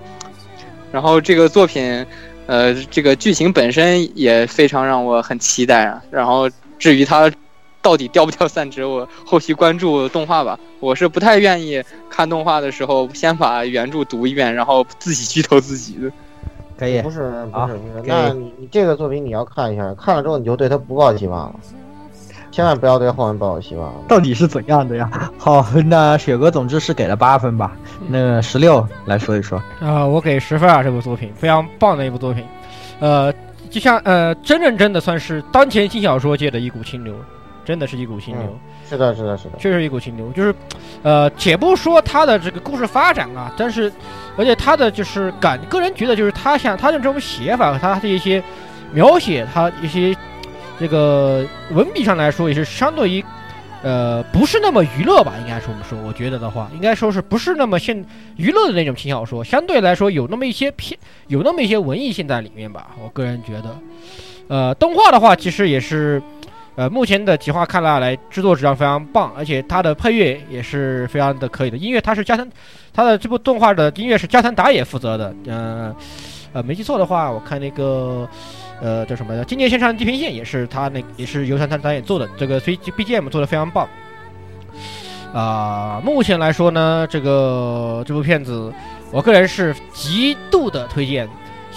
然后这个作品，呃，这个剧情本身也非常让我很期待啊。然后至于他。到底掉不掉散值？我后续关注动画吧。我是不太愿意看动画的时候先把原著读一遍，然后自己剧透自己的。可以，不是不是不是，那你你这个作品你要看一下，看了之后你就对他不抱希望了，千万不要对后面抱有希望。到底是怎样的呀？*laughs* 好，那雪哥总之是给了八分吧。那十六来说一说啊，我给十分啊，这部作品非常棒的一部作品，呃，就像呃，真认真的算是当前轻小说界的一股清流。真的是一股清流，是的，是的，是的，确实一股清流。就是，呃，且不说他的这个故事发展啊，但是，而且他的就是感，个人觉得就是他像他的这种写法和他的一些描写，他一些这个文笔上来说，也是相对于，呃，不是那么娱乐吧？应该说我们说，我觉得的话，应该说是不是那么现娱乐的那种轻小说，相对来说有那么一些偏，有那么一些文艺性在里面吧？我个人觉得，呃，动画的话，其实也是。呃，目前的企划看下来，制作质量非常棒，而且它的配乐也是非常的可以的。音乐它是加藤，它的这部动画的音乐是加藤达也负责的。嗯，呃，没记错的话，我看那个，呃，叫什么？今年线上地平线也是他那也是由他他导演做的。这个所以 BGM 做的非常棒。啊，目前来说呢，这个这部片子，我个人是极度的推荐。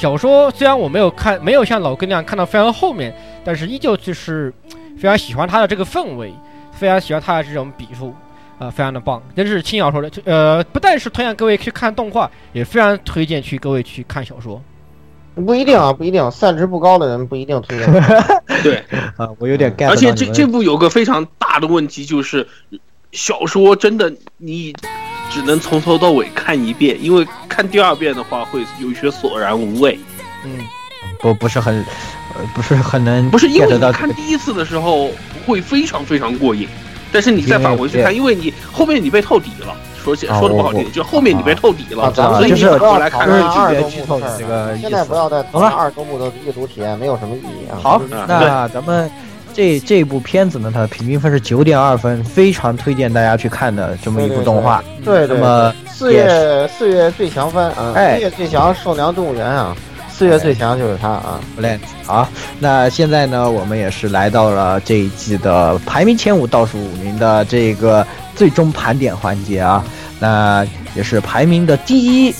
小说虽然我没有看，没有像老哥那样看到非常后面，但是依旧就是。非常喜欢他的这个氛围，非常喜欢他的这种笔触，啊，非常的棒，真是轻小说的。呃，不但是推荐各位去看动画，也非常推荐去各位去看小说。不一定啊，不一定，散值不高的人不一定推荐。*laughs* 对 *laughs* 啊，我有点 get。而且这这部有个非常大的问题，就是小说真的你只能从头到尾看一遍，因为看第二遍的话会有些索然无味。嗯，不不是很。呃，不是很能，不是因为你看第一次的时候会非常非常过瘾，但是你再返回去看，因为你后面你被透底了，说起说的不好听，就后面你被透底了，所以你后来看二周剧透这个现在不要再好了，二周目的阅读体验没有什么意义啊。好，那咱们这这部片子呢，它的平均分是九点二分，非常推荐大家去看的这么一部动画。对，那么四月四月最强番啊，四月最强兽娘动物园啊。四月最强就是他啊 b l a n 好，那现在呢，我们也是来到了这一季的排名前五、倒数五名的这个最终盘点环节啊。那也是排名的第一，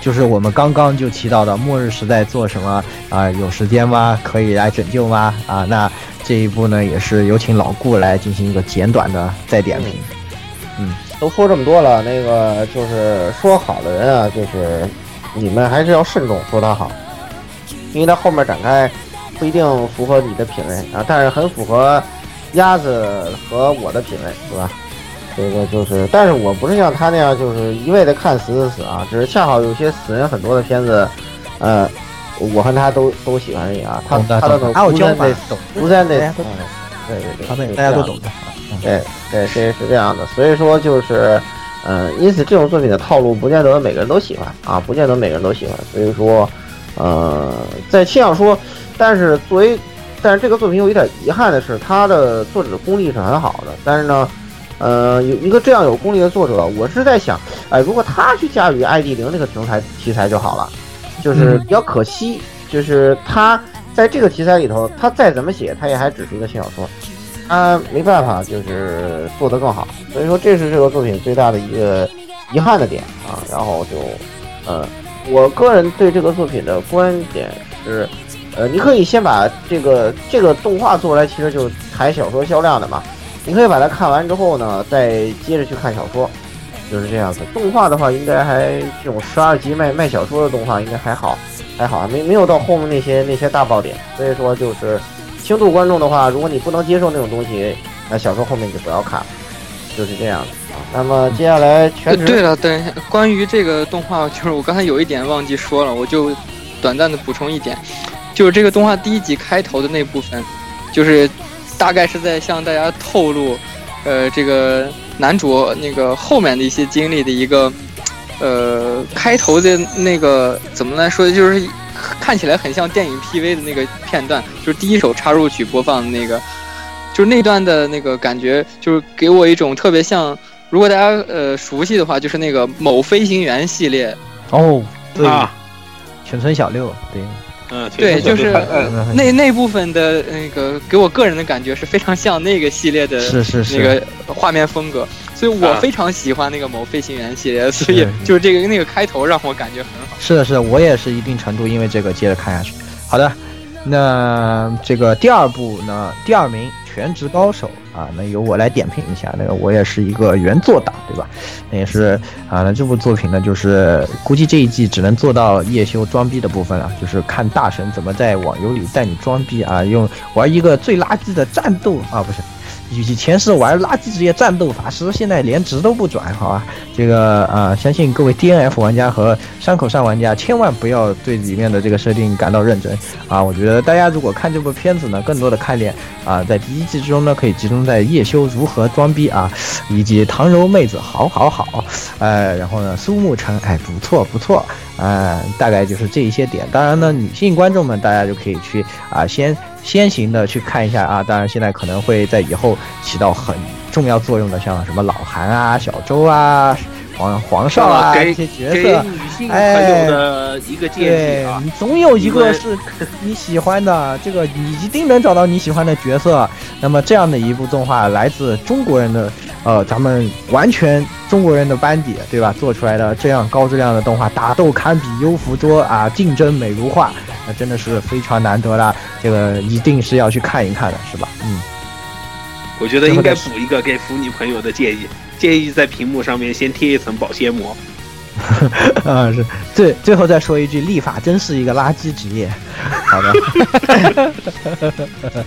就是我们刚刚就提到的末日时代做什么啊、有时间吗？可以来拯救吗？啊，那这一部呢，也是有请老顾来进行一个简短的再点评。都说这么多了，那个就是说好的人啊，就是你们还是要慎重说他好，因为他后面展开不一定符合你的品味啊，但是很符合鸭子和我的品味，是吧？这个就是，但是我不是像他那样，就是一味的看死死死啊，只是恰好有些死人很多的片子，呃，我和他都都喜欢而已啊，他他的那种懂的还有对对对，大家都懂的。对。对，是是这样的，所以说就是，嗯、因此这种作品的套路不见得每个人都喜欢啊，不见得每个人都喜欢，所以说，呃，在轻小说，但是作为，但是这个作品有一点遗憾的是，它的作者的功力是很好的，但是呢，呃，有一个这样有功力的作者，我是在想，哎，如果他去驾驭 ID 零这个题材题材就好了，就是比较可惜，就是他在这个题材里头，他再怎么写，他也还只是一个轻小说。他没办法，就是做得更好，所以说这是这个作品最大的一个遗憾的点啊。然后就，呃，我个人对这个作品的观点是，呃，你可以先把这个这个动画做出来，其实就是抬小说销量的嘛。你可以把它看完之后呢，再接着去看小说，就是这样子。动画的话，应该还这种十二集卖卖小说的动画应该还好，还好啊，没没有到后面那些那些大爆点。所以说就是。轻度观众的话，如果你不能接受那种东西，那小说后面就不要看了，就是这样的啊。那么接下来全对了，对，关于这个动画，就是我刚才有一点忘记说了，我就短暂的补充一点，就是这个动画第一集开头的那部分，就是大概是在向大家透露，呃，这个男主那个后面的一些经历的一个，呃，开头的那个怎么来说，就是看起来很像电影 PV 的那个片段，就是第一首插入曲播放的那个，就是那段的那个感觉，就是给我一种特别像。如果大家呃熟悉的话，就是那个某飞行员系列，哦，对，啊，全村小六，对，嗯，对，就是呃那那部分的那个给我个人的感觉是非常像那个系列的是是是，那个画面风格，所以我啊非常喜欢那个某飞行员系列，所以就是这个那个开头让我感觉很好。是的，是的，我也是一定程度因为这个接着看下去。好的，那这个第二部呢，第二名《全职高手》啊，那由我来点评一下。那个我也是一个原作党，对吧？那也是啊，那这部作品呢，就是估计这一季只能做到叶修装逼的部分了，就是看大神怎么在网游里带你装逼啊，用玩一个最垃圾的战斗啊，不是。以前是玩垃圾职业战斗法师，现在连职都不转，好吧？这个啊、相信各位 DNF 玩家和山口上玩家千万不要对里面的这个设定感到认真啊！我觉得大家如果看这部片子呢，更多的看点啊，在第一季之中呢，可以集中在叶修如何装逼啊，以及唐柔妹子好好好，哎，然后呢，苏沐橙哎不错不错，啊，大概就是这一些点。当然呢，女性观众们大家就可以去啊先。先行的去看一下啊，当然现在可能会在以后起到很重要作用的，像什么老韩啊、小周啊、皇皇少啊这些角色，女性朋友的一个建议对啊，你总有一个是你喜欢的，这个你一定能找到你喜欢的角色。那么这样的一部动画，来自中国人的，呃，咱们完全中国人的班底，对吧？做出来的这样高质量的动画，打斗堪比优芙桌啊，竞争美如画，那真的是非常难得啦。这个一定是要去看一看的，是吧？嗯，我觉得应该补一个给腐女朋友的建议，建议在屏幕上面先贴一层保鲜膜。*laughs* 啊是。最最后再说一句，立法真是一个垃圾职业。好的。*laughs*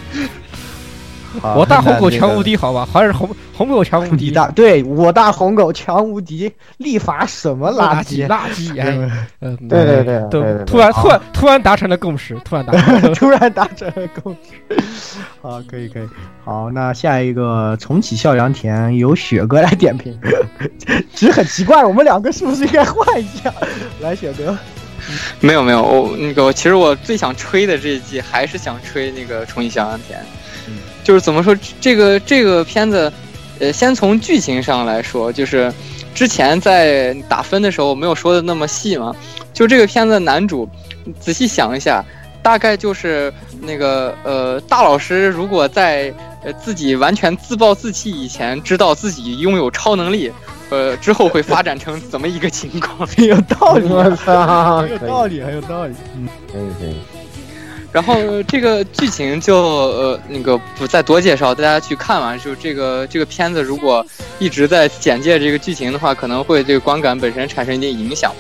好我大红狗强无敌，好吧？还是红红狗强无敌，大对我大红狗强无敌，立法什么垃圾？垃圾，*laughs* 哎，嗯，对对对都突然突然突然达成了共识，突然达成了共识。突然达成了共识。*laughs* 好，可以可以。好，那下一个重启笑良田由雪哥来点评，*laughs* 只是很奇怪，我们两个是不是应该换一下？来，雪哥。没有没有，我那个其实我最想吹的这一季还是想吹那个《重启小羊田》，嗯就是怎么说这个这个片子，呃，先从剧情上来说，就是之前在打分的时候没有说的那么细嘛，就这个片子的男主，仔细想一下，大概就是那个呃大老师如果在呃自己完全自暴自弃以前，知道自己拥有超能力，呃之后会发展成怎么一个情况。有道理，我操，很有道理，很有道理。嗯可以可以。然后这个剧情就呃那个不再多介绍，大家去看完。就这个这个片子，如果一直在简介这个剧情的话，可能会对观感本身产生一定影响。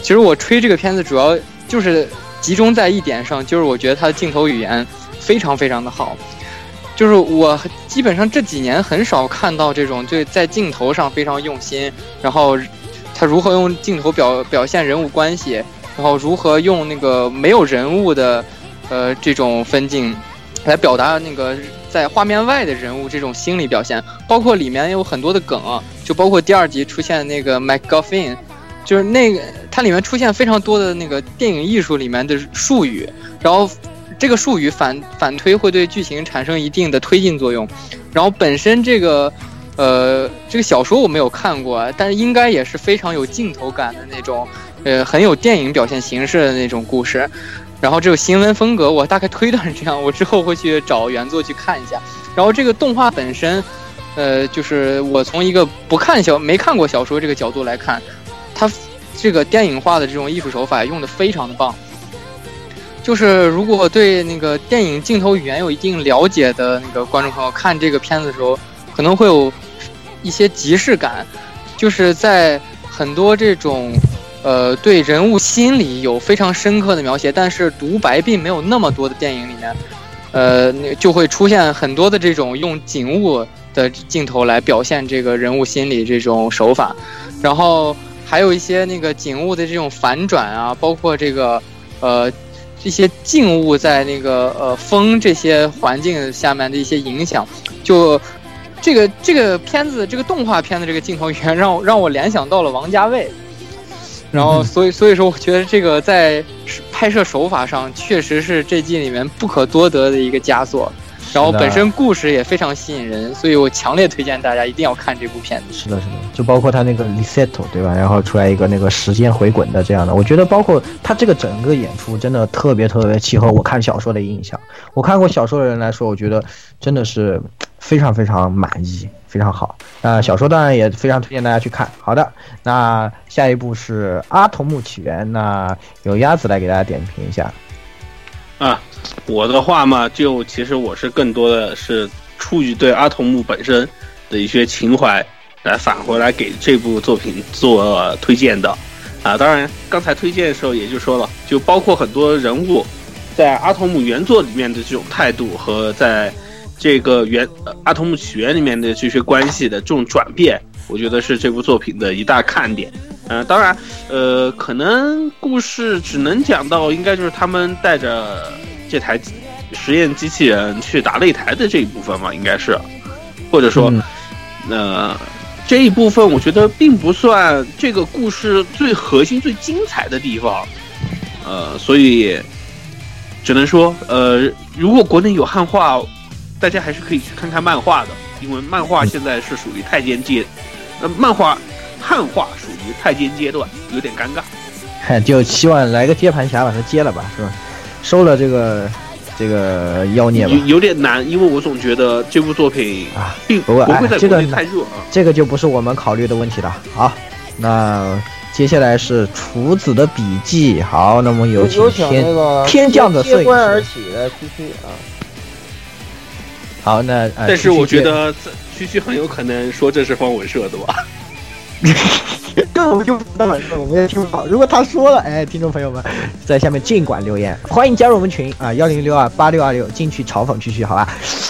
其实我吹这个片子主要就是集中在一点上，就是我觉得它的镜头语言非常非常的好。就是我基本上这几年很少看到这种对在镜头上非常用心，然后他如何用镜头表表现人物关系，然后如何用那个没有人物的。呃，这种分镜来表达那个在画面外的人物这种心理表现，包括里面有很多的梗，就包括第二集出现那个 MacGuffin，就是那个它里面出现非常多的那个电影艺术里面的术语，然后这个术语反反推会对剧情产生一定的推进作用，然后本身这个呃这个小说我没有看过，但是应该也是非常有镜头感的那种，呃很有电影表现形式的那种故事。然后这个新闻风格，我大概推断是这样，我之后会去找原作去看一下。然后这个动画本身，呃，就是我从一个不看小、没看过小说这个角度来看，它这个电影化的这种艺术手法用的非常的棒。就是如果对那个电影镜头语言有一定了解的那个观众朋友，看这个片子的时候，可能会有一些即视感，就是在很多这种。呃，对人物心理有非常深刻的描写，但是独白并没有那么多的电影里面，呃，就会出现很多的这种用景物的镜头来表现这个人物心理这种手法，然后还有一些那个景物的这种反转啊，包括这个呃这些静物在那个呃风这些环境下面的一些影响，就这个这个片子这个动画片的这个镜头语言让让我联想到了王家卫。然后，*laughs* 所以所以说，我觉得这个在拍摄手法上确实是这季里面不可多得的一个佳作。然后本身故事也非常吸引人，所以我强烈推荐大家一定要看这部片子。是的，是的，就包括他那个 reset，对吧？然后出来一个那个时间回滚的这样的，我觉得包括他这个整个演出真的特别特别契合我看小说的印象。我看过小说的人来说，我觉得真的是非常非常满意，非常好。那小说当然也非常推荐大家去看。好的，那下一部是《阿童木起源》，那由鸭子来给大家点评一下。啊，我的话嘛，就其实我是更多的是出于对阿童木本身的一些情怀，来返回来给这部作品做推荐的。啊，当然刚才推荐的时候也就说了，就包括很多人物在阿童木原作里面的这种态度和在这个原阿童木起源里面的这些关系的这种转变，我觉得是这部作品的一大看点。嗯，当然，呃，可能故事只能讲到，应该就是他们带着这台实验机器人去打擂台的这一部分嘛，应该是，或者说，呃，这一部分我觉得并不算这个故事最核心、最精彩的地方，呃，所以只能说，呃，如果国内有汉化，大家还是可以去看看漫画的，因为漫画现在是属于太监界，呃，漫画。汉化属于太监阶段，有点尴尬，*laughs* 就希望来个接盘侠把他接了吧，是吧？收了这个这个妖孽吧。有有点难，因为我总觉得这部作品啊，并不会在国内太热啊。这个就不是我们考虑的问题了。好，那接下来是厨子的笔记。好，那么有请天天降的摄影师。而起的区区啊。好，那但是我觉得区区很有可能说这是方文社的吧。*laughs* *laughs* 根本就不知道，我们也听不到。如果他说了，哎，听众朋友们，在下面尽管留言，欢迎加入我们群啊，幺零六二八六二六，进去嘲讽区区，好吧？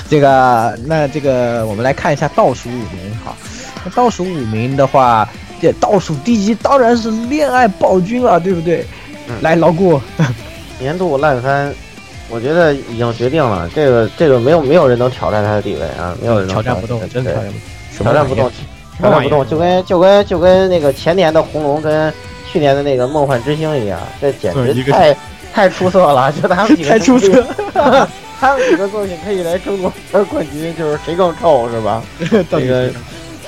这个，那这个我们来看一下倒数五名，好，那倒数五名的话，这倒数第一当然是恋爱暴君了，对不对？来，老顾，年度烂番，我觉得已经决定了，这个这个没有没有人能挑战他的地位啊，没有人挑战不动，真挑战不动挑战不动。调战不动，就跟就跟就跟那个前年的红龙跟去年的那个梦幻之星一样，这简直太太出色了！就他们几个太出色，*laughs* 他们几个作品可以来争夺冠军，就是谁更臭是吧？*laughs* 这个，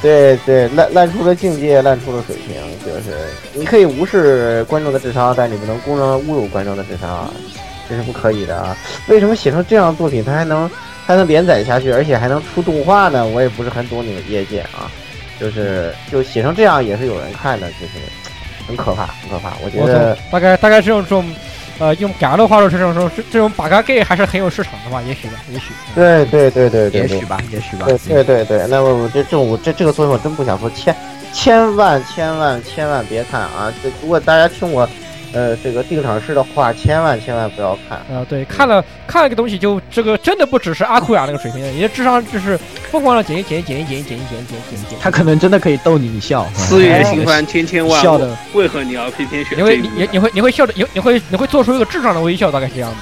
对对，烂烂出了境界，烂出了水平，就是你可以无视观众的智商，但你不能公然侮辱观众的智商啊，这是不可以的啊！为什么写成这样的作品，它还能还能连载下去，而且还能出动画呢？我也不是很懂你们业界啊。就是就写成这样也是有人看的，就是很可怕，很可怕。我觉得操，大概大概这种这种，呃，用嘎的话说，这种这种这种把嘎 gay 还是很有市场的吧？也许吧，也许。对对对对对对也许吧，也许吧。对对对对，那么我这这种这这个作品我真不想说，千千万千万千万别看啊！这如果大家听我，呃这个定场诗的话千万千万不要看啊对看了看了个东西就这个真的不只是阿库雅那个水平你的智商就是疯狂的减减减减减减减减减他可能真的可以逗你一笑。四月新欢千千万笑的为何你要偏偏选你会你你会你会笑着有你会你会做出一个智障的微笑大概是这样的。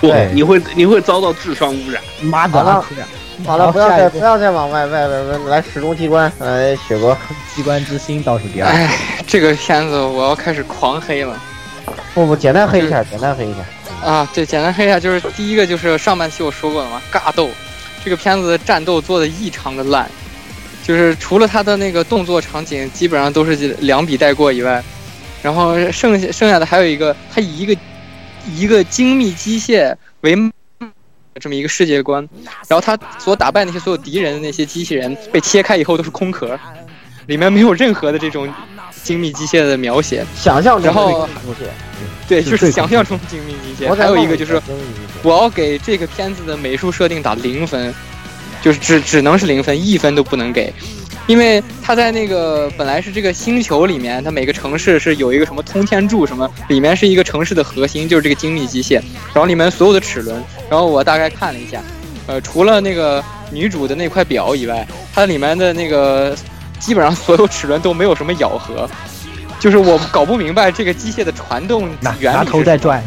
对你会你会遭到智商污染。妈的阿库雅好了不要再不要再往外外外外来时钟机关来雪国 *laughs* 机关之心倒数第二。哎这个片子我要开始狂黑了。不不，简单黑一下，简单黑一下。啊！对，简单黑一下，就是第一个就是上半期我说过了嘛，尬斗，这个片子的战斗做的异常的烂，就是除了它的那个动作场景基本上都是两笔带过以外，然后剩下剩下的还有一个，它以一个一个精密机械为这么一个世界观，然后他所打败那些所有敌人的那些机器人被切开以后都是空壳，里面没有任何的这种精密机械的描写。想象中然后的东西，对，就是想象中的精密机械。还有一个就是我要给这个片子的美术设定打零分，就是只只能是零分，一分都不能给，因为他在那个本来是这个星球里面，它每个城市是有一个什么通天柱什么，里面是一个城市的核心，就是这个精密机械，然后里面所有的齿轮，然后我大概看了一下，呃，除了那个女主的那块表以外，它里面的那个基本上所有齿轮都没有什么咬合。就是我搞不明白这个机械的传动拿拿原理是什么。头在转，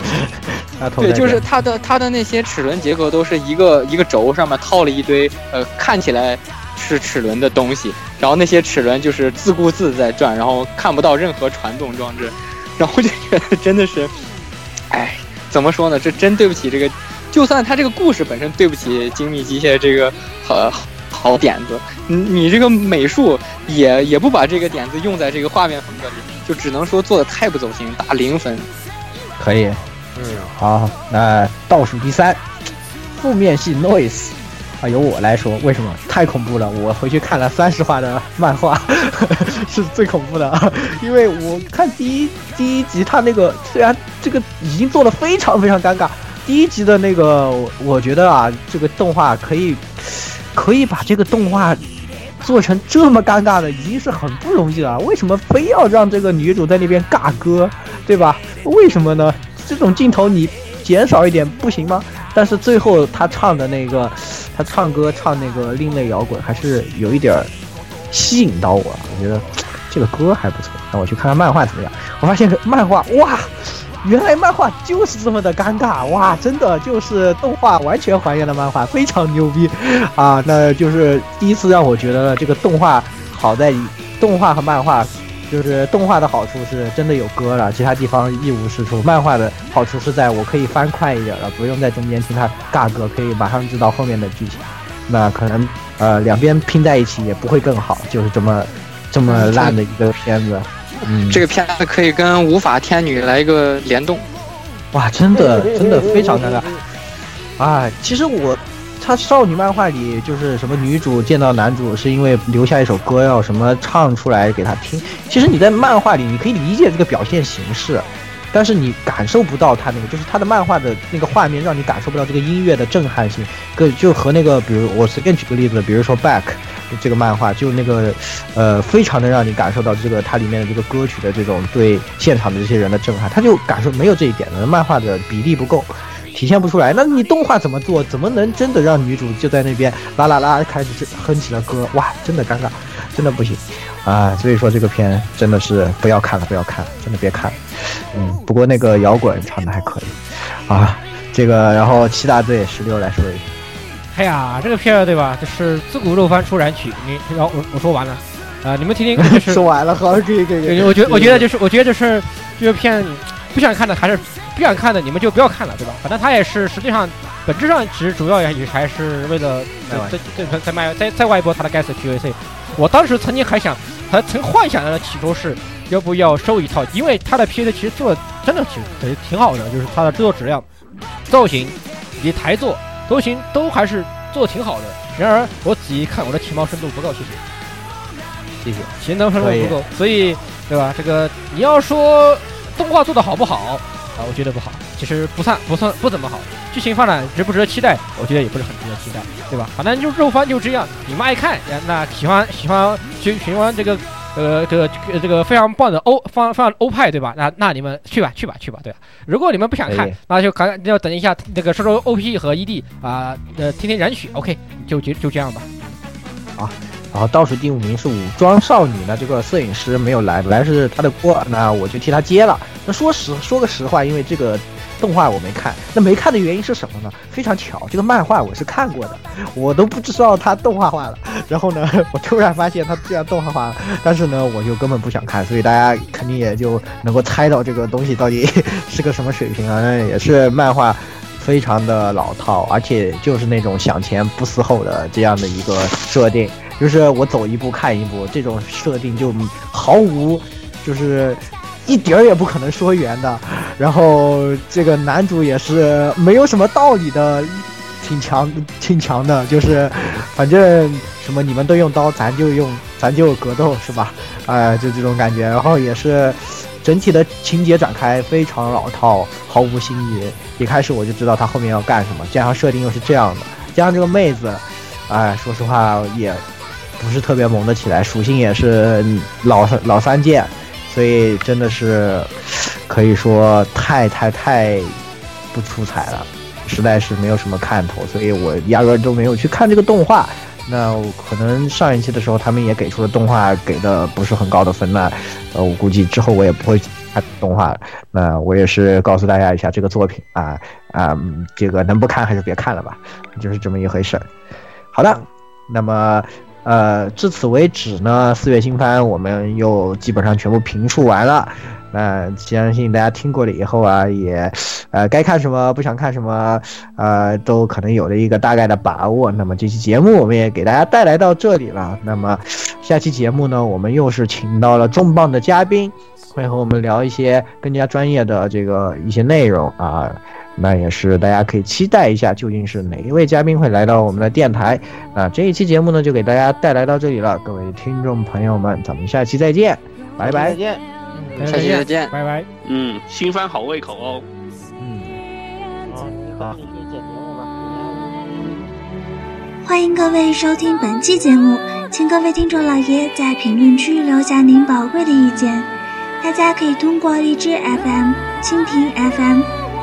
*laughs* 拿头对，就是它的它的那些齿轮结构都是一个一个轴上面套了一堆呃看起来是齿轮的东西，然后那些齿轮就是自顾自在转，然后看不到任何传动装置，然后就觉得真的是，哎，怎么说呢？这真对不起这个，就算它这个故事本身对不起精密机械这个好好点子，你你这个美术也也不把这个点子用在这个画面风格里，就只能说做的太不走心，打零分。可以。嗯，好，那倒数第三，负面系 noise。啊，由我来说，为什么太恐怖了？我回去看了三十话的漫画，*laughs* 是最恐怖的！因为我看第一第一集，它那个虽然这个已经做的非常非常尴尬，第一集的那个，我觉得啊，这个动画可以可以把这个动画做成这么尴尬的，已经是很不容易了。为什么非要让这个女主在那边尬歌，对吧？为什么呢？这种镜头你减少一点不行吗？但是最后她唱的那个，她唱歌唱那个另类摇滚，还是有一点吸引到我了。我觉得这个歌还不错。那我去看看漫画怎么样？我发现漫画哇，原来漫画就是这么的尴尬哇！真的就是动画完全还原了漫画，非常牛逼啊！那就是第一次让我觉得这个动画好在动画和漫画。就是动画的好处是真的有歌了，其他地方一无是处。漫画的好处是在我可以翻快一点了，不用在中间听他尬歌，可以马上知道后面的剧情。那可能呃两边拼在一起也不会更好，就是这么这么烂的一个片子。嗯，这个片子可以跟《无法天女》来一个联动。哇，真的真的非常尴尬啊！其实我，他少女漫画里就是什么女主见到男主是因为留下一首歌要什么唱出来给他听。其实你在漫画里你可以理解这个表现形式，但是你感受不到他那个，就是他的漫画的那个画面让你感受不到这个音乐的震撼性。跟就和那个，比如我随便举个例子，比如说《Back》这个漫画，就那个呃，非常能让你感受到这个它里面的这个歌曲的这种对现场的这些人的震撼，他就感受没有这一点的，漫画的比例不够。体现不出来，那你动画怎么做？怎么能真的让女主就在那边啦啦啦开始哼起了歌？哇，真的尴尬，真的不行啊！所以说这个片真的是不要看了，不要看了，真的别看了。嗯，不过那个摇滚唱的还可以啊。这个，然后七大罪十六来说一下。哎呀，这个片儿对吧？就是自古肉番出燃曲，你然后我我说完了，啊、你们听听，*laughs* 就是说完了，好，可以可以。我觉得我觉得就是我觉得就是这个片不想看的还是不想看的，你们就不要看了，对吧？反正它也是实际上本质上其实主要也也还是为了再再再再卖再再外一波它的该死 PVC。我当时曾经还想，还曾幻想的起初是要不要收一套，因为它的 PVC 其实做的真的挺挺挺好的，就是它的制作质量、造型以及台座都行都还是做的挺好的。然而我仔细一看，我的情报深度不够，谢谢。谢谢。行动深度不够，所以对吧？这个你要说动画做的好不好啊？我觉得不好，其实不算不算不怎么好。剧情发展值不值得期待？我觉得也不是很值得期待，对吧？反正就肉番就这样，你们爱看，呀那喜欢喜欢喜喜欢这个。呃，这个这个这个非常棒的欧方非常欧派，对吧？那那你们去吧，去吧，去吧，对吧？如果你们不想看，那就赶要等一下那个说说 OP 和 ED 啊，呃，听听燃血，OK，就就就这样吧。啊然后倒数第五名是武装少女呢，这个摄影师没有来，本来是他的锅，那我就替他接了。那说实说个实话，因为这个动画我没看，那没看的原因是什么呢？非常巧，这个漫画我是看过的，我都不知道它动画化了。然后呢，*laughs* 我突然发现它居然动画化了，但是呢，我就根本不想看，所以大家肯定也就能够猜到这个东西到底是个什么水平啊？那也是漫画。非常的老套，而且就是那种想前不思后的这样的一个设定，就是我走一步看一步，这种设定就毫无，就是一点儿也不可能说圆的。然后这个男主也是没有什么道理的，挺强挺强的，就是反正什么你们都用刀，咱就用咱就格斗是吧？哎、就这种感觉。然后也是整体的情节展开非常老套，毫无新意。一开始我就知道他后面要干什么，加上设定又是这样的，加上这个妹子，哎，说实话也不是特别萌得起来，属性也是老老三件，所以真的是可以说太太太不出彩了，实在是没有什么看头，所以我压根儿都没有去看这个动画。那可能上一期的时候他们也给出了动画给的不是很高的分，那呃我估计之后我也不会看动画了。那我也是告诉大家一下这个作品啊啊、这个能不看还是别看了吧，就是这么一回事儿。好的，那么呃至此为止呢，四月新番我们又基本上全部评述完了。那相信大家听过了以后啊，也，呃，该看什么，不想看什么，呃，都可能有了一个大概的把握。那么这期节目我们也给大家带来到这里了。那么下期节目呢，我们又是请到了重磅的嘉宾，会和我们聊一些更加专业的这个一些内容啊。那也是大家可以期待一下，究竟是哪一位嘉宾会来到我们的电台。那这一期节目呢，就给大家带来到这里了，各位听众朋友们，咱们下期再见，拜拜再。见。嗯，下期再见。拜拜。嗯，新番好胃口哦。嗯，好，你好。欢迎各位收听本期节目，请各位听众老爷在评论区留下您宝贵的意见。大家可以通过荔枝 FM、蜻蜓 FM、